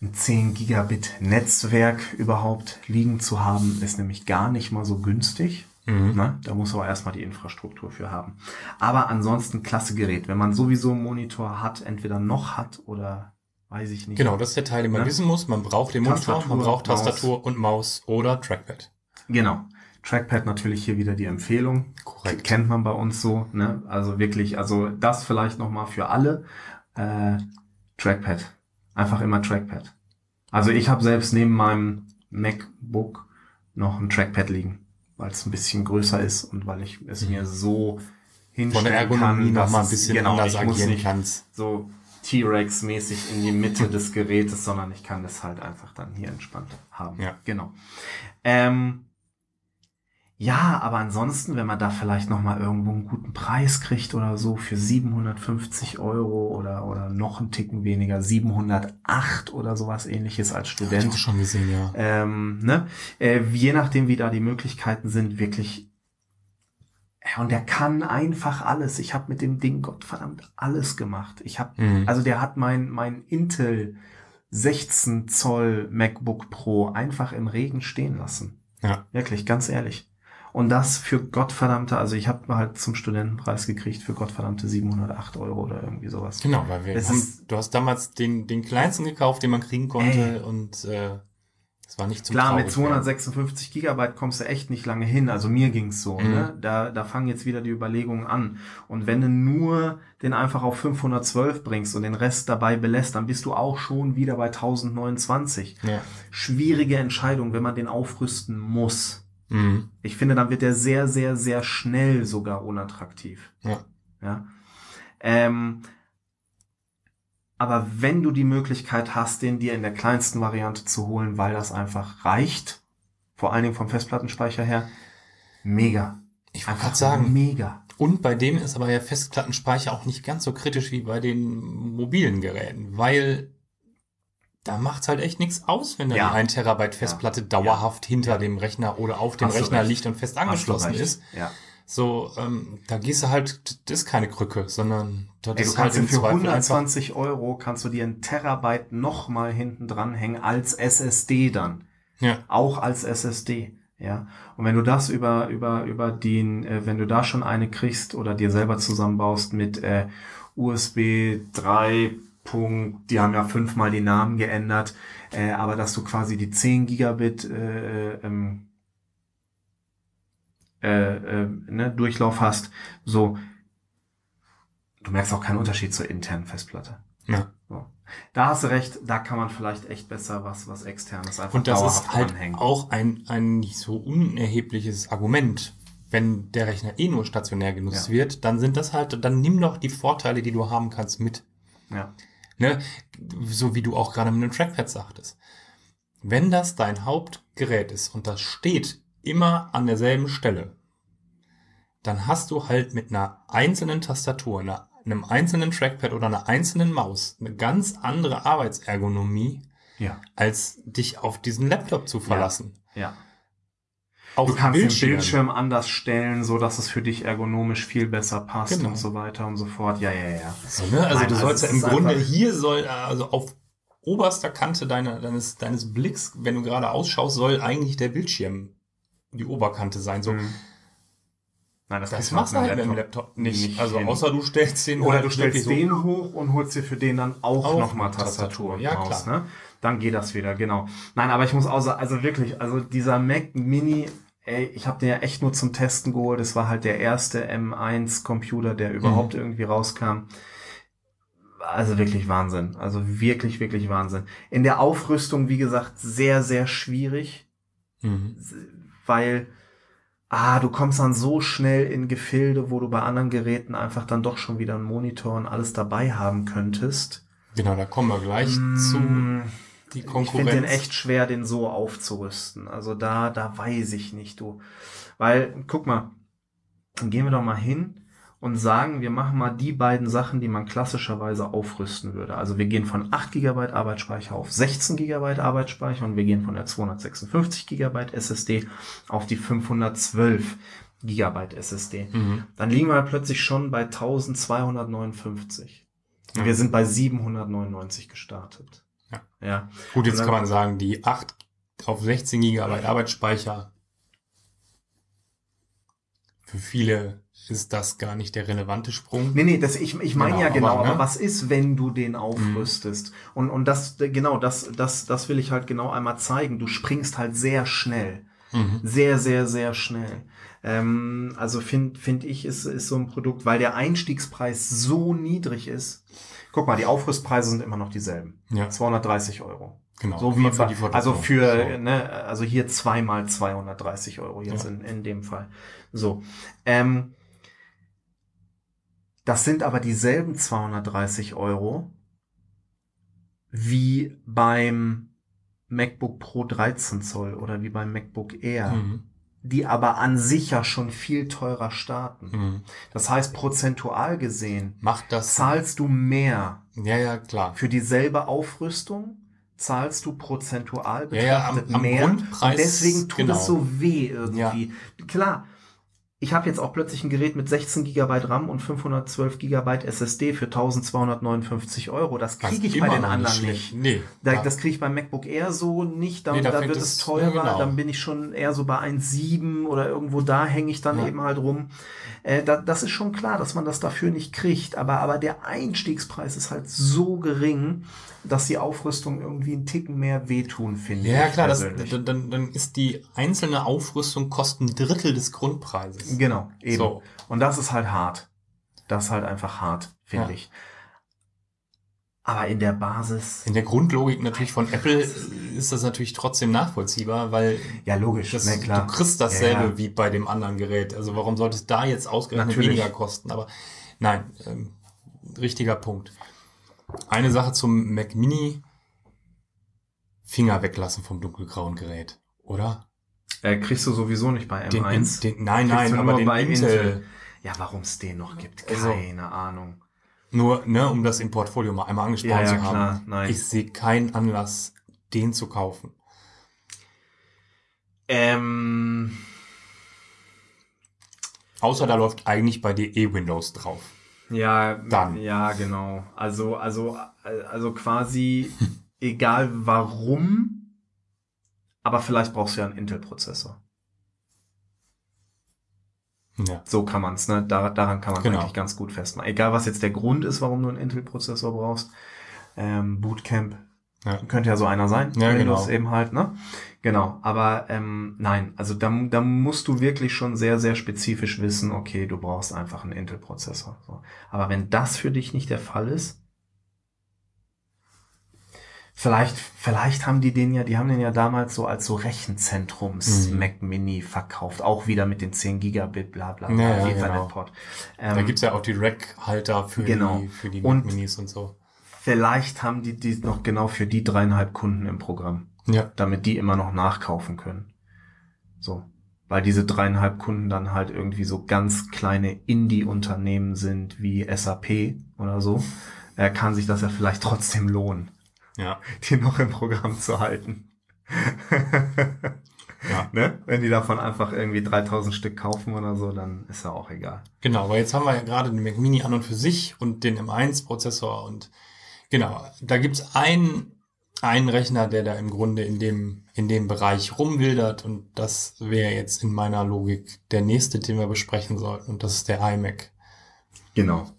Speaker 2: ein 10 Gigabit Netzwerk überhaupt liegen zu haben, ist nämlich gar nicht mal so günstig.
Speaker 3: Mhm.
Speaker 2: Ne? Da muss aber erstmal die Infrastruktur für haben. Aber ansonsten klasse Gerät. Wenn man sowieso einen Monitor hat, entweder noch hat oder weiß ich nicht.
Speaker 3: Genau, das ist der Teil, den man
Speaker 2: Ne?
Speaker 3: wissen muss. Man braucht den Monitor,
Speaker 2: Tastatur,
Speaker 3: man braucht
Speaker 2: Maus.
Speaker 3: Tastatur und Maus oder Trackpad.
Speaker 2: Genau. Trackpad natürlich hier wieder die Empfehlung.
Speaker 3: Korrekt.
Speaker 2: Kennt man bei uns so, ne? Also wirklich, also das vielleicht nochmal für alle. Äh, Trackpad. Einfach immer Trackpad. Also ich habe selbst neben meinem MacBook noch ein Trackpad liegen, weil es ein bisschen größer ist und weil ich es mir so
Speaker 3: Mhm.
Speaker 2: Hinstellen kann, dass
Speaker 3: mal ein bisschen
Speaker 2: genau,
Speaker 3: anders
Speaker 2: ich muss nicht
Speaker 3: kannst.
Speaker 2: so T-Rex-mäßig in die Mitte des Gerätes, sondern ich kann das halt einfach dann hier entspannt haben.
Speaker 3: Ja.
Speaker 2: Genau. Ähm, ja, aber ansonsten, wenn man da vielleicht noch mal irgendwo einen guten Preis kriegt oder so für 750 Euro oder oder noch einen Ticken weniger, 708 oder sowas ähnliches als
Speaker 3: ich
Speaker 2: Student.
Speaker 3: auch schon gesehen, ja.
Speaker 2: Ähm, ne? äh, je nachdem, wie da die Möglichkeiten sind, wirklich. Ja, Und der kann einfach alles. Ich habe mit dem Ding Gottverdammt alles gemacht. Ich habe,
Speaker 3: Mhm.
Speaker 2: also der hat mein mein Intel 16 Zoll MacBook Pro einfach im Regen stehen lassen.
Speaker 3: Ja.
Speaker 2: Wirklich, ganz ehrlich. Und das für Gottverdammte, also ich habe halt zum Studentenpreis gekriegt für Gottverdammte 708 Euro oder irgendwie sowas.
Speaker 3: Genau, weil wir
Speaker 2: Das
Speaker 3: haben, du hast damals den, den kleinsten gekauft, den man kriegen konnte
Speaker 2: Ey.
Speaker 3: und äh, es war nicht zum
Speaker 2: Klar, mit
Speaker 3: traurig werden.
Speaker 2: 256 Gigabyte kommst du echt nicht lange hin. Also mir ging's so.
Speaker 3: Mhm.
Speaker 2: Ne? Da, da fangen jetzt wieder die Überlegungen an. Und wenn du nur den einfach auf 512 bringst und den Rest dabei belässt, dann bist du auch schon wieder bei 1029.
Speaker 3: Ja.
Speaker 2: Schwierige Entscheidung, wenn man den aufrüsten muss.
Speaker 3: Mhm.
Speaker 2: Ich finde, dann wird der sehr, sehr, sehr schnell sogar unattraktiv.
Speaker 3: Ja.
Speaker 2: Ja. Ähm, aber wenn du die Möglichkeit hast, den dir in der kleinsten Variante zu holen, weil das einfach reicht, vor allen Dingen vom Festplattenspeicher her, mega.
Speaker 3: Ich wollte gerade sagen,
Speaker 2: mega.
Speaker 3: Und bei dem ist aber der Festplattenspeicher auch nicht ganz so kritisch wie bei den mobilen Geräten, weil da macht's halt echt nichts aus, wenn da
Speaker 2: Ja.
Speaker 3: 1 Terabyte Festplatte dauerhaft hinter dem Rechner oder auf dem
Speaker 2: Hast
Speaker 3: Rechner liegt und fest angeschlossen ist.
Speaker 2: Ja.
Speaker 3: So, ähm, da gehst du halt, das ist keine Krücke, sondern das
Speaker 2: Ey, du
Speaker 3: ist halt im
Speaker 2: für
Speaker 3: Zweifel einfach.
Speaker 2: 120 Euro kannst du dir ein Terabyte nochmal hinten dranhängen als SSD dann.
Speaker 3: Ja,
Speaker 2: auch als SSD. Ja, und wenn du das über über über den, äh, wenn du da schon eine kriegst oder dir selber zusammenbaust mit äh, USB 3. Punkt, die haben ja fünfmal die Namen geändert, äh, aber dass du quasi die 10 Gigabit äh, ähm, äh, äh, ne, Durchlauf hast, so du merkst auch keinen Unterschied zur internen Festplatte.
Speaker 3: ja.
Speaker 2: So. Da hast du recht, da kann man vielleicht echt besser was, was externes einfach
Speaker 3: Und das
Speaker 2: dauerhaft
Speaker 3: ist halt
Speaker 2: anhängen.
Speaker 3: auch ein, ein nicht so unerhebliches Argument. Wenn der Rechner eh nur stationär genutzt
Speaker 2: Ja.
Speaker 3: wird, dann sind das halt, dann nimm doch die Vorteile, die du haben kannst, mit.
Speaker 2: Ja.
Speaker 3: Ne? So wie du auch gerade mit dem Trackpad sagtest. Wenn das dein Hauptgerät ist und das steht immer an derselben Stelle, dann hast du halt mit einer einzelnen Tastatur, einer, einem einzelnen Trackpad oder einer einzelnen Maus eine ganz andere Arbeitsergonomie,
Speaker 2: Ja.
Speaker 3: als dich auf diesen Laptop zu verlassen.
Speaker 2: Ja.
Speaker 3: Auf
Speaker 2: Du kannst
Speaker 3: Bildschirm.
Speaker 2: den Bildschirm anders stellen, so dass es für dich ergonomisch viel besser passt
Speaker 3: Genau.
Speaker 2: und so weiter und so fort. Ja, ja, ja.
Speaker 3: So, ne? Also
Speaker 2: Nein,
Speaker 3: du
Speaker 2: also
Speaker 3: sollst ja im Grunde hier soll, also auf oberster Kante deiner, deines, deines Blicks, wenn du gerade ausschaust, soll eigentlich der Bildschirm die Oberkante sein. So,
Speaker 2: Mhm. Nein, das,
Speaker 3: das machst du halt mit dem Laptop nicht.
Speaker 2: nicht
Speaker 3: also
Speaker 2: hin.
Speaker 3: außer du stellst den
Speaker 2: Oder
Speaker 3: halt
Speaker 2: du stellst den hoch und holst dir für den dann auch,
Speaker 3: Auch
Speaker 2: nochmal
Speaker 3: eine
Speaker 2: Tastatur
Speaker 3: Tastatur.
Speaker 2: und
Speaker 3: Ja,
Speaker 2: Maus,
Speaker 3: klar.
Speaker 2: ne? Dann geht das wieder, genau. Nein, aber ich muss auch sagen, also wirklich, also dieser Mac Mini, ey, ich habe den ja echt nur zum Testen geholt. Das war halt der erste M1-Computer, der überhaupt
Speaker 3: Mhm.
Speaker 2: irgendwie rauskam. Also wirklich Wahnsinn. Also wirklich, wirklich Wahnsinn. In der Aufrüstung, wie gesagt, sehr, sehr schwierig
Speaker 3: Mhm.
Speaker 2: weil ah, du kommst dann so schnell in Gefilde, wo du bei anderen Geräten einfach dann doch schon wieder einen Monitor und alles dabei haben könntest.
Speaker 3: Genau, da kommen wir gleich zu Die
Speaker 2: Ich
Speaker 3: Konkurrenz.
Speaker 2: finde den echt schwer, den so aufzurüsten. Also da, da weiß ich nicht, du. Weil, guck mal, dann gehen wir doch mal hin und sagen, wir machen mal die beiden Sachen, die man klassischerweise aufrüsten würde. Also wir gehen von 8 GB Arbeitsspeicher auf 16 GB Arbeitsspeicher und wir gehen von der 256 GB SSD auf die 512 GB SSD.
Speaker 3: Mhm.
Speaker 2: Dann liegen wir plötzlich schon bei 1259. Und
Speaker 3: Ja.
Speaker 2: wir sind bei 799 gestartet.
Speaker 3: Ja.
Speaker 2: Ja.
Speaker 3: Gut, jetzt
Speaker 2: Und
Speaker 3: kann
Speaker 2: dann-
Speaker 3: man sagen, die 8 auf 16 GB Arbeitsspeicher. Für viele ist das gar nicht der relevante Sprung.
Speaker 2: Nee, nee, das, ich, ich meine
Speaker 3: Genau,
Speaker 2: ja genau,
Speaker 3: aber,
Speaker 2: aber,
Speaker 3: ne?
Speaker 2: was ist, wenn du den aufrüstest? Und, und das, genau, das, das, das will ich halt genau einmal zeigen. Du springst halt sehr schnell.
Speaker 3: Mhm.
Speaker 2: Sehr, sehr, sehr schnell. Ähm, also finde find ich, ist, ist so ein Produkt, weil der Einstiegspreis so niedrig ist. Guck mal, die Aufrüstpreise sind immer noch dieselben.
Speaker 3: Ja,
Speaker 2: 230 Euro.
Speaker 3: genau.
Speaker 2: So wie
Speaker 3: für die
Speaker 2: also für,
Speaker 3: So.
Speaker 2: ne, also hier zweimal 230 Euro jetzt
Speaker 3: Ja.
Speaker 2: in, in dem Fall. So. Ähm, das sind aber dieselben 230 Euro, wie beim MacBook Pro 13 Zoll oder wie beim MacBook Air,
Speaker 3: Mhm.
Speaker 2: Die aber an sich ja schon viel teurer starten.
Speaker 3: Mhm.
Speaker 2: Das heißt, prozentual gesehen
Speaker 3: Macht das.
Speaker 2: zahlst du mehr
Speaker 3: Ja, ja, klar.
Speaker 2: für dieselbe Aufrüstung, zahlst du prozentual
Speaker 3: Ja, ja, am-
Speaker 2: betrachtet
Speaker 3: am
Speaker 2: mehr.
Speaker 3: Grundpreis,
Speaker 2: und deswegen tut
Speaker 3: genau.
Speaker 2: es so weh irgendwie. Klar, ich habe jetzt auch plötzlich ein Gerät mit 16 GB RAM und 512 GB SSD für 1259 Euro. Das kriege ich bei den anderen
Speaker 3: schlecht.
Speaker 2: nicht.
Speaker 3: Nee.
Speaker 2: Da. Das kriege ich beim MacBook Air so nicht. Da,
Speaker 3: Nee, da
Speaker 2: wird
Speaker 3: es-
Speaker 2: es teurer.
Speaker 3: ja, genau.
Speaker 2: Dann bin ich schon eher so bei 1,7 oder irgendwo da hänge ich dann
Speaker 3: Ja.
Speaker 2: eben halt rum. Äh, da, das ist schon klar, dass man das dafür nicht kriegt. Aber, aber der Einstiegspreis ist halt so gering, dass die Aufrüstung irgendwie einen Ticken mehr wehtun, finde
Speaker 3: Ja, ja,
Speaker 2: ich
Speaker 3: klar, das, dann, dann, dann ist die einzelne Aufrüstung kosten ein Drittel des Grundpreises.
Speaker 2: Genau, eben.
Speaker 3: So.
Speaker 2: Und das ist halt hart. Das ist halt einfach hart, finde
Speaker 3: Ja.
Speaker 2: ich. Aber in der Basis.
Speaker 3: In der Grundlogik natürlich von Apple ist das natürlich trotzdem nachvollziehbar, weil
Speaker 2: Ja, logisch,
Speaker 3: das,
Speaker 2: ne, klar.
Speaker 3: du kriegst dasselbe
Speaker 2: Ja, ja.
Speaker 3: wie bei dem anderen Gerät. Also warum sollte es da jetzt ausgerechnet
Speaker 2: Natürlich.
Speaker 3: weniger kosten? Aber nein, ähm, richtiger Punkt. Eine Sache zum Mac Mini. Finger weglassen vom dunkelgrauen Gerät, oder?
Speaker 2: Äh, kriegst du sowieso nicht bei
Speaker 3: Den,
Speaker 2: M1.
Speaker 3: den, nein,
Speaker 2: Kriegst
Speaker 3: nein, aber den
Speaker 2: bei
Speaker 3: Intel.
Speaker 2: Intel. Ja, warum es den noch gibt,
Speaker 3: Also-
Speaker 2: keine Ahnung.
Speaker 3: Nur, ne, um das im Portfolio mal einmal angesprochen
Speaker 2: Ja, ja,
Speaker 3: zu haben.
Speaker 2: klar, nein.
Speaker 3: Ich sehe keinen Anlass, den zu kaufen.
Speaker 2: Ähm,
Speaker 3: Außer da läuft eigentlich bei dir eh Windows drauf.
Speaker 2: Ja,
Speaker 3: Dann.
Speaker 2: ja, genau. Also, also, also quasi egal warum, aber vielleicht brauchst du ja einen Intel-Prozessor.
Speaker 3: Ja.
Speaker 2: So kann man's, ne? Da, daran kann man
Speaker 3: Genau.
Speaker 2: eigentlich ganz gut festmachen. Egal, was jetzt der Grund ist, warum du einen Intel-Prozessor brauchst. Ähm, Bootcamp
Speaker 3: Ja.
Speaker 2: könnte ja so einer sein.
Speaker 3: Ja,
Speaker 2: Windows
Speaker 3: genau.
Speaker 2: eben halt, ne? Genau. Aber ähm, nein, also da, da musst du wirklich schon sehr, sehr spezifisch wissen, okay, du brauchst einfach einen Intel-Prozessor. So. Aber wenn das für dich nicht der Fall ist, Vielleicht, vielleicht haben die den ja, die haben den ja damals so als so Rechenzentrums
Speaker 3: Mhm.
Speaker 2: Mac Mini verkauft, auch wieder mit den 10 Gigabit, bla bla bla,
Speaker 3: ja,
Speaker 2: Ethernet-Port.
Speaker 3: Da
Speaker 2: Ähm,
Speaker 3: gibt's ja auch die Rack-Halter für
Speaker 2: Genau.
Speaker 3: die, für die Mac Minis und so.
Speaker 2: Vielleicht haben die die noch genau für die dreieinhalb Kunden im Programm,
Speaker 3: Ja.
Speaker 2: damit die immer noch nachkaufen können. So. Weil diese dreieinhalb Kunden dann halt irgendwie so ganz kleine Indie-Unternehmen sind wie SAP oder so, äh, kann sich das ja vielleicht trotzdem lohnen,
Speaker 3: Ja.
Speaker 2: die noch im Programm zu halten.
Speaker 3: Ja.
Speaker 2: ne? Wenn die davon einfach irgendwie 3000 Stück kaufen oder so, dann ist ja auch egal.
Speaker 3: Genau, aber jetzt haben wir ja gerade den Mac Mini an und für sich und den M1-Prozessor und genau, da gibt's einen, einen Rechner, der da im Grunde in dem, in dem Bereich rumwildert und das wäre jetzt in meiner Logik der nächste, den wir besprechen sollten und das ist der iMac.
Speaker 2: Genau.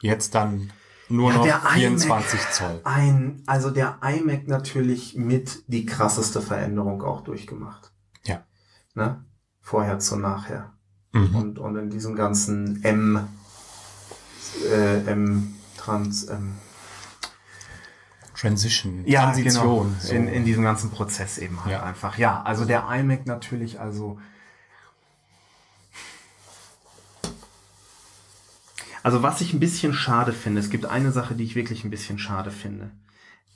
Speaker 3: Jetzt dann nur
Speaker 2: Ja,
Speaker 3: noch
Speaker 2: der iMac.
Speaker 3: 24 Zoll.
Speaker 2: Ein, also der iMac natürlich mit die krasseste Veränderung auch durchgemacht.
Speaker 3: Ja.
Speaker 2: Ne? Vorher zu nachher.
Speaker 3: Mhm.
Speaker 2: Und, und in diesem ganzen M, äh, M, Trans, ähm,
Speaker 3: Transition,
Speaker 2: ja,
Speaker 3: Transition.
Speaker 2: genau.
Speaker 3: so.
Speaker 2: In, in diesem ganzen Prozess eben halt
Speaker 3: Ja.
Speaker 2: einfach. Ja, also der iMac natürlich, also. Also was ich ein bisschen schade finde, es gibt eine Sache, die ich wirklich ein bisschen schade finde.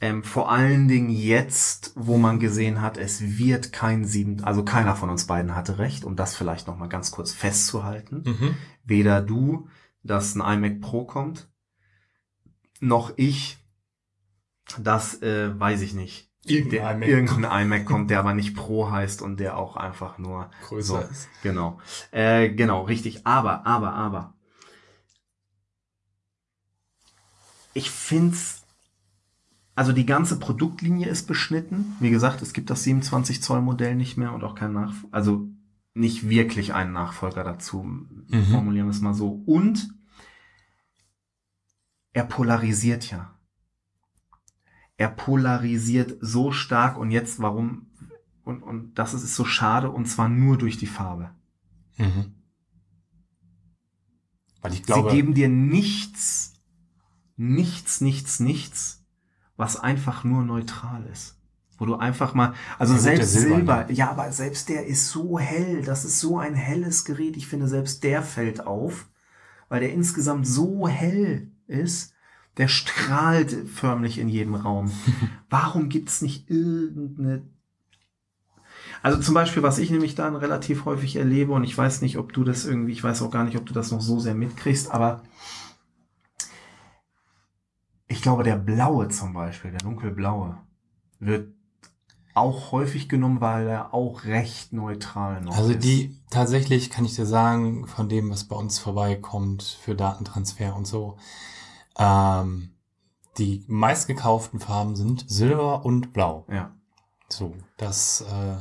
Speaker 2: Ähm, vor allen Dingen jetzt, wo man gesehen hat, es wird kein sieben, also keiner von uns beiden hatte recht, um das vielleicht noch mal ganz kurz festzuhalten.
Speaker 3: mhm.
Speaker 2: Weder du, dass ein iMac Pro kommt, noch ich, das äh, weiß ich nicht.
Speaker 3: Irgendein
Speaker 2: Der,
Speaker 3: iMac.
Speaker 2: irgendein iMac kommt, der aber nicht Pro heißt und der auch einfach nur
Speaker 3: größer
Speaker 2: so,
Speaker 3: ist.
Speaker 2: Genau. Äh, genau, richtig. Aber, aber, aber. Ich find's. Also die ganze Produktlinie ist beschnitten. Wie gesagt, es gibt das 27 Zoll Modell nicht mehr und auch kein Nach, also nicht wirklich einen Nachfolger dazu. Formulieren wir es mal so. Und er polarisiert ja. Er polarisiert so stark und jetzt warum und, und das ist so schade und zwar nur durch die Farbe.
Speaker 3: Mhm. Weil ich glaube,
Speaker 2: Sie geben dir nichts, nichts, nichts, nichts, was einfach nur neutral ist. Wo du einfach mal, also
Speaker 3: Ja,
Speaker 2: selbst
Speaker 3: Silber,
Speaker 2: Silber,
Speaker 3: ne?
Speaker 2: ja, aber selbst der ist so hell, das ist so ein helles Gerät. Ich finde, selbst der fällt auf, weil der insgesamt so hell ist, Der strahlt förmlich in jedem Raum. Warum gibt's nicht irgendeine also zum Beispiel, was ich nämlich dann relativ häufig erlebe, und ich weiß nicht, ob du das irgendwie, ich weiß auch gar nicht, ob du das noch so sehr mitkriegst, aber ich glaube, der blaue zum Beispiel, der dunkelblaue, wird auch häufig genommen, weil er auch recht neutral noch
Speaker 3: Also
Speaker 2: ist.
Speaker 3: die tatsächlich kann ich dir sagen, von dem, was bei uns vorbeikommt für Datentransfer und so, ähm, die meistgekauften Farben sind Silber und Blau.
Speaker 2: Ja.
Speaker 3: So, das äh,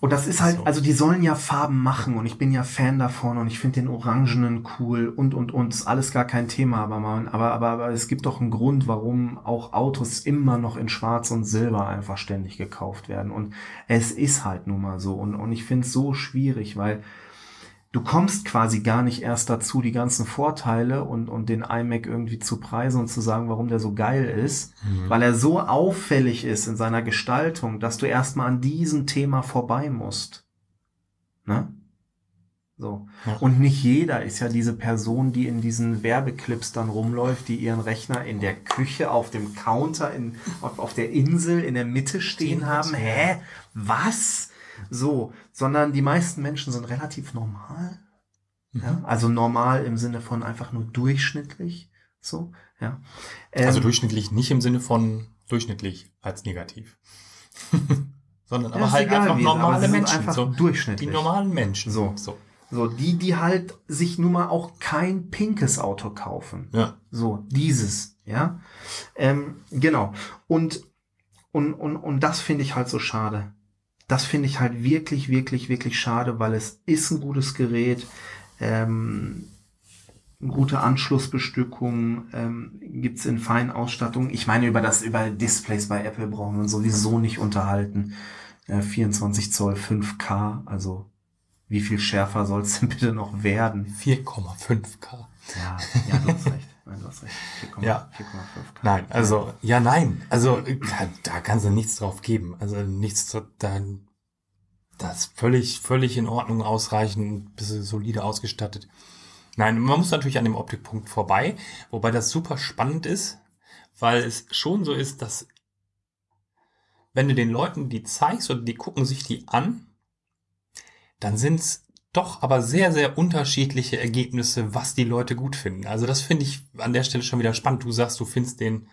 Speaker 2: Und das ist halt,
Speaker 3: So.
Speaker 2: also die sollen ja Farben machen und ich bin ja Fan davon und ich finde den Orangenen cool und und und ist alles gar kein Thema, aber man, aber, aber aber es gibt doch einen Grund, warum auch Autos immer noch in Schwarz und Silber einfach ständig gekauft werden und es ist halt nun mal so und und ich finde es so schwierig, weil du kommst quasi gar nicht erst dazu, die ganzen Vorteile und und den iMac irgendwie zu preisen und zu sagen, warum der so geil ist,
Speaker 3: mhm.
Speaker 2: weil er so auffällig ist in seiner Gestaltung, dass du erstmal an diesem Thema vorbei musst. Ne? So.
Speaker 3: Ja.
Speaker 2: Und nicht jeder ist ja diese Person, die in diesen Werbeclips dann rumläuft, die ihren Rechner in der Küche, auf dem Counter, in, auf, auf der Insel in der Mitte stehen haben. Hä? Was? So. Sondern die meisten Menschen sind relativ normal. Ja?
Speaker 3: Mhm.
Speaker 2: Also normal im Sinne von einfach nur durchschnittlich. So. Ja.
Speaker 3: also
Speaker 2: Ähm,
Speaker 3: durchschnittlich nicht im Sinne von durchschnittlich als negativ. Sondern
Speaker 2: Ja,
Speaker 3: aber halt
Speaker 2: egal
Speaker 3: einfach
Speaker 2: wie,
Speaker 3: normale Menschen.
Speaker 2: einfach
Speaker 3: So,
Speaker 2: durchschnittlich.
Speaker 3: die normalen Menschen.
Speaker 2: So.
Speaker 3: so.
Speaker 2: So, die, die halt sich nun mal auch kein pinkes Auto kaufen.
Speaker 3: Ja.
Speaker 2: So, dieses, ja. Ähm, genau. Und, und, und, und das finde ich halt so schade. Das finde ich halt wirklich, wirklich, wirklich schade, weil es ist ein gutes Gerät. Ähm, gute Anschlussbestückung ähm, gibt's in feinen Ausstattungen. Ich meine, über das, über Displays bei Apple brauchen wir uns sowieso nicht unterhalten. Äh, 24 Zoll 5K, also wie viel schärfer soll es denn bitte noch werden?
Speaker 3: 4,5K.
Speaker 2: Ja, ja, du hast recht. Nein, du hast recht. 4,5
Speaker 3: Ja.
Speaker 2: 4,5K.
Speaker 3: Nein, also, ja, nein. Also, da, da kannst du nichts drauf geben. Also, nichts, da, das völlig, völlig in Ordnung, ausreichend, bisschen solide ausgestattet. Nein, man muss natürlich an dem Optikpunkt vorbei, wobei das super spannend ist, weil es schon so ist, dass wenn du den Leuten die zeigst oder die gucken sich die an, dann sind es doch aber sehr, sehr unterschiedliche Ergebnisse, was die Leute gut finden. Also das finde ich an der Stelle schon wieder spannend. Du sagst, du findest den,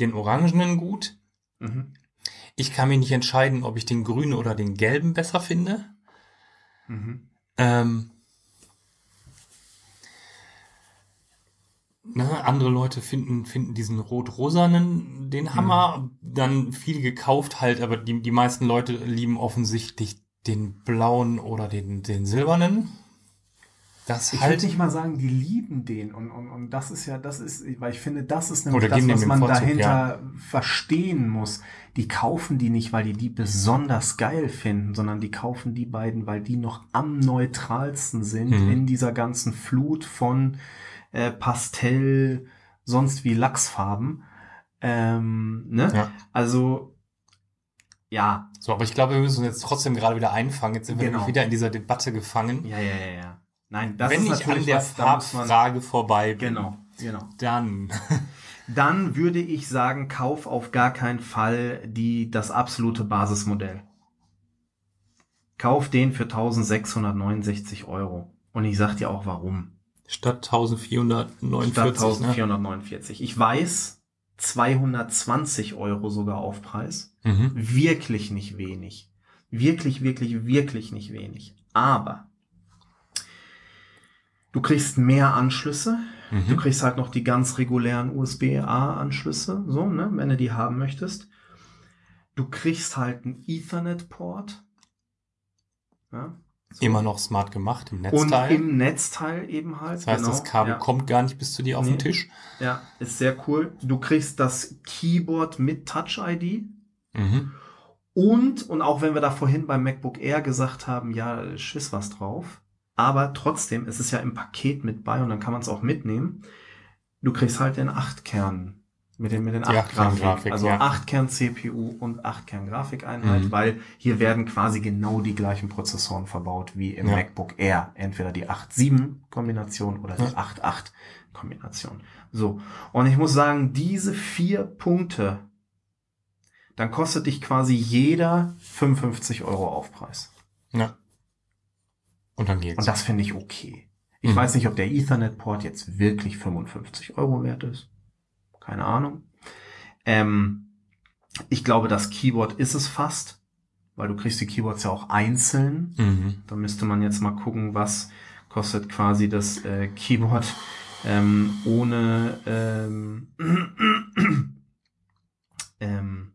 Speaker 3: den Orangenen gut.
Speaker 2: Mhm.
Speaker 3: Ich kann mich nicht entscheiden, ob ich den grünen oder den gelben besser finde.
Speaker 2: Mhm.
Speaker 3: Ähm, ne, andere Leute finden, finden diesen rot-rosanen den Hammer, dann viel gekauft halt, aber die, die meisten Leute lieben offensichtlich den blauen oder den, den silbernen. Das
Speaker 2: Ich
Speaker 3: halt.
Speaker 2: würde nicht mal sagen, die lieben den und, und, und das ist ja, das ist, weil ich finde, das ist nämlich das, was man
Speaker 3: Vorzug,
Speaker 2: dahinter verstehen muss. Die kaufen die nicht, weil die die besonders geil finden, sondern die kaufen die beiden, weil die noch am neutralsten sind
Speaker 3: Mhm.
Speaker 2: in dieser ganzen Flut von äh, Pastell, sonst wie Lachsfarben. Ähm, ne?
Speaker 3: Ja.
Speaker 2: Also ja,
Speaker 3: So, aber ich glaube, wir müssen uns jetzt trotzdem gerade wieder einfangen. Jetzt sind wir
Speaker 2: Genau.
Speaker 3: wieder in dieser Debatte gefangen.
Speaker 2: ja, ja, ja, ja. Nein, das
Speaker 3: Wenn
Speaker 2: ist
Speaker 3: ich an der
Speaker 2: was,
Speaker 3: Farbfrage vorbei bin,
Speaker 2: Genau, genau.
Speaker 3: dann
Speaker 2: Dann würde ich sagen, kauf auf gar keinen Fall die, das absolute Basismodell. Kauf den für 1669 Euro. Und ich sag dir auch warum.
Speaker 3: statt
Speaker 2: Statt
Speaker 3: 1449. Ne?
Speaker 2: 1449. Ich weiß, 220 Euro sogar Aufpreis.
Speaker 3: Mhm.
Speaker 2: Wirklich nicht wenig. Wirklich, wirklich, wirklich nicht wenig. Aber du kriegst mehr Anschlüsse. Du
Speaker 3: Mhm.
Speaker 2: kriegst halt noch die ganz regulären USB-A-Anschlüsse, so, ne, wenn du die haben möchtest. Du kriegst halt einen Ethernet-Port. Ja, so.
Speaker 3: Immer noch smart gemacht im
Speaker 2: Und
Speaker 3: Netzteil.
Speaker 2: im Netzteil eben halt.
Speaker 3: das heißt,
Speaker 2: genau,
Speaker 3: das Kabel
Speaker 2: ja.
Speaker 3: kommt gar nicht bis zu dir auf
Speaker 2: Nee.
Speaker 3: den Tisch.
Speaker 2: Ja, ist sehr cool. Du kriegst das Keyboard mit Touch-ID.
Speaker 3: Mhm.
Speaker 2: Und, und auch wenn wir da vorhin beim MacBook Air gesagt haben, ja, schiss was drauf. Aber trotzdem, es ist ja im Paket mit bei und dann kann man es auch mitnehmen. Du kriegst halt den 8-Kern Mit den, mit den
Speaker 3: Die
Speaker 2: 8
Speaker 3: Acht-Kern-Grafik,
Speaker 2: Grafik. Also
Speaker 3: ja.
Speaker 2: 8 Kern CPU und 8 Kern Grafikeinheit,
Speaker 3: Mhm.
Speaker 2: weil hier werden quasi genau die gleichen Prozessoren verbaut wie im
Speaker 3: Ja.
Speaker 2: MacBook Air. Entweder die 8-7 Kombination oder die
Speaker 3: Ja.
Speaker 2: 8-8 Kombination. So. Und ich muss sagen, diese vier Punkte, dann kostet dich quasi jeder 55 Euro Aufpreis.
Speaker 3: Ja. Und dann geht's.
Speaker 2: Und das finde ich okay. Ich
Speaker 3: Mhm.
Speaker 2: weiß nicht, ob der Ethernet-Port jetzt wirklich 55 Euro wert ist. Keine Ahnung. Ähm, ich glaube, das Keyboard ist es fast, weil du kriegst die Keyboards ja auch einzeln.
Speaker 3: mhm.
Speaker 2: Da müsste man jetzt mal gucken, was kostet quasi das äh, Keyboard ähm, ohne ähm, ähm,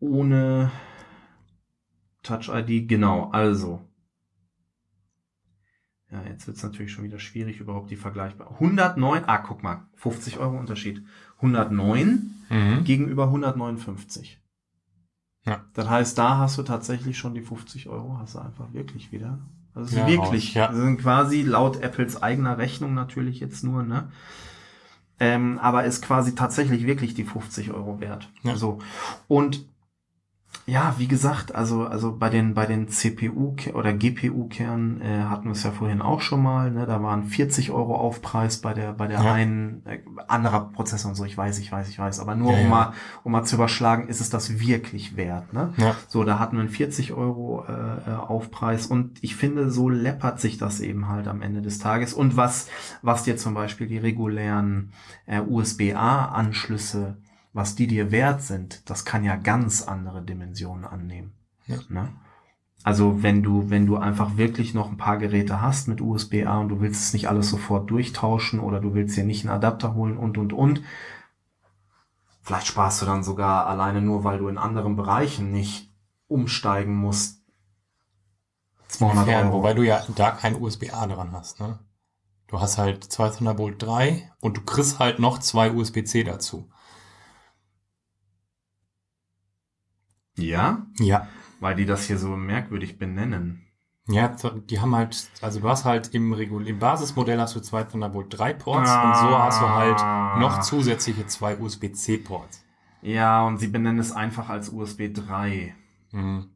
Speaker 2: ohne Touch ID. Genau, also ja, jetzt wird es natürlich schon wieder schwierig, überhaupt die vergleichbar. 109, ah, guck mal, 50 Euro Unterschied. 109
Speaker 3: Mhm.
Speaker 2: gegenüber 159.
Speaker 3: Ja.
Speaker 2: Das heißt, da hast du tatsächlich schon die 50 Euro, hast du einfach wirklich wieder. Also
Speaker 3: Ja,
Speaker 2: wirklich,
Speaker 3: ja.
Speaker 2: das sind quasi laut Apples eigener Rechnung natürlich jetzt nur, ne? Ähm, aber ist quasi tatsächlich wirklich die 50 Euro wert.
Speaker 3: Ja.
Speaker 2: So. Und ja, wie gesagt, also, also bei den, bei den CPU- oder GPU-Kernen äh, hatten wir es ja vorhin auch schon mal, ne? Da waren 40 Euro Aufpreis bei der, bei der
Speaker 3: Ja.
Speaker 2: einen, äh, anderer Prozessor und so, ich weiß, ich weiß, ich weiß, aber nur
Speaker 3: Ja,
Speaker 2: um
Speaker 3: ja.
Speaker 2: mal, um mal zu überschlagen, ist es das wirklich wert, ne?
Speaker 3: Ja.
Speaker 2: So, da hatten wir einen 40 Euro äh, äh, Aufpreis und ich finde, so läppert sich das eben halt am Ende des Tages. Und was, was dir zum Beispiel die regulären äh, USB-A-Anschlüsse, was die dir wert sind, das kann ja ganz andere Dimensionen annehmen.
Speaker 3: Ja.
Speaker 2: Ne? Also wenn du, wenn du einfach wirklich noch ein paar Geräte hast mit USB-A und du willst es nicht alles sofort durchtauschen oder du willst dir nicht einen Adapter holen und und und, vielleicht sparst du dann sogar alleine nur, weil du in anderen Bereichen nicht umsteigen musst. 200
Speaker 3: Inwiefern?
Speaker 2: Euro.
Speaker 3: Wobei du ja da kein USB-A dran hast, ne? Du hast halt zwei Thunderbolt 3 und du kriegst halt noch zwei USB-C dazu.
Speaker 2: Ja,
Speaker 3: Ja.
Speaker 2: weil die das hier so merkwürdig benennen.
Speaker 3: Ja, die haben halt, also du hast halt im, Regul im Basismodell hast du zwei Thunderbolt 3 Ports und so hast du halt noch zusätzliche zwei USB-C Ports.
Speaker 2: Ja, und sie benennen es einfach als USB 3.
Speaker 3: Mhm.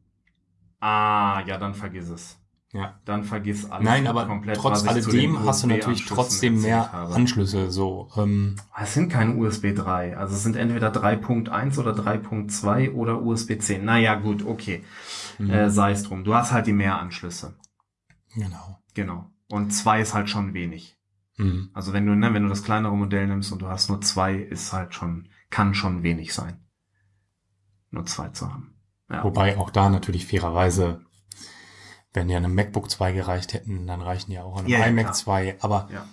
Speaker 2: Ah, ja, dann vergiss es.
Speaker 3: Ja.
Speaker 2: Dann vergiss alles.
Speaker 3: Nein, aber
Speaker 2: komplett,
Speaker 3: trotz alledem hast du natürlich trotzdem mehr
Speaker 2: habe.
Speaker 3: Anschlüsse, so, ähm,
Speaker 2: Es sind keine USB 3. Also es sind entweder 3.1 oder 3.2 oder USB-C. Naja, gut, okay.
Speaker 3: mhm.
Speaker 2: Äh, sei es drum. Du hast halt die Mehranschlüsse.
Speaker 3: genau.
Speaker 2: Genau. Und zwei ist halt schon wenig.
Speaker 3: Mhm.
Speaker 2: Also wenn du, ne, wenn du das kleinere Modell nimmst und du hast nur zwei, ist halt schon, kann schon wenig sein. Nur zwei zu haben. Ja.
Speaker 3: Wobei auch da natürlich fairerweise, wenn ja einem MacBook 2 gereicht hätten, dann reichen ja auch einem
Speaker 2: Ja, ja,
Speaker 3: iMac
Speaker 2: klar.
Speaker 3: 2. Aber
Speaker 2: Ja.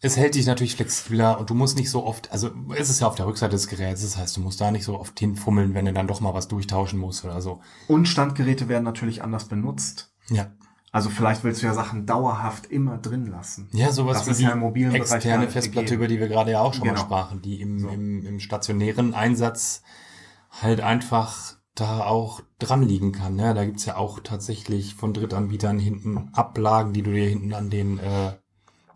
Speaker 3: es hält dich natürlich flexibler und du musst nicht so oft, also es ist ja auf der Rückseite des Geräts, das heißt, du musst da nicht so oft hinfummeln, wenn du dann doch mal was durchtauschen musst oder so.
Speaker 2: Und Standgeräte werden natürlich anders benutzt.
Speaker 3: Ja.
Speaker 2: Also vielleicht willst du ja Sachen dauerhaft immer drin lassen.
Speaker 3: Ja, sowas
Speaker 2: Das
Speaker 3: wie
Speaker 2: ist
Speaker 3: die
Speaker 2: ja im
Speaker 3: externe Festplatte,
Speaker 2: gegeben.
Speaker 3: über die wir gerade ja auch schon
Speaker 2: Genau.
Speaker 3: mal sprachen, die im,
Speaker 2: So.
Speaker 3: im, im stationären Einsatz halt einfach da auch dran liegen kann. Ne? Da gibt's ja auch tatsächlich von Drittanbietern hinten Ablagen, die du dir hinten an den, äh,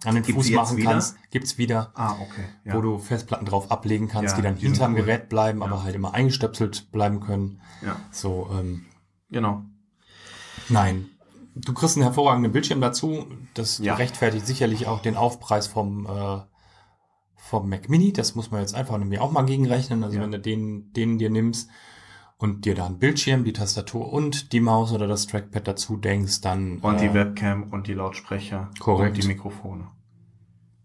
Speaker 3: an den
Speaker 2: Gibt's
Speaker 3: Fuß machen
Speaker 2: wieder?
Speaker 3: kannst. Gibt's wieder,
Speaker 2: Ah, okay. Ja.
Speaker 3: wo du Festplatten drauf ablegen kannst,
Speaker 2: Ja,
Speaker 3: die dann hinterm
Speaker 2: cool.
Speaker 3: Gerät bleiben,
Speaker 2: Ja.
Speaker 3: aber halt immer eingestöpselt bleiben können.
Speaker 2: ja,
Speaker 3: So, ähm,
Speaker 2: genau.
Speaker 3: Nein. Du kriegst einen hervorragenden Bildschirm dazu. Das rechtfertigt sicherlich auch den Aufpreis vom, äh, vom Mac Mini. Das muss man jetzt einfach mir auch mal gegenrechnen. Also wenn du den, den dir nimmst und dir da einen Bildschirm, die Tastatur und die Maus oder das Trackpad dazu denkst, dann
Speaker 2: Und die
Speaker 3: äh,
Speaker 2: Webcam und die Lautsprecher
Speaker 3: Korrekt.
Speaker 2: und die Mikrofone.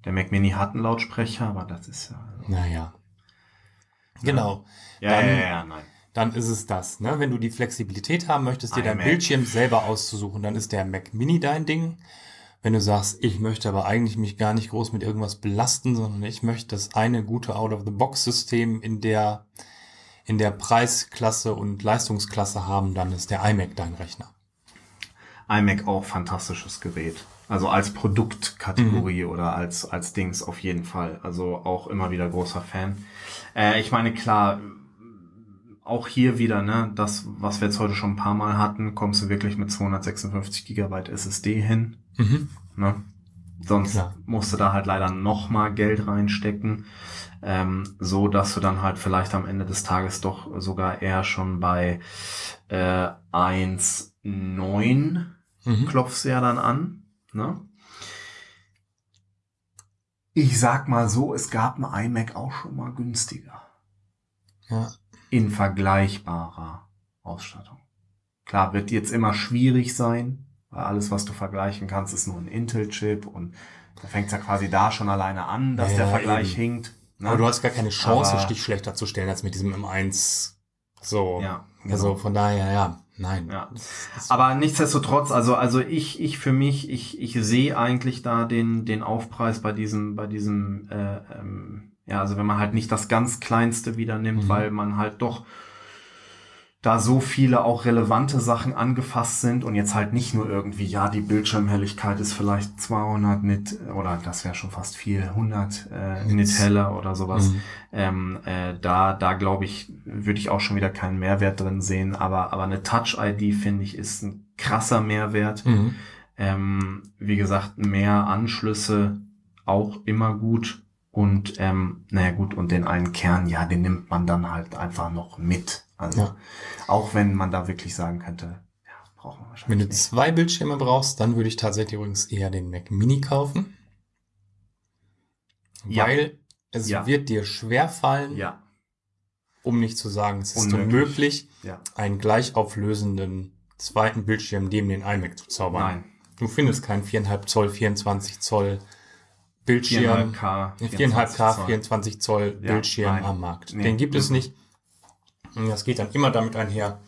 Speaker 2: Der Mac Mini hat einen Lautsprecher, aber das ist ja.
Speaker 3: naja. Genau.
Speaker 2: Ja,
Speaker 3: Dann-
Speaker 2: ja, ja, ja, nein.
Speaker 3: dann ist es das. Ne? Wenn du die Flexibilität haben möchtest, dir dein
Speaker 2: iMac.
Speaker 3: Bildschirm selber auszusuchen, dann ist der Mac Mini dein Ding. Wenn du sagst, ich möchte aber eigentlich mich gar nicht groß mit irgendwas belasten, sondern ich möchte das eine gute Out-of-the-Box-System in der, in der Preisklasse und Leistungsklasse haben, dann ist der iMac dein Rechner.
Speaker 2: iMac auch fantastisches Gerät. Also als
Speaker 3: Mhm.
Speaker 2: Produktkategorie oder als, als Dings auf jeden Fall. Also auch immer wieder großer Fan. Äh, ich meine, klar, auch hier wieder, ne, das, was wir jetzt heute schon ein paar Mal hatten, kommst du wirklich mit 256 Gigabyte SSD hin.
Speaker 3: Mhm.
Speaker 2: Ne? Sonst
Speaker 3: Klar.
Speaker 2: musst du da halt leider noch mal Geld reinstecken, ähm, so dass du dann halt vielleicht am Ende des Tages doch sogar eher schon bei äh, 1,9
Speaker 3: Mhm.
Speaker 2: klopfst ja dann an. Ne? Ich sag mal so, es gab ein iMac auch schon mal günstiger.
Speaker 3: Ja.
Speaker 2: In vergleichbarer Ausstattung. Klar, wird jetzt immer schwierig sein, alles, was du vergleichen kannst, ist nur ein Intel-Chip und da fängt es ja quasi da schon alleine an, dass
Speaker 3: Ja,
Speaker 2: der Vergleich
Speaker 3: eben.
Speaker 2: hinkt. ne?
Speaker 3: Aber du hast gar keine Chance,
Speaker 2: Aber-
Speaker 3: dich schlechter zu stellen als mit diesem M1. So.
Speaker 2: ja,
Speaker 3: Also
Speaker 2: genau.
Speaker 3: von daher, ja, nein.
Speaker 2: Ja.
Speaker 3: Das- das-
Speaker 2: Aber nichtsdestotrotz, also, also ich, ich für mich, ich, ich sehe eigentlich da den, den Aufpreis bei diesem, bei diesem, äh, ähm, ja, also wenn man halt nicht das ganz kleinste wieder nimmt,
Speaker 3: Mhm.
Speaker 2: weil man halt doch da so viele auch relevante Sachen angefasst sind und jetzt halt nicht nur irgendwie, ja, die Bildschirmhelligkeit ist vielleicht 200 Nit, oder das wäre schon fast viel, 100 äh. Nit heller oder sowas.
Speaker 3: Mhm.
Speaker 2: Ähm, äh, da, da glaube ich, würde ich auch schon wieder keinen Mehrwert drin sehen, aber, aber eine Touch-ID, finde ich, ist ein krasser Mehrwert.
Speaker 3: Mhm.
Speaker 2: Ähm, wie gesagt, mehr Anschlüsse auch immer gut. Und ähm, naja gut, und den einen Kern, ja, den nimmt man dann halt einfach noch mit. Also
Speaker 3: Ja.
Speaker 2: auch wenn man da wirklich sagen könnte, ja, braucht man
Speaker 3: Wenn
Speaker 2: wahrscheinlich
Speaker 3: du
Speaker 2: nicht.
Speaker 3: zwei Bildschirme brauchst, dann würde ich tatsächlich übrigens eher den Mac Mini kaufen.
Speaker 2: Ja.
Speaker 3: Weil es
Speaker 2: Ja.
Speaker 3: wird dir schwer fallen,
Speaker 2: Ja,
Speaker 3: um nicht zu sagen, es ist
Speaker 2: Unmöglich.
Speaker 3: einen gleichauflösenden zweiten Bildschirm neben den iMac zu zaubern.
Speaker 2: Nein.
Speaker 3: Du findest keinen 4,5 Zoll, 24 Zoll Bildschirm,
Speaker 2: 4,5K,
Speaker 3: 4,5K,
Speaker 2: Zoll.
Speaker 3: 24 Zoll Bildschirm
Speaker 2: nein.
Speaker 3: am Markt.
Speaker 2: Nee.
Speaker 3: Den gibt es
Speaker 2: Mhm.
Speaker 3: nicht. Und das geht dann immer damit einher,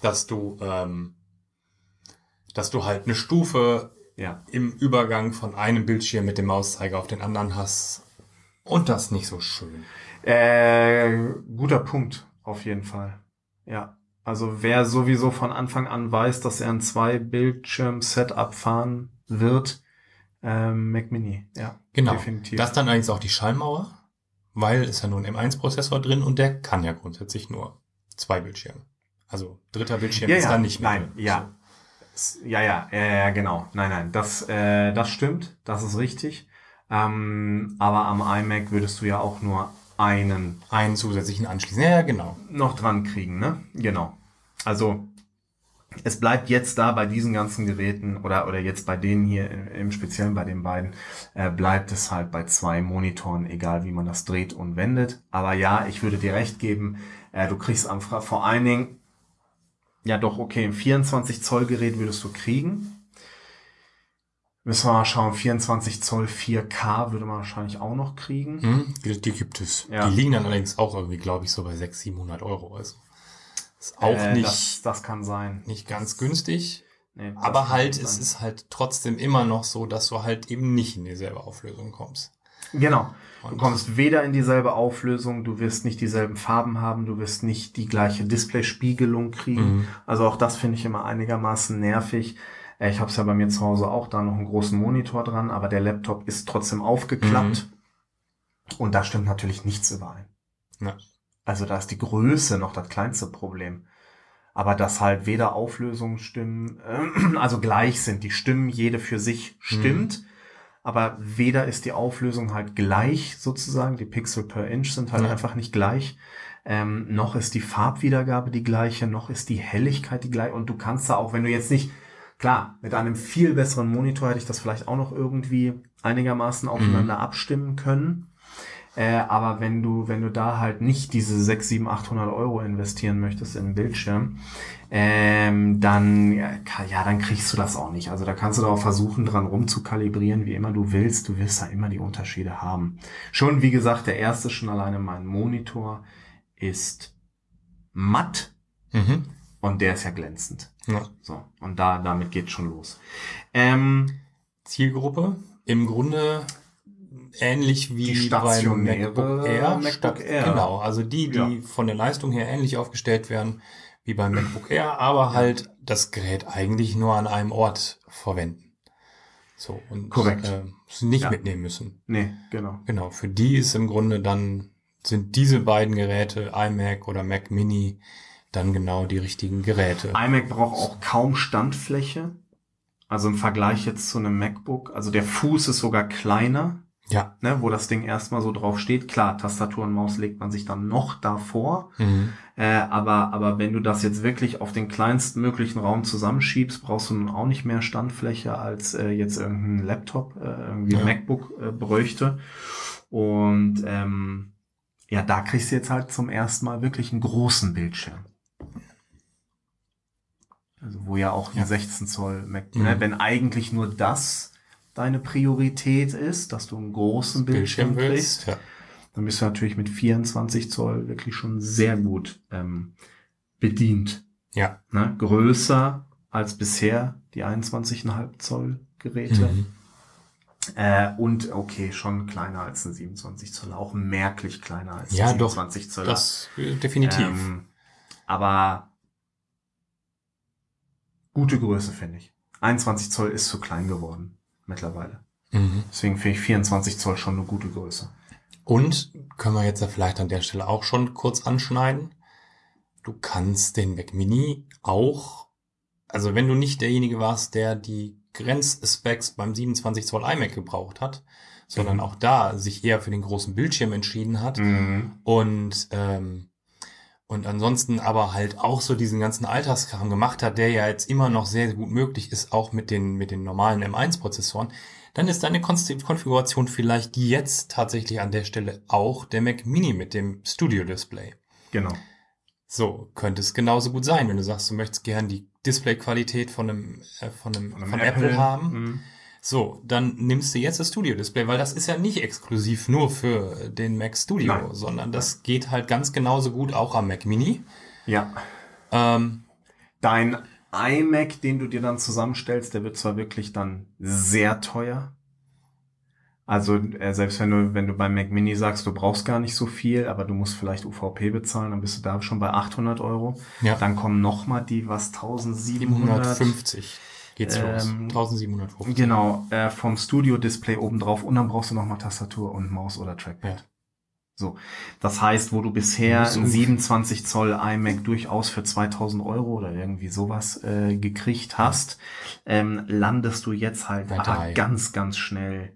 Speaker 3: dass du, ähm, dass du halt eine Stufe
Speaker 2: Ja,
Speaker 3: im Übergang von einem Bildschirm mit dem Mauszeiger auf den anderen hast. Und das nicht so schön.
Speaker 2: Äh, guter Punkt, auf jeden Fall. Ja. Also wer sowieso von Anfang an weiß, dass er ein Zwei-Bildschirm-Setup fahren wird, ähm, Mac Mini, ja.
Speaker 3: Genau.
Speaker 2: Definitiv.
Speaker 3: Das ist dann allerdings auch die Schallmauer, weil ist ja nur ein M1-Prozessor drin und der kann ja grundsätzlich nur zwei Bildschirme. Also dritter Bildschirm
Speaker 2: Ja,
Speaker 3: ist
Speaker 2: ja.
Speaker 3: dann nicht mehr.
Speaker 2: Nein,
Speaker 3: drin.
Speaker 2: ja. Ja, ja, ja, ja, genau. Nein, nein, das, äh, das stimmt, das ist richtig. Ähm, aber am iMac würdest du ja auch nur einen
Speaker 3: So. Einen zusätzlichen anschließen. Ja, ja, genau.
Speaker 2: noch dran kriegen, ne? Genau. Also es bleibt jetzt da bei diesen ganzen Geräten oder oder jetzt bei denen hier im im Speziellen bei den beiden äh, bleibt es halt bei zwei Monitoren, egal wie man das dreht und wendet. Aber ja, ich würde dir recht geben, äh, du kriegst am vor allen Dingen ja doch okay, ein 24 Zoll Gerät würdest du kriegen. Müssen wir mal schauen, 24 Zoll 4K würde man wahrscheinlich auch noch kriegen.
Speaker 3: Hm, die, die gibt es.
Speaker 2: Ja.
Speaker 3: Die liegen dann allerdings auch irgendwie, glaube ich, so bei 600, 700 Euro. Also ist auch
Speaker 2: Äh,
Speaker 3: nicht,
Speaker 2: Das, das kann sein.
Speaker 3: nicht ganz günstig.
Speaker 2: Nee,
Speaker 3: Aber halt,
Speaker 2: sein.
Speaker 3: es ist halt trotzdem immer noch so, dass du halt eben nicht in dieselbe Auflösung kommst.
Speaker 2: Genau. Du kommst weder in dieselbe Auflösung, du wirst nicht dieselben Farben haben, du wirst nicht die gleiche Displayspiegelung kriegen.
Speaker 3: Mhm.
Speaker 2: Also auch das finde ich immer einigermaßen nervig. Äh, Ich habe es ja bei mir zu Hause auch da noch einen großen Monitor dran, aber der Laptop ist trotzdem aufgeklappt. Und da stimmt natürlich nichts überein.
Speaker 3: Ja.
Speaker 2: Also da ist die Größe noch das kleinste Problem. Aber dass halt weder Auflösungen stimmen, äh, also gleich sind. Die Stimmen jede für sich stimmt. Aber weder ist die Auflösung halt gleich sozusagen, die Pixel per Inch sind halt
Speaker 3: Ja.
Speaker 2: einfach nicht gleich. Ähm, noch ist die Farbwiedergabe die gleiche, noch ist die Helligkeit die gleiche. Und du kannst da auch, wenn du jetzt nicht, klar, mit einem viel besseren Monitor hätte ich das vielleicht auch noch irgendwie einigermaßen aufeinander abstimmen können. Äh, aber wenn du, wenn du da halt nicht diese 6, 7, 800 Euro investieren möchtest in den Bildschirm, ähm, dann, ja, dann kriegst du das auch nicht. Also da kannst du da auch versuchen, dran rumzukalibrieren, wie immer du willst. Du wirst da immer die Unterschiede haben. Schon, wie gesagt, der erste schon alleine mein Monitor ist matt
Speaker 3: Mhm.
Speaker 2: und der ist ja glänzend.
Speaker 3: Ja.
Speaker 2: So. Und da, damit geht's schon los. Ähm,
Speaker 3: Zielgruppe im Grunde ähnlich wie
Speaker 2: Die
Speaker 3: beim MacBook Air.
Speaker 2: MacBook Air.
Speaker 3: Genau, also die, die
Speaker 2: Ja.
Speaker 3: von der Leistung her ähnlich aufgestellt werden wie beim MacBook Air, aber halt das Gerät eigentlich nur an einem Ort verwenden. So und
Speaker 2: Korrekt.
Speaker 3: Äh, es nicht
Speaker 2: Ja.
Speaker 3: mitnehmen müssen.
Speaker 2: nee, genau.
Speaker 3: Genau, für die ist im Grunde dann sind diese beiden Geräte iMac oder Mac Mini dann genau die richtigen Geräte.
Speaker 2: iMac braucht auch kaum Standfläche. Also im Vergleich jetzt zu einem MacBook, also der Fuß ist sogar kleiner,
Speaker 3: Ja.
Speaker 2: ne, wo das Ding erstmal so drauf steht. Klar, Tastatur und Maus legt man sich dann noch davor.
Speaker 3: Mhm.
Speaker 2: Äh, aber, aber wenn du das jetzt wirklich auf den kleinsten möglichen Raum zusammenschiebst, brauchst du nun auch nicht mehr Standfläche, als äh, jetzt irgendein Laptop, äh, irgendwie
Speaker 3: Ja.
Speaker 2: MacBook äh, bräuchte. Und ähm, ja, da kriegst du jetzt halt zum ersten Mal wirklich einen großen Bildschirm. Also wo ja auch ein
Speaker 3: Ja.
Speaker 2: 16 Zoll Mac,
Speaker 3: Mhm.
Speaker 2: ne, wenn eigentlich nur das deine Priorität ist, dass du einen großen Bildschirm,
Speaker 3: Bildschirm
Speaker 2: kriegst.
Speaker 3: Ja.
Speaker 2: dann bist du natürlich mit 24 Zoll wirklich schon sehr gut ähm, bedient.
Speaker 3: Ja.
Speaker 2: Ne? Größer als bisher die 21,5 Zoll Geräte.
Speaker 3: Mhm.
Speaker 2: Äh, und okay, schon kleiner als ein 27 Zoll, auch merklich kleiner als
Speaker 3: Ja,
Speaker 2: ein
Speaker 3: doch.
Speaker 2: 27 Zoll.
Speaker 3: Das äh, definitiv.
Speaker 2: Ähm, aber gute Größe, finde ich. 21 Zoll ist zu klein geworden mittlerweile.
Speaker 3: Mhm.
Speaker 2: Deswegen finde ich 24 Zoll schon eine gute Größe.
Speaker 3: Und können wir jetzt ja vielleicht an der Stelle auch schon kurz anschneiden. Du kannst den Mac Mini auch, also wenn du nicht derjenige warst, der die Grenzspecs beim 27 Zoll iMac gebraucht hat, sondern auch da sich eher für den großen Bildschirm entschieden hat
Speaker 2: Mhm.
Speaker 3: und ähm, und ansonsten aber halt auch so diesen ganzen Alltagskram gemacht hat, der ja jetzt immer noch sehr gut möglich ist, auch mit den mit den normalen M1-Prozessoren, dann ist deine Konfiguration vielleicht jetzt tatsächlich an der Stelle auch der Mac Mini mit dem Studio Display.
Speaker 2: Genau.
Speaker 3: So könnte es genauso gut sein, wenn du sagst, du möchtest gern die Displayqualität von einem äh, von einem von,
Speaker 2: Von
Speaker 3: Apple, haben.
Speaker 2: Mhm.
Speaker 3: So, dann nimmst du jetzt das Studio Display, weil das ist ja nicht exklusiv nur für den Mac Studio,
Speaker 2: Nein.
Speaker 3: sondern das geht halt ganz genauso gut auch am Mac Mini.
Speaker 2: Ja.
Speaker 3: Ähm,
Speaker 2: Dein iMac, den du dir dann zusammenstellst, der wird zwar wirklich dann sehr teuer. Also äh, selbst wenn du, wenn du beim Mac Mini sagst, du brauchst gar nicht so viel, aber du musst vielleicht UVP bezahlen, dann bist du da schon bei 800 Euro.
Speaker 3: ja,
Speaker 2: Dann kommen noch mal die was 1700.
Speaker 3: 750 geht's los.
Speaker 2: Ähm,
Speaker 3: 1750.
Speaker 2: Genau, äh, vom Studio-Display obendrauf und dann brauchst du noch mal Tastatur und Maus oder Trackpad.
Speaker 3: Ja.
Speaker 2: So, das heißt, wo du bisher ein 27 Zoll iMac durchaus für 2000 Euro oder irgendwie sowas äh, gekriegt hast, ähm, landest du jetzt halt ah, ganz, ganz schnell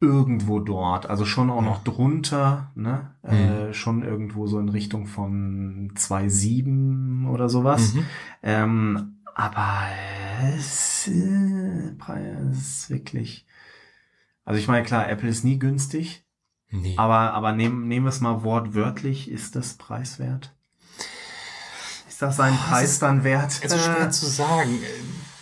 Speaker 2: irgendwo dort. Also schon auch noch drunter, ne? Äh, schon irgendwo so in Richtung von 2,7 oder sowas.
Speaker 3: Mhm.
Speaker 2: Ähm, aber es äh, Preis ist wirklich. Also ich meine, klar, Apple ist nie günstig,
Speaker 3: Nee.
Speaker 2: aber, aber nehmen, nehmen wir es mal wortwörtlich, ist das preiswert? Ist das seinen
Speaker 3: Oh, es
Speaker 2: Preis dann wert?
Speaker 3: Es ist schwer zu sagen.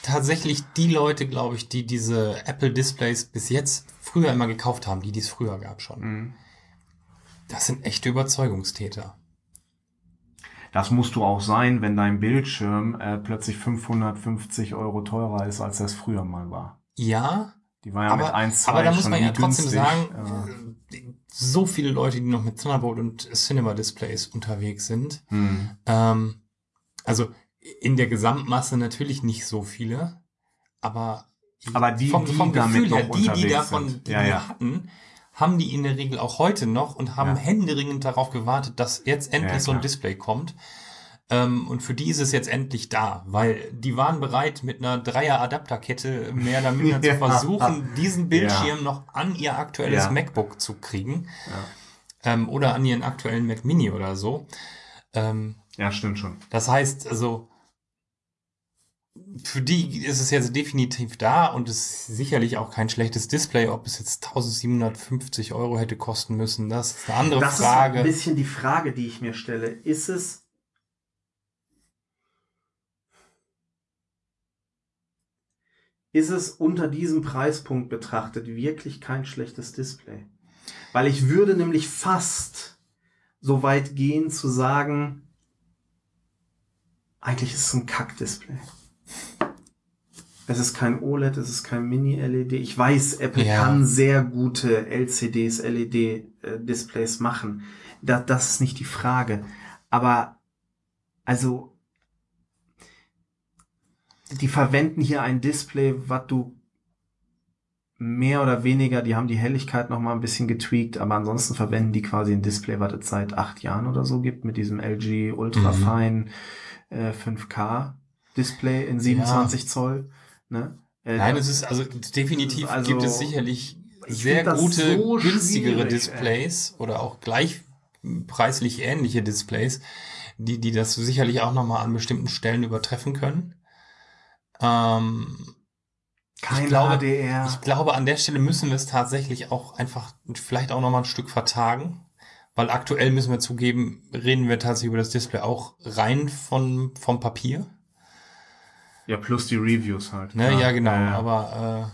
Speaker 3: Tatsächlich die Leute, glaube ich, die diese Apple Displays bis jetzt früher immer gekauft haben, die die es früher gab schon.
Speaker 2: mh.
Speaker 3: Das sind echte Überzeugungstäter.
Speaker 2: Das musst du auch sein, wenn dein Bildschirm äh, plötzlich 550 Euro teurer ist, als das früher mal war.
Speaker 3: Ja,
Speaker 2: Die war ja mit
Speaker 3: aber,
Speaker 2: 1, 2
Speaker 3: aber da muss man ja trotzdem
Speaker 2: günstig.
Speaker 3: sagen, äh, so viele Leute, die noch mit Thunderbolt und Cinema Displays unterwegs sind.
Speaker 2: Hm.
Speaker 3: Ähm, also in der Gesamtmasse natürlich nicht so viele, aber,
Speaker 2: Aber die,
Speaker 3: vom,
Speaker 2: die
Speaker 3: vom Gefühl her, die, die davon, die
Speaker 2: Ja, ja.
Speaker 3: hatten, haben die in der Regel auch heute noch und haben
Speaker 2: Ja.
Speaker 3: händeringend darauf gewartet, dass jetzt endlich
Speaker 2: Ja,
Speaker 3: so ein. Display kommt. Ähm, und für die ist es jetzt endlich da, weil die waren bereit, mit einer Dreier-Adapterkette mehr oder minder zu versuchen, diesen Bildschirm noch an ihr aktuelles. MacBook zu kriegen. Ähm, oder an ihren aktuellen Mac Mini oder so. Ähm,
Speaker 2: ja, stimmt schon.
Speaker 3: das heißt, also für die ist es jetzt definitiv da und es ist sicherlich auch kein schlechtes Display. Ob es jetzt 1750 Euro hätte kosten müssen, das ist eine andere
Speaker 2: Das
Speaker 3: Frage.
Speaker 2: ist ein bisschen die Frage, die ich mir stelle. Ist es ist es unter diesem Preispunkt betrachtet wirklich kein schlechtes Display? Weil ich würde nämlich fast so weit gehen zu sagen, eigentlich ist es ein Kack-Display. Es ist kein OLED, es ist kein Mini-LED. Ich weiß, Apple
Speaker 3: Ja.
Speaker 2: kann sehr gute LCDs, LED-Displays machen. Da, das ist nicht die Frage. Aber, also, die verwenden hier ein Display, was du mehr oder weniger, die haben die Helligkeit noch mal ein bisschen getweakt, aber ansonsten verwenden die quasi ein Display, was es seit acht Jahren oder so gibt, mit diesem LG Ultrafine äh, 5K Display in 27 Zoll. Ne? Äh,
Speaker 3: Nein, es ist also definitiv
Speaker 2: Also,
Speaker 3: gibt es sicherlich
Speaker 2: ich
Speaker 3: sehr gute,
Speaker 2: so
Speaker 3: günstigere Displays oder auch gleich preislich ähnliche Displays, die, die das sicherlich auch nochmal an bestimmten Stellen übertreffen können. Ähm,
Speaker 2: kein
Speaker 3: glaube-
Speaker 2: HDR.
Speaker 3: Ich glaube, an der Stelle müssen wir es tatsächlich auch einfach vielleicht auch nochmal ein Stück vertagen. Weil aktuell müssen wir zugeben, reden wir tatsächlich über das Display auch rein von, vom Papier.
Speaker 2: Ja, plus die Reviews halt.
Speaker 3: Ne?
Speaker 2: klar.
Speaker 3: Ja, genau.
Speaker 2: Ja, ja.
Speaker 3: Aber,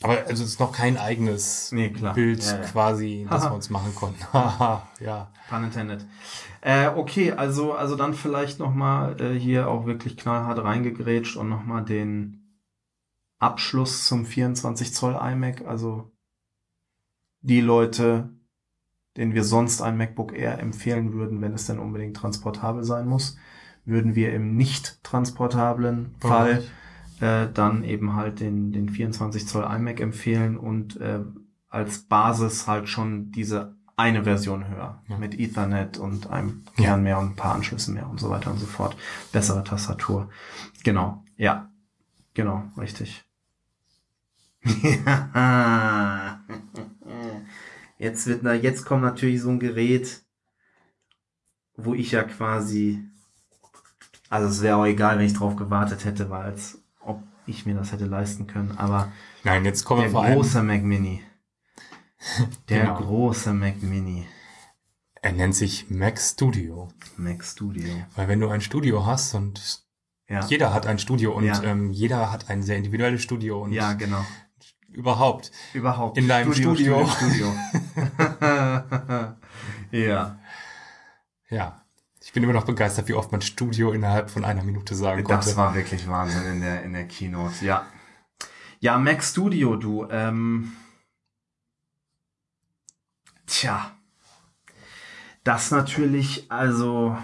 Speaker 3: äh, aber also es ist noch kein eigenes
Speaker 2: Nee.
Speaker 3: Bild
Speaker 2: Ja, ja.
Speaker 3: quasi, das wir uns machen konnten. Ja.
Speaker 2: Pun intended. Äh, okay, also, also dann vielleicht nochmal äh, hier auch wirklich knallhart reingegrätscht und nochmal den Abschluss zum 24 Zoll iMac. Also die Leute, denen wir sonst ein MacBook Air empfehlen würden, wenn es denn unbedingt transportabel sein muss, würden wir im nicht transportablen Fall äh, dann eben halt den, den 24 Zoll iMac empfehlen und äh, als Basis halt schon diese eine Version höher
Speaker 3: Ja.
Speaker 2: mit Ethernet und einem Kern mehr und ein paar Anschlüssen mehr und so weiter und so fort. Bessere Tastatur. Genau, ja. Genau, richtig. jetzt wird na, jetzt kommt natürlich so ein Gerät, wo ich ja quasi, also es wäre auch egal, wenn ich drauf gewartet hätte, weil als ob ich mir das hätte leisten können, aber
Speaker 3: Nein, jetzt kommen
Speaker 2: der
Speaker 3: wir vor
Speaker 2: große Mac Mini. Der
Speaker 3: Genau.
Speaker 2: große Mac Mini.
Speaker 3: Er nennt sich Mac Studio.
Speaker 2: Mac Studio.
Speaker 3: Weil wenn du ein Studio hast und
Speaker 2: Ja.
Speaker 3: jeder hat ein Studio und
Speaker 2: Ja.
Speaker 3: ähm, jeder hat ein sehr individuelles Studio und
Speaker 2: Ja, genau.
Speaker 3: überhaupt.
Speaker 2: Überhaupt.
Speaker 3: In deinem Studio.
Speaker 2: Studio. ja.
Speaker 3: Ja. Ich bin immer noch begeistert, wie oft man Studio innerhalb von einer Minute sagen konnte.
Speaker 2: Das war wirklich Wahnsinn in der, in der Keynote. Ja. Ja, Mac Studio, du. Ähm, tja. Das natürlich, also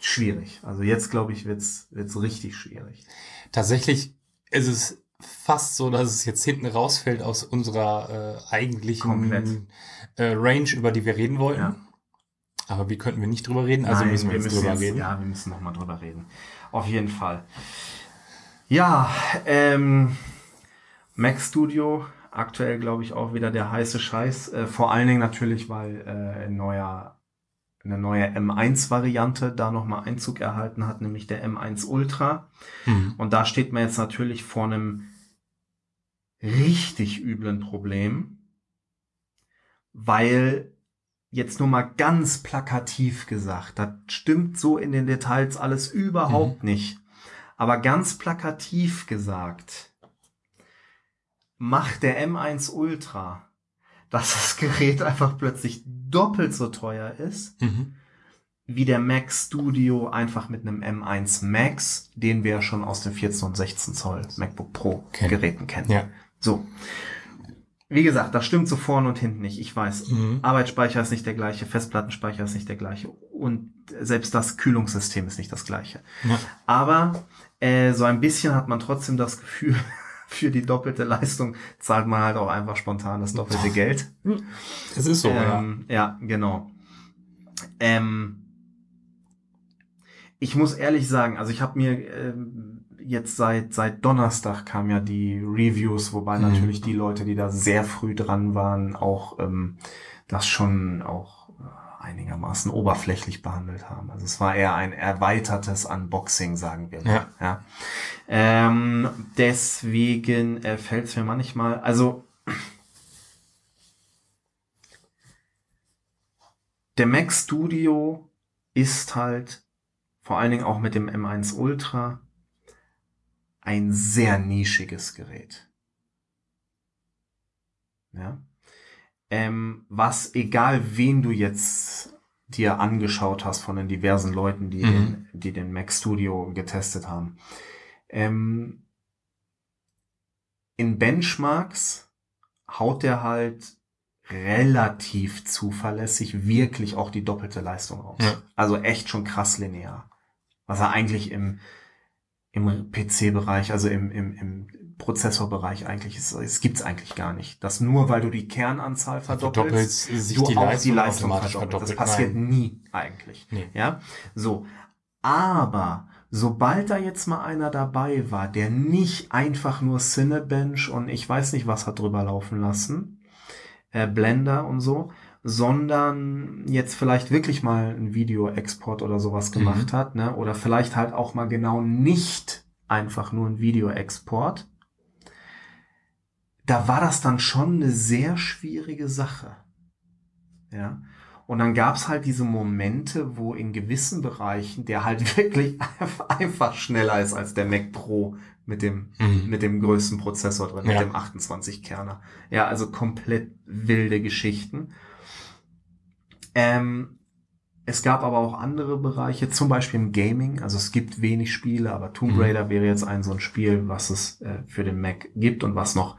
Speaker 2: schwierig. Also jetzt, glaube ich, wird's wird's richtig schwierig.
Speaker 3: Tatsächlich ist es fast so, dass es jetzt hinten rausfällt aus unserer äh, eigentlichen äh, Range, über die wir reden wollten.
Speaker 2: Ja.
Speaker 3: Aber wir könnten wir nicht drüber reden, also
Speaker 2: Nein,
Speaker 3: müssen wir, jetzt drüber
Speaker 2: jetzt,
Speaker 3: reden.
Speaker 2: Ja, wir müssen nochmal drüber reden. Auf jeden Fall. Ja, ähm, Mac Studio, aktuell glaube ich auch wieder der heiße Scheiß. Äh, vor allen Dingen natürlich, weil äh, ein neuer, eine neue M1-Variante da nochmal Einzug erhalten hat, nämlich der M1 Ultra.
Speaker 3: Mhm.
Speaker 2: Und da steht man jetzt natürlich vor einem richtig üblen Problem, weil jetzt nur mal ganz plakativ gesagt, das stimmt so in den Details alles überhaupt nicht, aber ganz plakativ gesagt, macht der M1 Ultra, dass das Gerät einfach plötzlich doppelt so teuer ist,
Speaker 3: Mhm.
Speaker 2: wie der Mac Studio einfach mit einem M1 Max, den wir schon aus den 14 und 16 Zoll MacBook Pro
Speaker 3: Kennen.
Speaker 2: Geräten kennen.
Speaker 3: Ja.
Speaker 2: So. Wie gesagt, das stimmt so vorne und hinten nicht. Ich weiß.
Speaker 3: Mhm.
Speaker 2: Arbeitsspeicher ist nicht der gleiche, Festplattenspeicher ist nicht der gleiche und selbst das Kühlungssystem ist nicht das gleiche.
Speaker 3: Ja.
Speaker 2: Aber äh, so ein bisschen hat man trotzdem das Gefühl, für die doppelte Leistung zahlt man halt auch einfach spontan das doppelte Geld.
Speaker 3: Es ist so, ja.
Speaker 2: ähm, ja. genau. Ähm, ich muss ehrlich sagen, also ich habe mir ähm, jetzt seit seit Donnerstag kam ja die Reviews, wobei
Speaker 3: Mhm.
Speaker 2: natürlich die Leute, die da sehr früh dran waren, auch ähm, das schon auch äh, einigermaßen oberflächlich behandelt haben. Also es war eher ein erweitertes Unboxing, sagen wir mal.
Speaker 3: Ja.
Speaker 2: Ja. Ähm, deswegen äh, fällt es mir manchmal, also der Mac Studio ist halt vor allen Dingen auch mit dem M1 Ultra ein sehr nischiges Gerät. Ja. Ähm, was, egal wen du jetzt dir angeschaut hast von den diversen Leuten, die,
Speaker 3: Mhm.
Speaker 2: den, die den Mac Studio getestet haben, ähm, in Benchmarks haut der halt relativ zuverlässig wirklich auch die doppelte Leistung raus.
Speaker 3: Ja.
Speaker 2: Also echt schon krass linear. Was er eigentlich im, im PC-Bereich, also im, im, im Prozessorbereich eigentlich ist, es gibt's eigentlich gar nicht. Dass nur weil du die Kernanzahl verdoppelst,
Speaker 3: Verdoppelt sich
Speaker 2: du
Speaker 3: die
Speaker 2: auch
Speaker 3: Leistung,
Speaker 2: die Leistung
Speaker 3: automatisch
Speaker 2: verdoppelt. Das
Speaker 3: verdoppelt.
Speaker 2: passiert
Speaker 3: Nein.
Speaker 2: nie eigentlich.
Speaker 3: Nee.
Speaker 2: Ja, so. Aber sobald da jetzt mal einer dabei war, der nicht einfach nur Cinebench und ich weiß nicht was hat drüber laufen lassen, äh, Blender und so, sondern jetzt vielleicht wirklich mal ein Videoexport oder sowas gemacht hat, ne? Oder vielleicht halt auch mal genau nicht einfach nur ein Videoexport. Da war das dann schon eine sehr schwierige Sache. Ja. Und dann gab's halt diese Momente, wo in gewissen Bereichen der halt wirklich einfach schneller ist als der Mac Pro mit dem,
Speaker 3: Mhm.
Speaker 2: mit dem größten Prozessor drin,
Speaker 3: Ja.
Speaker 2: mit dem 28 Kerner. Ja, also komplett wilde Geschichten. Ähm, es gab aber auch andere Bereiche, zum Beispiel im Gaming. Also es gibt wenig Spiele, aber Tomb
Speaker 3: Mhm.
Speaker 2: Raider wäre jetzt ein so ein Spiel, was es äh, für den Mac gibt und was noch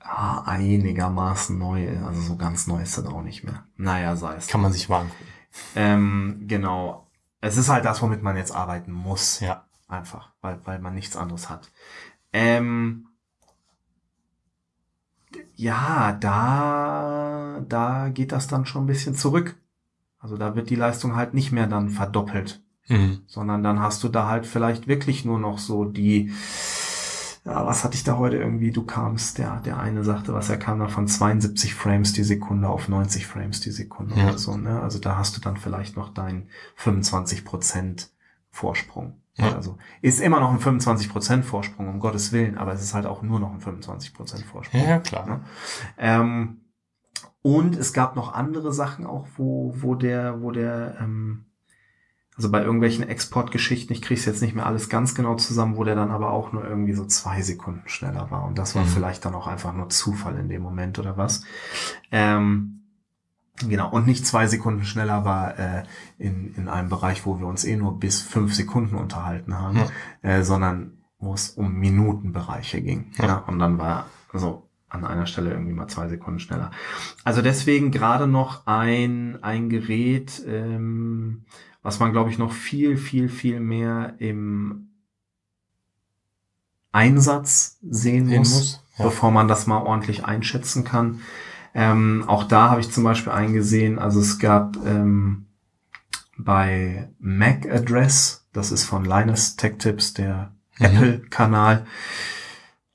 Speaker 2: ah, einigermaßen neu ist. Also so ganz neu ist das auch nicht mehr. Naja, sei es.
Speaker 3: Kann man sich mal angucken.
Speaker 2: Ähm, genau. Es ist halt das, womit man jetzt arbeiten muss.
Speaker 3: Ja.
Speaker 2: Einfach, weil, weil man nichts anderes hat. Ähm, ja, da, da geht das dann schon ein bisschen zurück. Also da wird die Leistung halt nicht mehr dann verdoppelt,
Speaker 3: Mhm.
Speaker 2: sondern dann hast du da halt vielleicht wirklich nur noch so die, ja, was hatte ich da heute irgendwie, du kamst, der, der eine sagte, was er kam da von 72 Frames die Sekunde auf 90 Frames die Sekunde
Speaker 3: Ja.
Speaker 2: oder so, ne? Also da hast du dann vielleicht noch deinen 25 Prozent Vorsprung.
Speaker 3: Ja.
Speaker 2: Also ist immer noch ein 25 Prozent Vorsprung, um Gottes Willen, aber es ist halt auch nur noch ein 25 Prozent Vorsprung.
Speaker 3: Ja, ja, klar.
Speaker 2: Ne? Ähm, und es gab noch andere Sachen auch, wo, wo der, wo der, ähm, also bei irgendwelchen Exportgeschichten, ich kriege es jetzt nicht mehr alles ganz genau zusammen, wo der dann aber auch nur irgendwie so zwei Sekunden schneller war. Und das war
Speaker 3: Mhm.
Speaker 2: vielleicht dann auch einfach nur Zufall in dem Moment oder was. Ähm, Genau, und nicht zwei Sekunden schneller war äh, in, in einem Bereich, wo wir uns eh nur bis fünf Sekunden unterhalten haben,
Speaker 3: Ja.
Speaker 2: äh, sondern wo es um Minutenbereiche ging.
Speaker 3: Ja.
Speaker 2: Ja. und dann war so an einer Stelle irgendwie mal zwei Sekunden schneller. Also deswegen gerade noch ein, ein Gerät, ähm, was man, glaube ich, noch viel, viel, viel mehr im Einsatz sehen
Speaker 3: Sehen
Speaker 2: muss,
Speaker 3: muss, ja.
Speaker 2: bevor man das mal ordentlich einschätzen kann. Ähm, auch da habe ich zum Beispiel eingesehen, also es gab ähm, bei Mac Address, das ist von Linus Tech Tips, der
Speaker 3: Mhm.
Speaker 2: Apple-Kanal,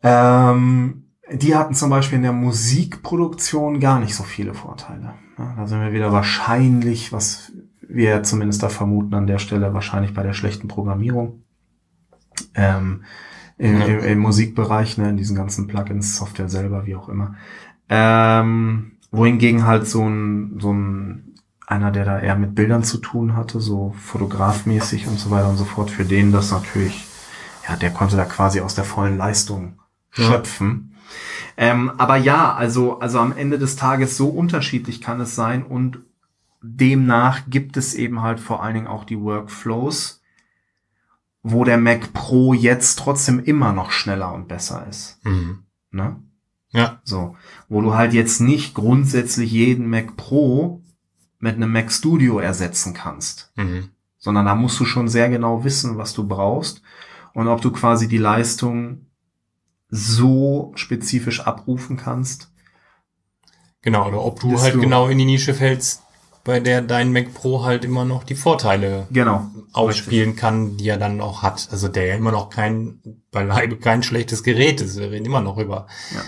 Speaker 2: ähm, die hatten zum Beispiel in der Musikproduktion gar nicht so viele Vorteile. Ja, da sind wir wieder wahrscheinlich, was wir zumindest da vermuten an der Stelle, wahrscheinlich bei der schlechten Programmierung. Ähm, im, Im Musikbereich, ne, in diesen ganzen Plugins, Software selber, wie auch immer. Ähm, wohingegen halt so ein, so ein, einer, der da eher mit Bildern zu tun hatte, so fotografmäßig und so weiter und so fort, für den das natürlich, ja, der konnte da quasi aus der vollen Leistung
Speaker 3: Ja.
Speaker 2: schöpfen. Ähm, aber ja, also, also am Ende des Tages so unterschiedlich kann es sein und demnach gibt es eben halt vor allen Dingen auch die Workflows, wo der Mac Pro jetzt trotzdem immer noch schneller und besser ist.
Speaker 3: Mhm.
Speaker 2: Ne?
Speaker 3: Ja.
Speaker 2: So, wo du halt jetzt nicht grundsätzlich jeden Mac Pro mit einem Mac Studio ersetzen kannst,
Speaker 3: Mhm.
Speaker 2: sondern da musst du schon sehr genau wissen, was du brauchst und ob du quasi die Leistung so spezifisch abrufen kannst.
Speaker 3: Genau, oder ob du halt
Speaker 2: du-
Speaker 3: genau in die Nische fällst, bei der dein Mac Pro halt immer noch die Vorteile
Speaker 2: Genau.
Speaker 3: ausspielen kann, die er dann auch hat. Also der ja immer noch kein, beileibe kein schlechtes Gerät ist. Wir reden immer noch über
Speaker 2: Ja.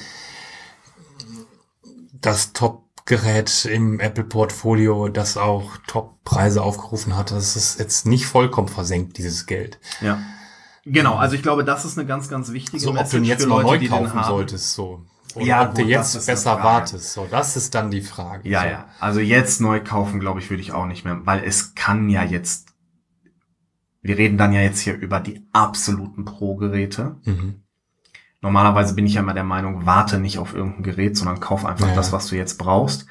Speaker 3: Das Top-Gerät im Apple-Portfolio, das auch Top-Preise aufgerufen hat. Das ist jetzt nicht vollkommen versenkt, dieses Geld.
Speaker 2: Ja. Genau, also ich glaube, das ist eine ganz, ganz wichtige
Speaker 3: So, ob du ihn
Speaker 2: Message
Speaker 3: jetzt
Speaker 2: für
Speaker 3: noch
Speaker 2: Leute,
Speaker 3: neu kaufen solltest, so. Oder
Speaker 2: Ja,
Speaker 3: ob du jetzt besser wartest. So, das ist dann die Frage.
Speaker 2: Ja,
Speaker 3: so.
Speaker 2: ja. Also jetzt neu kaufen, glaube ich, würde ich auch nicht mehr, weil es kann ja jetzt, wir reden dann ja jetzt hier über die absoluten Pro-Geräte.
Speaker 3: Mhm.
Speaker 2: Normalerweise bin ich ja immer der Meinung, warte nicht auf irgendein Gerät, sondern kauf einfach
Speaker 3: Ja.
Speaker 2: das, was du jetzt brauchst.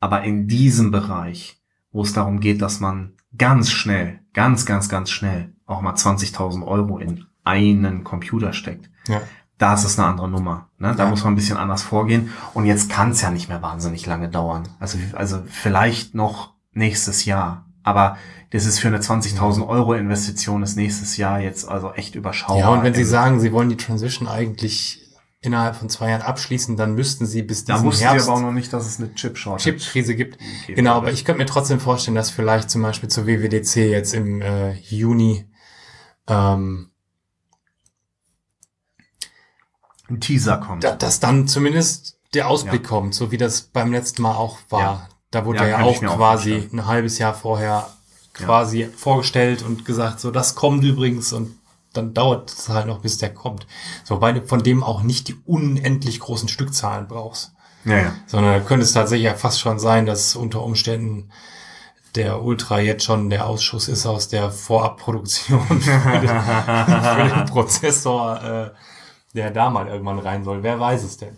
Speaker 2: Aber in diesem Bereich, wo es darum geht, dass man ganz schnell, ganz, ganz, ganz schnell auch mal 20.000 Euro in einen Computer steckt,
Speaker 3: Ja.
Speaker 2: da ist es eine andere Nummer. Ne? Da
Speaker 3: Ja.
Speaker 2: muss man ein bisschen anders vorgehen. Und jetzt kann es ja nicht mehr wahnsinnig lange dauern. Also, also vielleicht noch nächstes Jahr. Aber das ist für eine 20.000 Euro Investition ist nächstes Jahr jetzt also echt überschaubar.
Speaker 3: Ja, und wenn Sie
Speaker 2: Im-
Speaker 3: sagen, Sie wollen die Transition eigentlich innerhalb von zwei Jahren abschließen, dann müssten Sie bis
Speaker 2: da
Speaker 3: diesen
Speaker 2: wussten
Speaker 3: Herbst
Speaker 2: sie aber auch noch nicht, dass es eine Chip-Shortage
Speaker 3: Chip-Krise gibt.
Speaker 2: gibt.
Speaker 3: Genau, aber ich könnte mir trotzdem vorstellen, dass vielleicht zum Beispiel zur WWDC jetzt im äh, Juni ähm,
Speaker 2: Ein Teaser kommt.
Speaker 3: da, dass dann zumindest der Ausblick
Speaker 2: Ja.
Speaker 3: kommt, so wie das beim letzten Mal auch war.
Speaker 2: Ja.
Speaker 3: Da wurde
Speaker 2: Ja,
Speaker 3: ja, auch
Speaker 2: auch
Speaker 3: quasi
Speaker 2: vorstellen.
Speaker 3: ein halbes Jahr vorher quasi vorgestellt und gesagt, so das kommt übrigens und dann dauert es halt noch, bis der kommt. So, weil du von dem auch nicht die unendlich großen Stückzahlen brauchst.
Speaker 2: ja, ja.
Speaker 3: Sondern da könnte es tatsächlich ja fast schon sein, dass unter Umständen der Ultra jetzt schon der Ausschuss ist aus der Vorabproduktion für den, für den Prozessor, äh, der da mal irgendwann rein soll. Wer weiß es denn?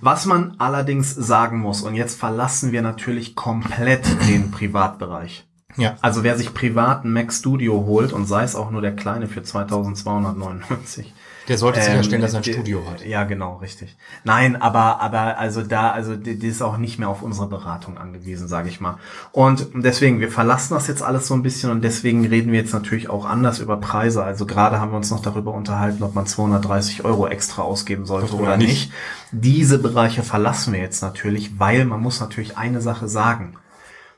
Speaker 2: Was man allerdings sagen muss, und jetzt verlassen wir natürlich komplett den Privatbereich.
Speaker 3: Ja.
Speaker 2: Also wer sich privat einen Mac Studio holt und sei es auch nur der kleine für 2299,
Speaker 3: Der sollte sicherstellen,
Speaker 2: Ähm,
Speaker 3: dass er ein
Speaker 2: die-
Speaker 3: Studio hat.
Speaker 2: Ja, genau, richtig. Nein, aber aber also da also die, die ist auch nicht mehr auf unsere Beratung angewiesen, sage ich mal. Und deswegen wir verlassen das jetzt alles so ein bisschen und deswegen reden wir jetzt natürlich auch anders über Preise. Also gerade haben wir uns noch darüber unterhalten, ob man 230 Euro extra ausgeben sollte
Speaker 3: Oder
Speaker 2: oder
Speaker 3: nicht.
Speaker 2: nicht. Diese Bereiche verlassen wir jetzt natürlich, weil man muss natürlich eine Sache sagen.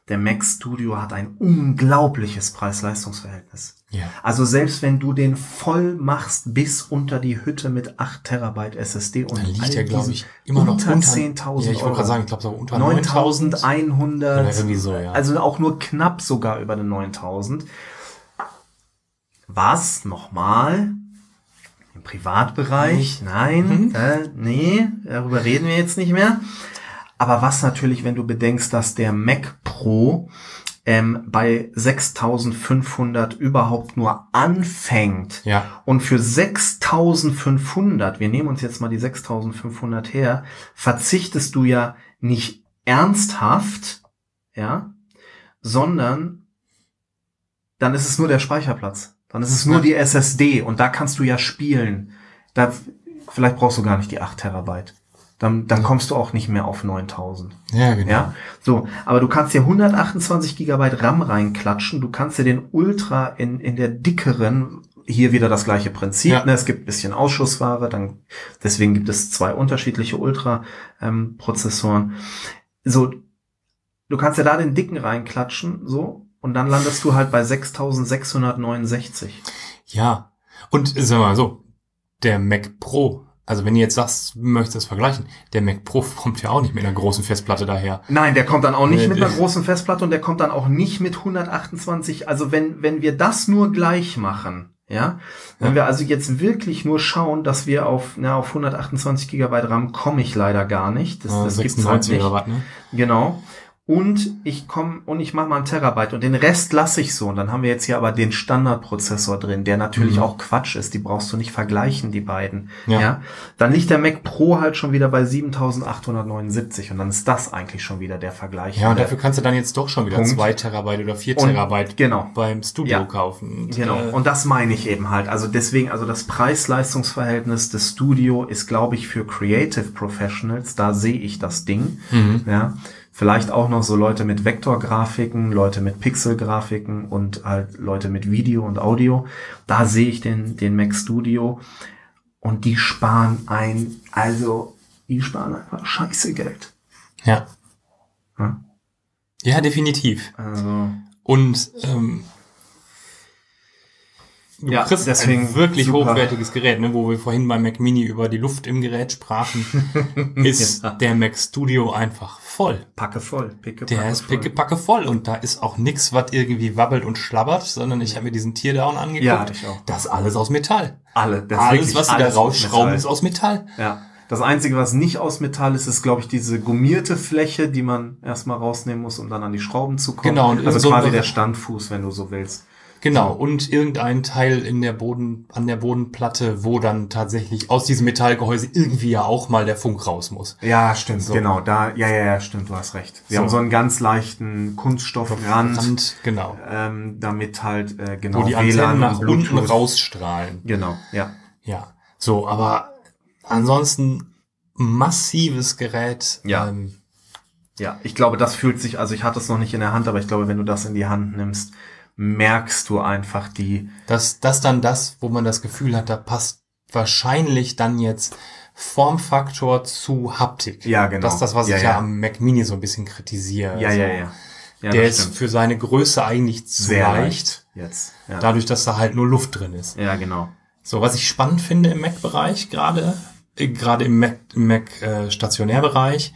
Speaker 2: Der Mac Studio hat ein unglaubliches Preis-Leistungs-Verhältnis.
Speaker 3: Ja.
Speaker 2: Also selbst wenn du den voll machst bis unter die Hütte mit 8 Terabyte SSD und
Speaker 3: Dann liegt
Speaker 2: all
Speaker 3: er, glaube ich, immer noch
Speaker 2: unter
Speaker 3: unter
Speaker 2: 10.000
Speaker 3: Ja, ich wollte gerade sagen, ich glaube, so unter 9000.
Speaker 2: 9100.
Speaker 3: Oder irgendwie so, ja.
Speaker 2: Also auch nur knapp sogar über den 9000. Was nochmal? Im Privatbereich? Nein,
Speaker 3: Mhm.
Speaker 2: äh, nee, darüber reden wir jetzt nicht mehr. Aber was natürlich, wenn du bedenkst, dass der Mac Pro ähm, bei 6500 überhaupt nur anfängt
Speaker 3: Ja.
Speaker 2: und für 6500, wir nehmen uns jetzt mal die 6500 her, verzichtest du ja nicht ernsthaft, ja, sondern dann ist es nur der Speicherplatz. Dann ist es nur die SSD und da kannst du ja spielen. Da, vielleicht brauchst du gar nicht die 8 Terabyte. Dann, dann kommst du auch nicht mehr auf 9000.
Speaker 3: Ja, genau.
Speaker 2: Ja, so, aber du kannst dir 128 Gigabyte RAM reinklatschen, du kannst dir den Ultra in, in der dickeren, hier wieder das gleiche Prinzip,
Speaker 3: Ja.
Speaker 2: ne? es gibt ein bisschen Ausschussware, dann, deswegen gibt es zwei unterschiedliche Ultra-Prozessoren. so, du kannst ja da den dicken reinklatschen, so, und dann landest du halt bei 6669.
Speaker 3: Ja. Und sagen wir mal so, der Mac Pro, also wenn ihr jetzt sagst, möchtest es vergleichen, der Mac Pro kommt ja auch nicht mit einer großen Festplatte daher.
Speaker 2: Nein, der kommt dann auch nicht mit einer großen Festplatte und der kommt dann auch nicht mit 128. Also wenn, wenn wir das nur gleich machen, ja, wenn
Speaker 3: Ja.
Speaker 2: wir also jetzt wirklich nur schauen, dass wir auf, na, auf 128 Gigabyte RAM komme ich leider gar nicht. Das,
Speaker 3: Äh,
Speaker 2: das gibt's halt
Speaker 3: 96
Speaker 2: nicht.
Speaker 3: was, ne?
Speaker 2: Genau. Und ich komme und ich mache mal einen Terabyte und den Rest lasse ich so. Und dann haben wir jetzt hier aber den Standardprozessor drin, der natürlich
Speaker 3: Mhm.
Speaker 2: auch Quatsch ist. Die brauchst du nicht vergleichen, die beiden. Ja.
Speaker 3: Ja.
Speaker 2: Dann liegt der Mac Pro halt schon wieder bei 7879 und dann ist das eigentlich schon wieder der Vergleich.
Speaker 3: Ja, und dafür kannst du dann jetzt doch schon wieder
Speaker 2: Punkt.
Speaker 3: zwei Terabyte oder vier
Speaker 2: Und-
Speaker 3: Terabyte
Speaker 2: genau.
Speaker 3: beim Studio
Speaker 2: Ja.
Speaker 3: kaufen. Und,
Speaker 2: Genau,
Speaker 3: Äh,
Speaker 2: und das meine ich eben halt. Also deswegen, also das Preis-Leistungs-Verhältnis des Studio ist, glaube ich, für Creative Professionals, da sehe ich das Ding.
Speaker 3: Mhm.
Speaker 2: Ja, vielleicht auch noch so Leute mit Vektorgrafiken, Leute mit Pixelgrafiken und halt Leute mit Video und Audio. Da sehe ich den, den Mac Studio und die sparen ein, also die sparen einfach scheiße Geld.
Speaker 3: ja.
Speaker 2: Ja.
Speaker 3: Ja, definitiv.
Speaker 2: Also
Speaker 3: Und ähm, du
Speaker 2: Ja,
Speaker 3: kriegst
Speaker 2: deswegen
Speaker 3: ein wirklich
Speaker 2: super.
Speaker 3: hochwertiges Gerät, ne, wo wir vorhin beim Mac Mini über die Luft im Gerät sprachen, ist
Speaker 2: Ja.
Speaker 3: der Mac Studio einfach voll.
Speaker 2: packe voll, picke,
Speaker 3: Der
Speaker 2: packe
Speaker 3: ist
Speaker 2: voll.
Speaker 3: pickepacke voll und da ist auch nix, was irgendwie wabbelt und schlabbert, sondern ich habe mir diesen Teardown angeguckt.
Speaker 2: Ja, ich auch.
Speaker 3: Das ist alles aus Metall.
Speaker 2: Alle. Das ist
Speaker 3: alles, was sie da rausschrauben, ist aus Metall.
Speaker 2: Ja. Das Einzige, was nicht aus Metall ist, ist, glaube ich, diese gummierte Fläche, die man erstmal rausnehmen muss, um dann an die Schrauben zu kommen.
Speaker 3: Genau, und
Speaker 2: also
Speaker 3: so-
Speaker 2: quasi der Standfuß, wenn du so willst.
Speaker 3: Genau, und irgendein Teil in der Boden, an der Bodenplatte, wo dann tatsächlich aus diesem Metallgehäuse irgendwie ja auch mal der Funk raus muss.
Speaker 2: Ja, stimmt,
Speaker 3: So.
Speaker 2: genau. Da, ja, ja, ja, stimmt, du hast recht. Wir
Speaker 3: So.
Speaker 2: haben so einen ganz leichten Kunststoffrand,
Speaker 3: Rand, genau.
Speaker 2: ähm, damit halt äh, genau
Speaker 3: wo die Antennen
Speaker 2: WLAN
Speaker 3: nach
Speaker 2: und
Speaker 3: unten
Speaker 2: Bluetooth.
Speaker 3: rausstrahlen.
Speaker 2: Genau, ja.
Speaker 3: Ja. So, aber ansonsten massives Gerät.
Speaker 2: Ja.
Speaker 3: Ähm,
Speaker 2: Ja, ich glaube, das fühlt sich, also ich hatte es noch nicht in der Hand, aber ich glaube, wenn du das in die Hand nimmst, merkst du einfach die,
Speaker 3: das, das dann das, wo man das Gefühl hat, da passt wahrscheinlich dann jetzt Formfaktor zu Haptik.
Speaker 2: Ja, genau.
Speaker 3: Das ist das, was
Speaker 2: Ja,
Speaker 3: ich ja,
Speaker 2: ja.
Speaker 3: am Mac Mini so ein bisschen kritisiere.
Speaker 2: ja,
Speaker 3: also,
Speaker 2: ja, ja. Ja,
Speaker 3: der ist
Speaker 2: stimmt.
Speaker 3: für seine Größe eigentlich zu
Speaker 2: Sehr
Speaker 3: leicht.
Speaker 2: leicht jetzt. Ja,
Speaker 3: Dadurch, dass da halt nur Luft drin ist.
Speaker 2: ja genau.
Speaker 3: So, was ich spannend finde im Mac-Bereich, gerade äh, gerade im Mac, im Mac äh, Stationärbereich,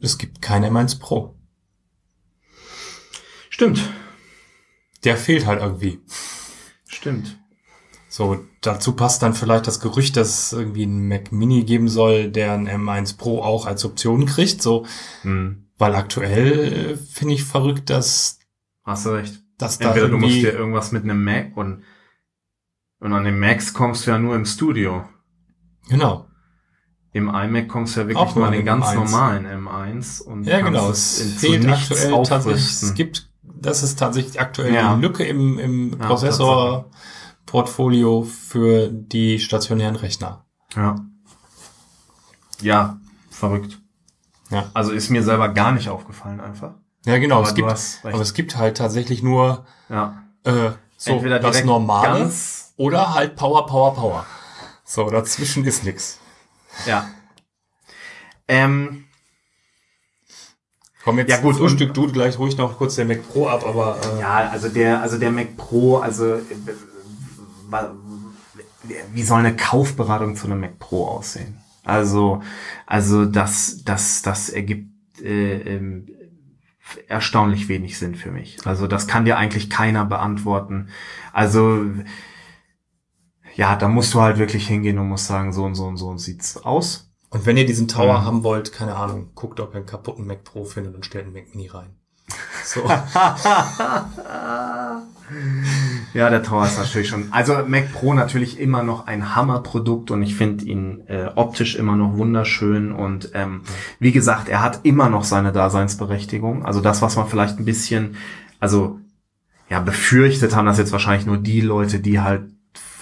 Speaker 3: es gibt kein M1 Pro.
Speaker 2: Stimmt.
Speaker 3: Der fehlt halt irgendwie.
Speaker 2: Stimmt.
Speaker 3: So, dazu passt dann vielleicht das Gerücht, dass es irgendwie einen Mac Mini geben soll, der einen M1 Pro auch als Option kriegt. So,
Speaker 2: Hm.
Speaker 3: weil aktuell äh, finde ich verrückt, dass,
Speaker 2: Hast du recht.
Speaker 3: dass da
Speaker 2: Entweder du musst dir irgendwas mit einem Mac und, und an den Macs kommst du ja nur im Studio.
Speaker 3: genau.
Speaker 2: Im iMac kommst du ja wirklich
Speaker 3: Auch
Speaker 2: an den ganz
Speaker 3: M1.
Speaker 2: normalen M1 und
Speaker 3: Ja, genau.
Speaker 2: es
Speaker 3: fehlt aktuell tatsächlich, es gibt, das ist tatsächlich aktuell
Speaker 2: Ja.
Speaker 3: die Lücke im, im
Speaker 2: Ja,
Speaker 3: Prozessor-Portfolio für die stationären Rechner.
Speaker 2: Ja. Ja, verrückt.
Speaker 3: Ja.
Speaker 2: Also ist mir selber gar nicht aufgefallen einfach.
Speaker 3: Ja, genau.
Speaker 2: Aber
Speaker 3: es gibt, aber es gibt halt tatsächlich nur
Speaker 2: Ja.
Speaker 3: äh, so
Speaker 2: Entweder
Speaker 3: das Normale oder halt Power, Power, Power. So, dazwischen ist nix.
Speaker 2: Ja. Ähm,
Speaker 3: Komm jetzt
Speaker 2: Ja, gut,
Speaker 3: Frühstück du gleich ruhig noch kurz der Mac Pro ab, aber äh,
Speaker 2: ja, also der, also der Mac Pro, also äh, wie soll eine Kaufberatung zu einem Mac Pro aussehen? Also, also das, das, das ergibt äh, ähm, erstaunlich wenig Sinn für mich. Also das kann dir eigentlich keiner beantworten. Also ja, da musst du halt wirklich hingehen und musst sagen, so und so und so sieht's aus.
Speaker 3: Und wenn ihr diesen Tower
Speaker 2: Mhm.
Speaker 3: haben wollt, keine Ahnung, guckt, ob ihr einen kaputten Mac Pro findet und stellt einen Mac Mini rein. So.
Speaker 2: Ja, der Tower ist natürlich schon. Also Mac Pro natürlich immer noch ein Hammerprodukt und ich finde ihn äh, optisch immer noch wunderschön und ähm, wie gesagt, er hat immer noch seine Daseinsberechtigung. Also das, was man vielleicht ein bisschen, also ja, befürchtet haben, das jetzt wahrscheinlich nur die Leute, die halt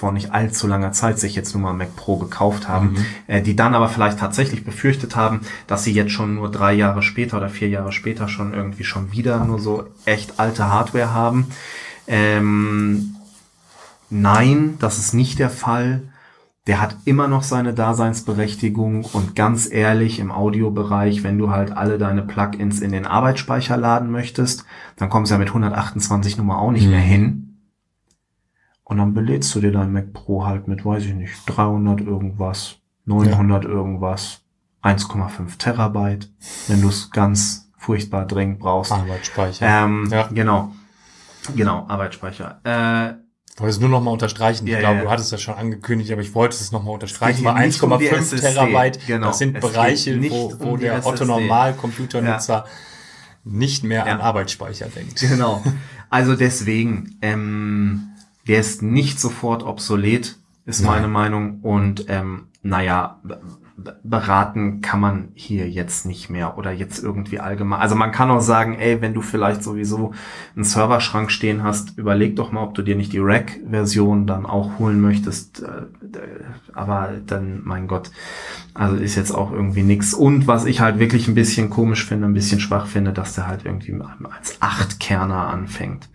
Speaker 2: vor nicht allzu langer Zeit sich jetzt nur mal Mac Pro gekauft haben,
Speaker 3: Mhm.
Speaker 2: äh, die dann aber vielleicht tatsächlich befürchtet haben, dass sie jetzt schon nur drei Jahre später oder vier Jahre später schon irgendwie schon wieder nur so echt alte Hardware haben. Ähm, nein, das ist nicht der Fall. Der hat immer noch seine Daseinsberechtigung und ganz ehrlich im Audiobereich, wenn du halt alle deine Plugins in den Arbeitsspeicher laden möchtest, dann kommst du ja mit 128 Nummer auch nicht
Speaker 3: Mhm.
Speaker 2: mehr hin. Und dann belädst du dir dein Mac Pro halt mit, weiß ich nicht, 300 irgendwas, 900 irgendwas, 1,5 Terabyte, wenn du es ganz furchtbar dringend brauchst.
Speaker 3: Arbeitsspeicher.
Speaker 2: Ähm,
Speaker 3: Ja.
Speaker 2: Genau. Genau, Arbeitsspeicher. Äh,
Speaker 3: Ich wollte es nur noch mal unterstreichen. Ich
Speaker 2: Ja,
Speaker 3: glaube,
Speaker 2: ja.
Speaker 3: du hattest das schon angekündigt, aber ich wollte es noch mal unterstreichen,
Speaker 2: um die
Speaker 3: 1,5
Speaker 2: SSD.
Speaker 3: Terabyte,
Speaker 2: Genau.
Speaker 3: das sind
Speaker 2: Es
Speaker 3: Bereiche, wo,
Speaker 2: um
Speaker 3: wo
Speaker 2: die
Speaker 3: der
Speaker 2: SSD.
Speaker 3: Otto Normal-Computernutzer nicht mehr an
Speaker 2: Ja.
Speaker 3: Arbeitsspeicher denkt.
Speaker 2: Genau. Also deswegen, ähm, der ist nicht sofort obsolet, ist
Speaker 3: Nein.
Speaker 2: meine Meinung. Und ähm, naja, beraten kann man hier jetzt nicht mehr oder jetzt irgendwie allgemein. Also man kann auch sagen, ey, wenn du vielleicht sowieso einen Serverschrank stehen hast, überleg doch mal, ob du dir nicht die Rack-Version dann auch holen möchtest. Äh, Aber dann, mein Gott, also ist jetzt auch irgendwie nix. Und was ich halt wirklich ein bisschen komisch finde, ein bisschen schwach finde, dass der halt irgendwie als Achtkerner anfängt.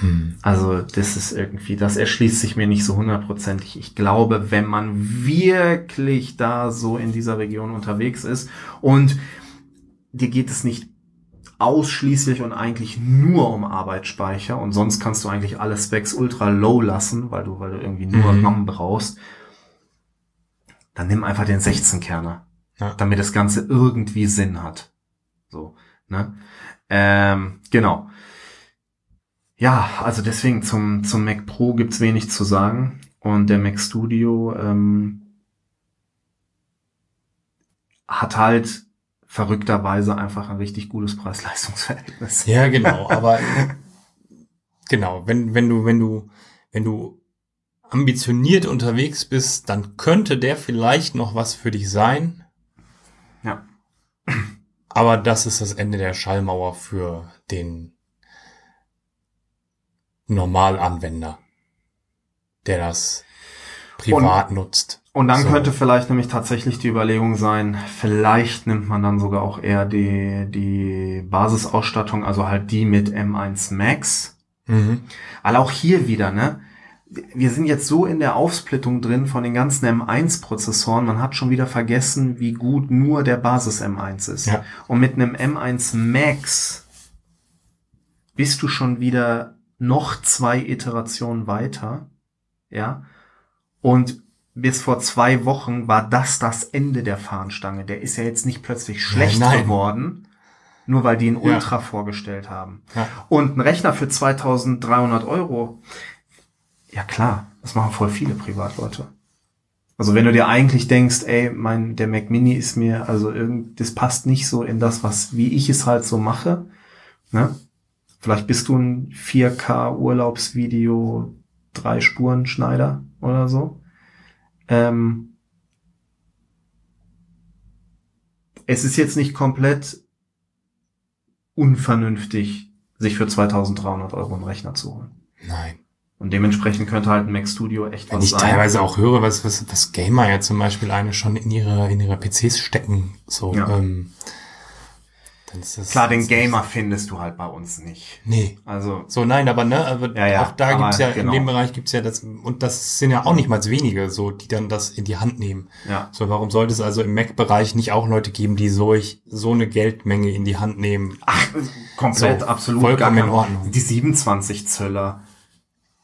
Speaker 3: Hm.
Speaker 2: Also das ist irgendwie, das erschließt sich mir nicht so hundertprozentig. Ich glaube, wenn man wirklich da so in dieser Region unterwegs ist und dir geht es nicht ausschließlich und eigentlich nur um Arbeitsspeicher und sonst kannst du eigentlich alle Specs ultra low lassen, weil du, weil du irgendwie nur
Speaker 3: Mhm.
Speaker 2: RAM brauchst, dann nimm einfach den 16-Kerner,
Speaker 3: Ja.
Speaker 2: damit das Ganze irgendwie Sinn hat. So, ne? Ähm, genau. Ja, also deswegen zum, zum Mac Pro gibt's wenig zu sagen. Und der Mac Studio ähm, hat halt verrückterweise einfach ein richtig gutes Preis-Leistungs-Verhältnis.
Speaker 3: Ja, genau, aber genau, wenn, wenn du, wenn du, wenn du ambitioniert unterwegs bist, dann könnte der vielleicht noch was für dich sein.
Speaker 2: Ja.
Speaker 3: Aber das ist das Ende der Schallmauer für den Normalanwender, der das privat nutzt.
Speaker 2: Und dann
Speaker 3: So.
Speaker 2: könnte vielleicht nämlich tatsächlich die Überlegung sein, vielleicht nimmt man dann sogar auch eher die, die Basisausstattung, also halt die mit M1 Max.
Speaker 3: Mhm.
Speaker 2: Weil auch hier wieder, ne? Wir sind jetzt so in der Aufsplittung drin von den ganzen M1-Prozessoren, man hat schon wieder vergessen, wie gut nur der Basis M1 ist.
Speaker 3: Ja.
Speaker 2: Und mit einem M1 Max bist du schon wieder noch zwei Iterationen weiter, ja. Und bis vor zwei Wochen war das das Ende der Fahnenstange. Der ist ja jetzt nicht plötzlich schlecht
Speaker 3: Nein,
Speaker 2: geworden, nur weil die
Speaker 3: Ja.
Speaker 2: Ultra vorgestellt haben.
Speaker 3: Ja.
Speaker 2: Und ein Rechner für 2300 Euro, ja klar, das machen voll viele Privatleute. Also wenn du dir eigentlich denkst, ey, mein, der Mac Mini ist mir, also irgend, das passt nicht so in das, was, wie ich es halt so mache, ne? Vielleicht bist du ein 4K Urlaubsvideo, drei Spuren Schneider oder so. Ähm, es ist jetzt nicht komplett unvernünftig, sich für 2300 Euro einen Rechner zu holen.
Speaker 3: Nein.
Speaker 2: Und dementsprechend könnte halt ein Mac Studio echt
Speaker 3: Wenn
Speaker 2: was
Speaker 3: ich
Speaker 2: sein.
Speaker 3: teilweise auch höre, was, was, was Gamer ja zum Beispiel eine schon in ihre, in ihre PCs stecken, so,
Speaker 2: Ja.
Speaker 3: ähm, das.
Speaker 2: Klar, den Gamer findest du halt bei uns nicht.
Speaker 3: Nee.
Speaker 2: Also,
Speaker 3: So, nein, aber ne, aber
Speaker 2: Ja, ja,
Speaker 3: auch da gibt's ja,
Speaker 2: genau.
Speaker 3: in dem Bereich gibt's ja das, und das sind ja auch nicht mal wenige, so, die dann das in die Hand nehmen.
Speaker 2: ja.
Speaker 3: So, warum sollte es also im Mac-Bereich nicht auch Leute geben, die solch, so eine Geldmenge in die Hand nehmen?
Speaker 2: Ach, komplett,
Speaker 3: So,
Speaker 2: absolut.
Speaker 3: vollkommen in Ordnung.
Speaker 2: Die 27 Zöller.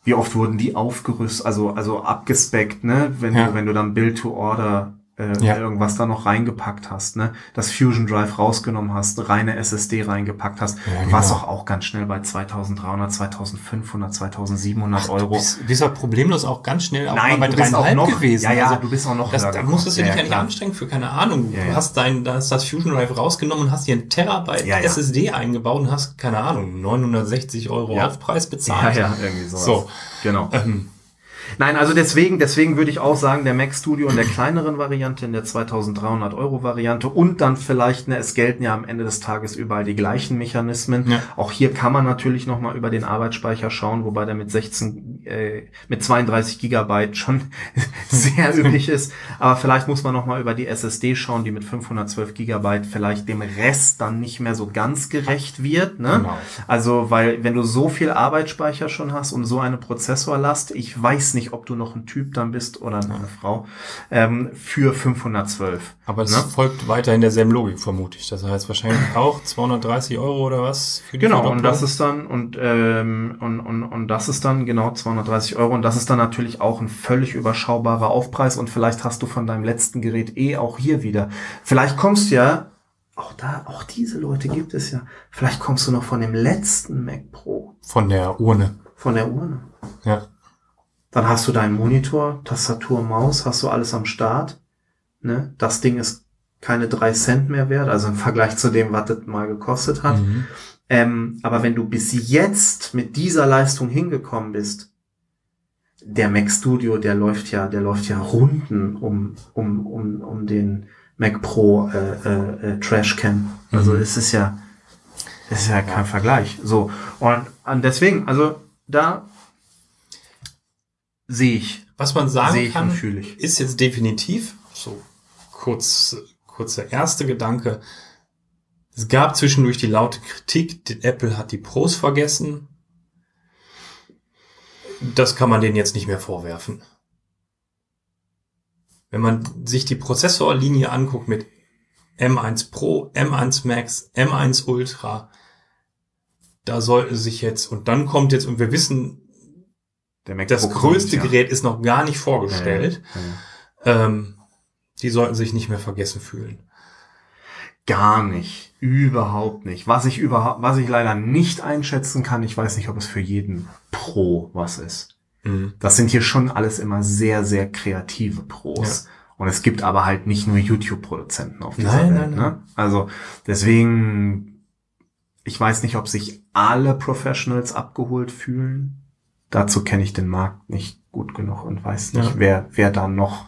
Speaker 2: Wie oft wurden die aufgerüstet, also, also abgespeckt, ne? Wenn
Speaker 3: Ja.
Speaker 2: du, wenn du dann Build to Order, äh,
Speaker 3: Ja.
Speaker 2: irgendwas da noch reingepackt hast, ne? Das Fusion Drive rausgenommen hast, reine SSD reingepackt hast.
Speaker 3: Ja,
Speaker 2: du
Speaker 3: genau.
Speaker 2: auch auch ganz schnell bei 2300, 2500, 2700
Speaker 3: Du
Speaker 2: Euro.
Speaker 3: bist, bist auch problemlos auch ganz schnell auch
Speaker 2: Nein,
Speaker 3: bei
Speaker 2: du bist auch
Speaker 3: dreieinhalb
Speaker 2: noch,
Speaker 3: gewesen.
Speaker 2: ja, ja,
Speaker 3: Also,
Speaker 2: du bist auch noch
Speaker 3: Das, da musstest du dich ja,
Speaker 2: ja,
Speaker 3: nicht anstrengen für, keine Ahnung.
Speaker 2: Ja,
Speaker 3: du
Speaker 2: ja.
Speaker 3: hast dein, da hast das Fusion Drive rausgenommen und hast dir einen Terabyte
Speaker 2: Ja, ja.
Speaker 3: SSD eingebaut und hast, keine Ahnung, 960 Euro
Speaker 2: Ja.
Speaker 3: Aufpreis
Speaker 2: Ja,
Speaker 3: bezahlt.
Speaker 2: ja, irgendwie sowas.
Speaker 3: So.
Speaker 2: Genau.
Speaker 3: Ähm,
Speaker 2: Nein, also deswegen, deswegen würde ich auch sagen, der Mac Studio in der kleineren Variante, in der 2300 Euro Variante und dann vielleicht, ne, es gelten ja am Ende des Tages überall die gleichen Mechanismen.
Speaker 3: Ja.
Speaker 2: Auch hier kann man natürlich nochmal über den Arbeitsspeicher schauen, wobei der mit 16, äh, mit 32 Gigabyte schon sehr üblich ist. Aber vielleicht muss man nochmal über die SSD schauen, die mit 512 Gigabyte vielleicht dem Rest dann nicht mehr so ganz gerecht wird, ne?
Speaker 3: Genau.
Speaker 2: Also, weil wenn du so viel Arbeitsspeicher schon hast und so eine Prozessorlast, ich weiß nicht, ob du noch ein Typ dann bist oder eine Frau, ähm, für 512.
Speaker 3: aber es
Speaker 2: Ne?
Speaker 3: folgt weiterhin derselben Logik, vermute ich. Das heißt wahrscheinlich auch 230 Euro oder was
Speaker 2: Genau, und das ist dann, und, ähm, und, und, und das ist dann genau 230 Euro und das ist dann natürlich auch ein völlig überschaubarer Aufpreis und vielleicht hast du von deinem letzten Gerät eh auch hier wieder. Vielleicht kommst du ja, auch da, auch diese Leute gibt es ja, vielleicht kommst du noch von dem letzten Mac Pro,
Speaker 3: von der Urne.
Speaker 2: von der Urne.
Speaker 3: Ja.
Speaker 2: Dann hast du deinen Monitor, Tastatur, Maus, hast du alles am Start. Ne? Das Ding ist keine drei Cent mehr wert, also im Vergleich zu dem, was das mal gekostet hat.
Speaker 3: Mhm.
Speaker 2: Ähm, aber wenn du bis jetzt mit dieser Leistung hingekommen bist, der Mac Studio, der läuft ja, der läuft ja Runden um, um, um, um den Mac Pro äh, äh, äh, Trashcan. Also
Speaker 3: Mhm.
Speaker 2: es ist ja, es ist ja kein Vergleich. So und, und deswegen, also da sehe ich,
Speaker 3: Was man sagen kann, ist jetzt definitiv, so kurz, kurzer erste Gedanke. Es gab zwischendurch die laute Kritik, die Apple hat die Pros vergessen. Das kann man denen jetzt nicht mehr vorwerfen. Wenn man sich die Prozessorlinie anguckt mit M1 Pro, M1 Max, M1 Ultra, da sollte sich jetzt, und dann kommt jetzt, und wir wissen,
Speaker 2: Der Mac
Speaker 3: das
Speaker 2: Pro kommt,
Speaker 3: größte
Speaker 2: ja.
Speaker 3: Gerät ist noch gar nicht vorgestellt.
Speaker 2: Ja, ja.
Speaker 3: Ähm, die sollten sich nicht mehr vergessen fühlen.
Speaker 2: Gar nicht. Überhaupt nicht. Was ich überhaupt, was ich leider nicht einschätzen kann, ich weiß nicht, ob es für jeden Pro was ist.
Speaker 3: Mhm.
Speaker 2: Das sind hier schon alles immer sehr, sehr kreative Pros. Und es gibt aber halt nicht nur YouTube-Produzenten auf dieser
Speaker 3: Nein,
Speaker 2: Welt.
Speaker 3: nein,
Speaker 2: Ne?
Speaker 3: nein.
Speaker 2: Also deswegen, ich weiß nicht, ob sich alle Professionals abgeholt fühlen. Dazu kenne ich den Markt nicht gut genug und weiß nicht,
Speaker 3: Ja.
Speaker 2: wer, wer da noch,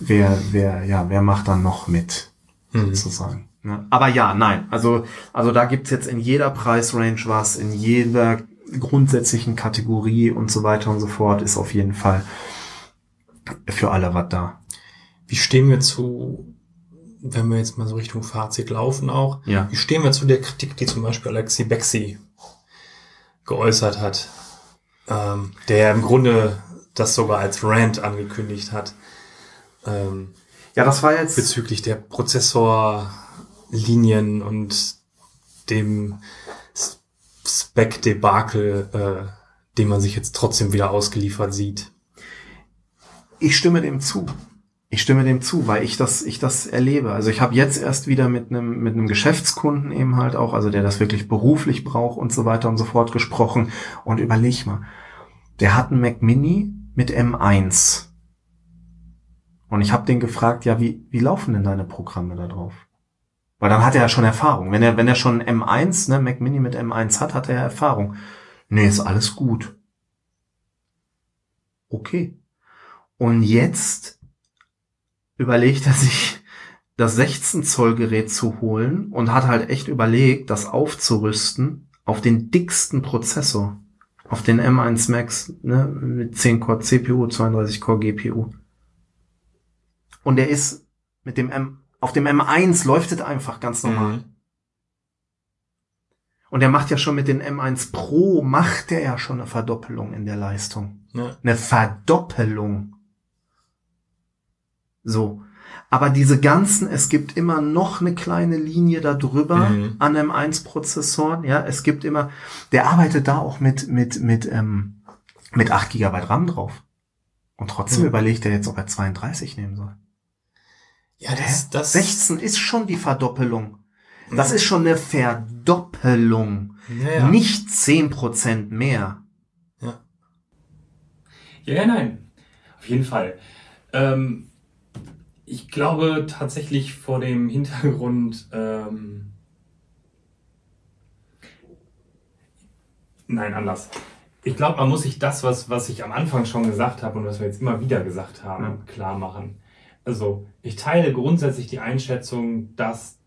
Speaker 2: wer, wer, ja, wer macht dann noch mit
Speaker 3: Mhm.
Speaker 2: sozusagen. Ne? Aber ja, nein. Also, also da gibt's jetzt in jeder Preisrange was, in jeder grundsätzlichen Kategorie und so weiter und so fort ist auf jeden Fall für alle was da.
Speaker 3: Wie stehen wir zu, wenn wir jetzt mal so Richtung Fazit laufen auch,
Speaker 2: Ja.
Speaker 3: wie stehen wir zu der Kritik, die zum Beispiel Alexi Bexi geäußert hat, ähm, der im Grunde das sogar als Rant angekündigt hat, ähm,
Speaker 2: Ja, das war jetzt.
Speaker 3: bezüglich der Prozessorlinien und dem Spec-Debakel, äh, dem man sich jetzt trotzdem wieder ausgeliefert sieht.
Speaker 2: Ich stimme dem zu. Ich stimme dem zu, weil ich das, ich das erlebe. Also ich habe jetzt erst wieder mit einem mit einem Geschäftskunden eben halt auch, also der das wirklich beruflich braucht und so weiter und so fort gesprochen. Und überleg mal, der hat einen Mac Mini mit M1. Und ich habe den gefragt, ja, wie, wie laufen denn deine Programme da drauf? Weil dann hat er ja schon Erfahrung. Wenn er, wenn er schon M1, ne, Mac Mini mit M1 hat, hat er ja Erfahrung. Nee, ist alles gut. Okay. Und jetzt überlegt er sich, das 16 Zoll Gerät zu holen und hat halt echt überlegt, das aufzurüsten auf den dicksten Prozessor. Auf den M1 Max, ne, mit 10 Core CPU, 32 Core GPU. Und er ist mit dem M, auf dem M1 läuft es einfach ganz normal. Mhm. Und er macht ja schon mit den M1 Pro, macht er ja schon eine Verdoppelung in der Leistung. Ja. Eine Verdoppelung. So. Aber diese ganzen, es gibt immer noch eine kleine Linie da drüber mhm. an M1-Prozessoren. Ja, es gibt immer, der arbeitet da auch mit, mit, mit, ähm, mit 8 GB RAM drauf. Und trotzdem mhm. überlegt er jetzt, ob er 32 nehmen soll. Ja, das, das 16 ist schon die Verdoppelung. Das ist schon eine Verdoppelung. Ja, ja. Nicht 10% mehr.
Speaker 3: Ja. ja, ja, nein. Auf jeden Fall. Ähm, ich glaube tatsächlich vor dem Hintergrund, ähm, nein, anders. Ich glaube, man muss sich das, was, was ich am Anfang schon gesagt habe und was wir jetzt immer wieder gesagt haben, ja. klar machen. Also, ich teile grundsätzlich die Einschätzung, dass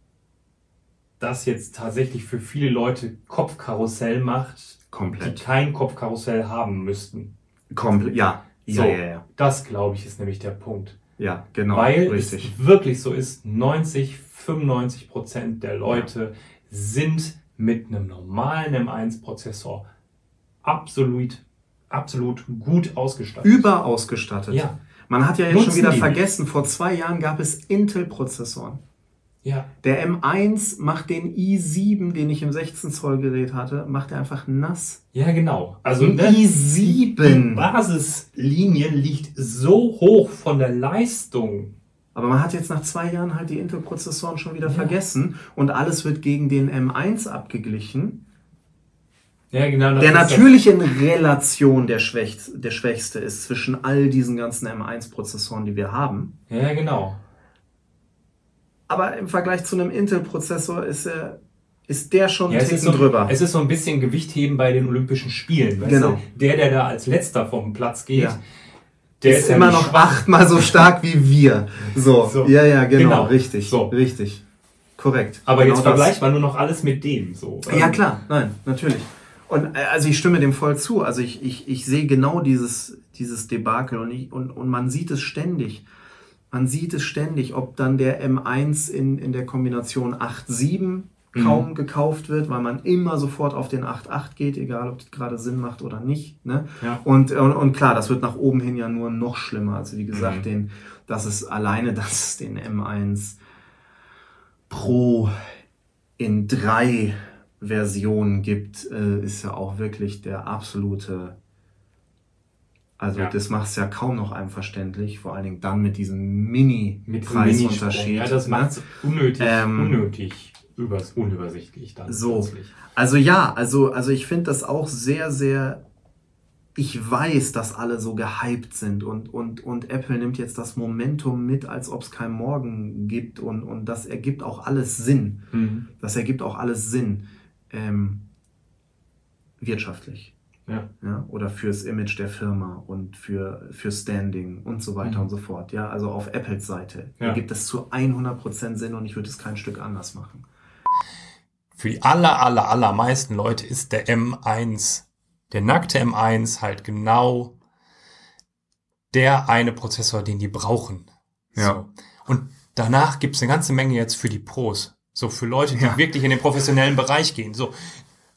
Speaker 3: das jetzt tatsächlich für viele Leute Kopfkarussell macht,
Speaker 2: Komplett.
Speaker 3: die kein Kopfkarussell haben müssten.
Speaker 2: Komplett, ja.
Speaker 3: So, ja, ja, ja. Das, glaube ich, ist nämlich der Punkt.
Speaker 2: Ja, genau.
Speaker 3: Weil richtig. es wirklich so ist, 90, 95 Prozent der Leute ja. sind mit einem normalen M1-Prozessor absolut, absolut gut ausgestattet.
Speaker 2: Überausgestattet. Ja. Man hat ja jetzt schon wieder vergessen, vor zwei Jahren gab es Intel-Prozessoren. Ja. Der M1 macht den i7, den ich im 16 Zoll Gerät hatte, macht er einfach nass.
Speaker 3: Ja, genau.
Speaker 2: Also ne, i7.
Speaker 3: Die Basislinie liegt so hoch von der Leistung.
Speaker 2: Aber man hat jetzt nach zwei Jahren halt die Intel-Prozessoren schon wieder ja. vergessen und alles wird gegen den M1 abgeglichen. Ja, genau. Der natürlich in Relation der, Schwäch der schwächste ist zwischen all diesen ganzen M1-Prozessoren, die wir haben.
Speaker 3: Ja, genau.
Speaker 2: Aber im Vergleich zu einem Intel-Prozessor ist er ist der schon ja, ein so, drüber.
Speaker 3: Es ist so ein bisschen Gewichtheben bei den Olympischen Spielen. Genau. Du? Der, der da als letzter vom Platz geht, ja.
Speaker 2: der ist, ist immer noch achtmal so stark wie wir. So. so. Ja, ja, genau, genau. richtig. So. Richtig. Korrekt.
Speaker 3: Aber
Speaker 2: genau
Speaker 3: jetzt vergleicht man nur noch alles mit dem. So.
Speaker 2: Ja, klar. Nein, natürlich. Und äh, also ich stimme dem voll zu. Also ich, ich, ich sehe genau dieses, dieses Debakel und, ich, und, und man sieht es ständig. Man sieht es ständig, ob dann der M1 in, in der Kombination 8.7 mhm. kaum mhm. gekauft wird, weil man immer sofort auf den 8.8 geht, egal ob das gerade Sinn macht oder nicht. Ne? Ja. Und, und, und, klar, das wird nach oben hin ja nur noch schlimmer. Also wie gesagt, mhm. den, dass es alleine, dass es den M1 Pro in drei Versionen gibt, äh, ist ja auch wirklich der absolute also ja. das macht es ja kaum noch einem verständlich, vor allen Dingen dann mit diesem Mini-Preisunterschied. Mini
Speaker 3: ja, das macht es unnötig, ähm, unnötig übers, unübersichtlich dann.
Speaker 2: So. Plötzlich. Also ja, also, also ich finde das auch sehr, sehr. Ich weiß, dass alle so gehypt sind und, und, und Apple nimmt jetzt das Momentum mit, als ob es kein Morgen gibt und, und das ergibt auch alles Sinn. Mhm. Das ergibt auch alles Sinn. Ähm, wirtschaftlich. Ja. ja. Oder fürs Image der Firma und für, für Standing und so weiter mhm. und so fort. Ja, also auf Apples Seite ja. gibt es zu 100% Sinn und ich würde es kein Stück anders machen.
Speaker 3: Für die aller, aller, allermeisten Leute ist der M1, der nackte M1 halt genau der eine Prozessor, den die brauchen. Ja. So. Und danach gibt es eine ganze Menge jetzt für die Pros. So für Leute, die ja. wirklich in den professionellen Bereich gehen. So,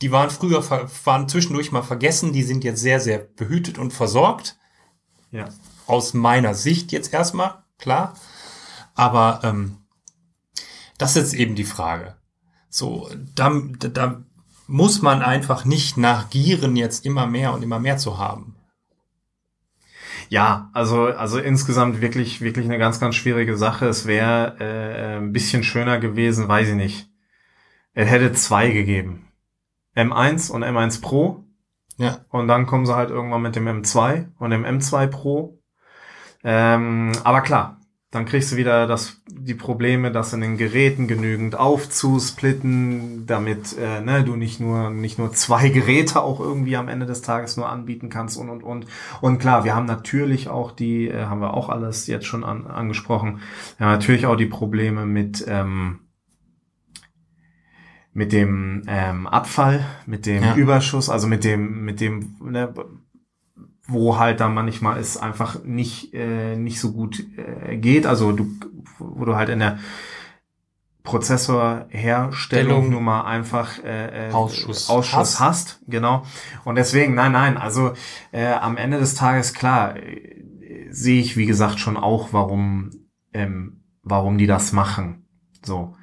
Speaker 3: die waren früher, waren zwischendurch mal vergessen, die sind jetzt sehr, sehr behütet und versorgt. Ja. Aus meiner Sicht jetzt erstmal, klar. Aber ähm, das ist jetzt eben die Frage. So, da, da muss man einfach nicht nach Gieren jetzt immer mehr und immer mehr zu haben.
Speaker 2: Ja, also, also insgesamt wirklich, wirklich eine ganz, ganz schwierige Sache. Es wäre äh, ein bisschen schöner gewesen, weiß ich nicht. Es hätte zwei gegeben. M1 und M1 Pro.
Speaker 3: Ja.
Speaker 2: Und dann kommen sie halt irgendwann mit dem M2 und dem M2 Pro. Ähm, aber klar, dann kriegst du wieder das, die Probleme, das in den Geräten genügend aufzusplitten, damit äh, ne, du nicht nur nicht nur zwei Geräte auch irgendwie am Ende des Tages nur anbieten kannst und und und und klar, wir haben natürlich auch die, äh, haben wir auch alles jetzt schon an, angesprochen, wir haben natürlich auch die Probleme mit ähm, mit dem ähm, Abfall, mit dem
Speaker 3: Ja.
Speaker 2: Überschuss, also mit dem mit dem ne, wo halt dann manchmal es einfach nicht äh, nicht so gut äh, geht, also du wo du halt in der Prozessorherstellung
Speaker 3: Stellung.
Speaker 2: nur mal einfach äh, äh,
Speaker 3: Ausschuss
Speaker 2: Ausschuss
Speaker 3: hast.
Speaker 2: hast, genau. Und deswegen, nein, nein, also äh, am Ende des Tages klar äh, sehe ich wie gesagt schon auch, warum ähm, warum die das machen, so.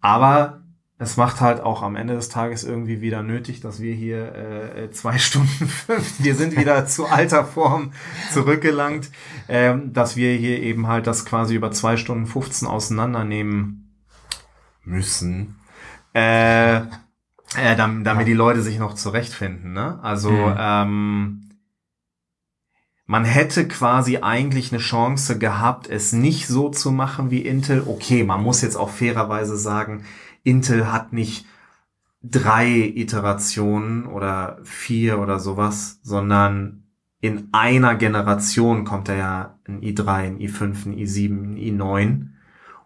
Speaker 2: Aber es macht halt auch am Ende des Tages irgendwie wieder nötig, dass wir hier äh, zwei Stunden fünf, wir sind wieder zu alter Form zurückgelangt, ähm, dass wir hier eben halt das quasi über zwei Stunden 15 auseinandernehmen müssen, äh, äh, damit, damit die Leute sich noch zurechtfinden. Ne? Also
Speaker 3: Mhm.
Speaker 2: ähm, man hätte quasi eigentlich eine Chance gehabt, es nicht so zu machen wie Intel. Okay, man muss jetzt auch fairerweise sagen, Intel hat nicht drei Iterationen oder vier oder sowas, sondern in einer Generation kommt da ja ein i3, ein i5, ein i7, ein i9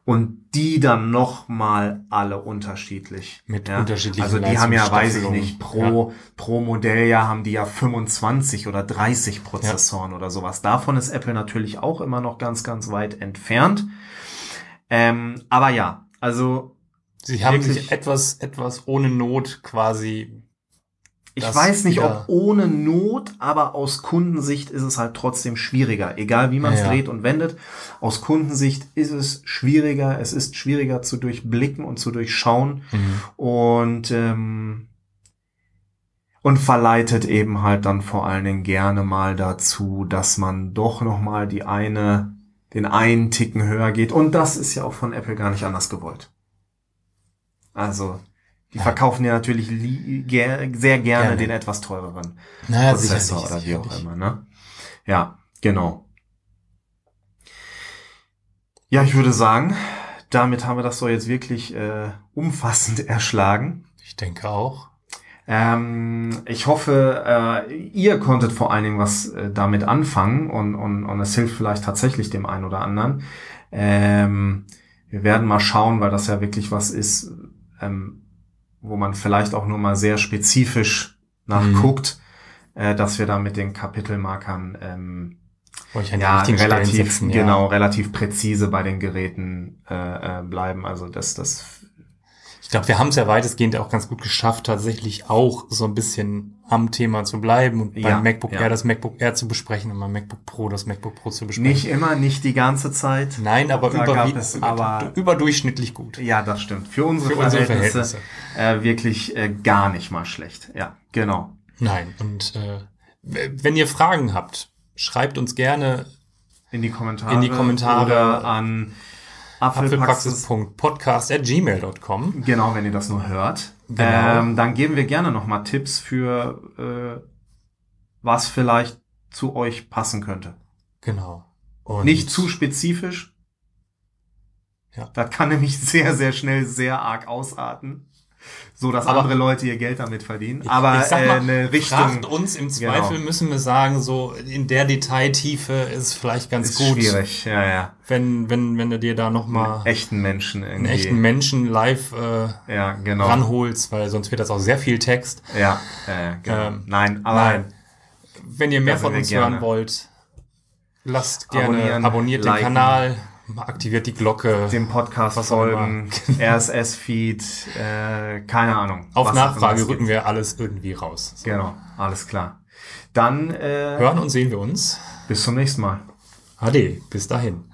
Speaker 2: und die dann noch mal alle unterschiedlich.
Speaker 3: Mit
Speaker 2: ja?
Speaker 3: unterschiedlichen
Speaker 2: Also die haben ja, weiß ich nicht, pro, pro Modelljahr haben die ja 25 oder 30 Prozessoren oder sowas. Davon ist Apple natürlich auch immer noch ganz, ganz weit entfernt. Ähm, aber ja, also
Speaker 3: Sie haben sich etwas, etwas ohne Not quasi.
Speaker 2: Ich weiß nicht, ob ohne Not, aber aus Kundensicht ist es halt trotzdem schwieriger. Egal wie man es
Speaker 3: Ja,
Speaker 2: dreht und wendet. Aus Kundensicht ist es schwieriger. Es ist schwieriger zu durchblicken und zu durchschauen. Und, ähm, und verleitet eben halt dann vor allen Dingen gerne mal dazu, dass man doch noch mal die eine, den einen Ticken höher geht. Und das ist ja auch von Apple gar nicht anders gewollt. Also, die
Speaker 3: Ja.
Speaker 2: verkaufen ja natürlich li ger sehr gerne,
Speaker 3: Gerne.
Speaker 2: den etwas teureren
Speaker 3: Naja,
Speaker 2: Prozessor
Speaker 3: sicherlich,
Speaker 2: oder wie auch immer, ne? Ja, genau. Ja, ich würde sagen, damit haben wir das so jetzt wirklich äh, umfassend erschlagen.
Speaker 3: Ich denke auch.
Speaker 2: Ähm, ich hoffe, äh, ihr konntet vor allen Dingen was äh, damit anfangen und, und, und es hilft vielleicht tatsächlich dem einen oder anderen. Ähm, wir werden mal schauen, weil das ja wirklich was ist, ähm, wo man vielleicht auch nur mal sehr spezifisch nachguckt, äh, dass wir da mit den Kapitelmarkern ähm, ja, relativ,
Speaker 3: setzen, ja.
Speaker 2: genau, relativ präzise bei den Geräten äh, äh, bleiben. Also das, das
Speaker 3: Ich glaube, wir haben es ja weitestgehend auch ganz gut geschafft, tatsächlich auch so ein bisschen am Thema zu bleiben und
Speaker 2: Ja,
Speaker 3: beim MacBook
Speaker 2: ja.
Speaker 3: Air das MacBook Air zu besprechen und beim MacBook Pro das MacBook Pro zu besprechen.
Speaker 2: nicht immer, nicht die ganze Zeit.
Speaker 3: Nein, aber über,
Speaker 2: es aber-
Speaker 3: überdurchschnittlich gut.
Speaker 2: Ja, das stimmt. Für unsere
Speaker 3: Für unsere
Speaker 2: Verhältnisse, Äh, wirklich äh, gar nicht mal schlecht. Ja, genau.
Speaker 3: Nein, und äh, wenn ihr Fragen habt, schreibt uns gerne
Speaker 2: In die Kommentare.
Speaker 3: In die Kommentare.
Speaker 2: Oder an Apfelpraxis.
Speaker 3: apfelpraxis.podcast.gmail.com.
Speaker 2: Genau, wenn ihr das nur hört.
Speaker 3: Genau.
Speaker 2: Ähm, dann geben wir gerne nochmal Tipps für, äh, was vielleicht zu euch passen könnte.
Speaker 3: Genau. Und
Speaker 2: Nicht zu spezifisch.
Speaker 3: Ja.
Speaker 2: Das kann nämlich sehr, sehr schnell sehr arg ausarten. So, dass
Speaker 3: Aber-
Speaker 2: andere Leute ihr Geld damit verdienen. Aber
Speaker 3: ich sag
Speaker 2: äh,
Speaker 3: mal,
Speaker 2: eine Richtung
Speaker 3: uns im Zweifel,
Speaker 2: Genau.
Speaker 3: müssen wir sagen, so in der Detailtiefe ist vielleicht ganz
Speaker 2: ist
Speaker 3: gut,
Speaker 2: schwierig. Ja, ja.
Speaker 3: wenn, wenn, wenn du dir da nochmal
Speaker 2: Einen echten Menschen irgendwie.
Speaker 3: einen echten Menschen live äh,
Speaker 2: Ja, genau.
Speaker 3: ranholst, weil sonst wird das auch sehr viel Text.
Speaker 2: Ja, äh, genau.
Speaker 3: Ähm,
Speaker 2: nein, aber
Speaker 3: Nein. Wenn ihr mehr von uns
Speaker 2: gerne.
Speaker 3: hören wollt, lasst gerne,
Speaker 2: Abonnieren,
Speaker 3: abonniert
Speaker 2: liken.
Speaker 3: den Kanal, aktiviert die Glocke.
Speaker 2: dem Podcast folgen, RSS-Feed, äh, keine Ahnung.
Speaker 3: Auf Nachfrage rücken wir alles irgendwie raus. So.
Speaker 2: Genau, alles klar. Dann äh,
Speaker 3: Hören und sehen wir uns.
Speaker 2: bis zum nächsten Mal.
Speaker 3: Ade, bis dahin.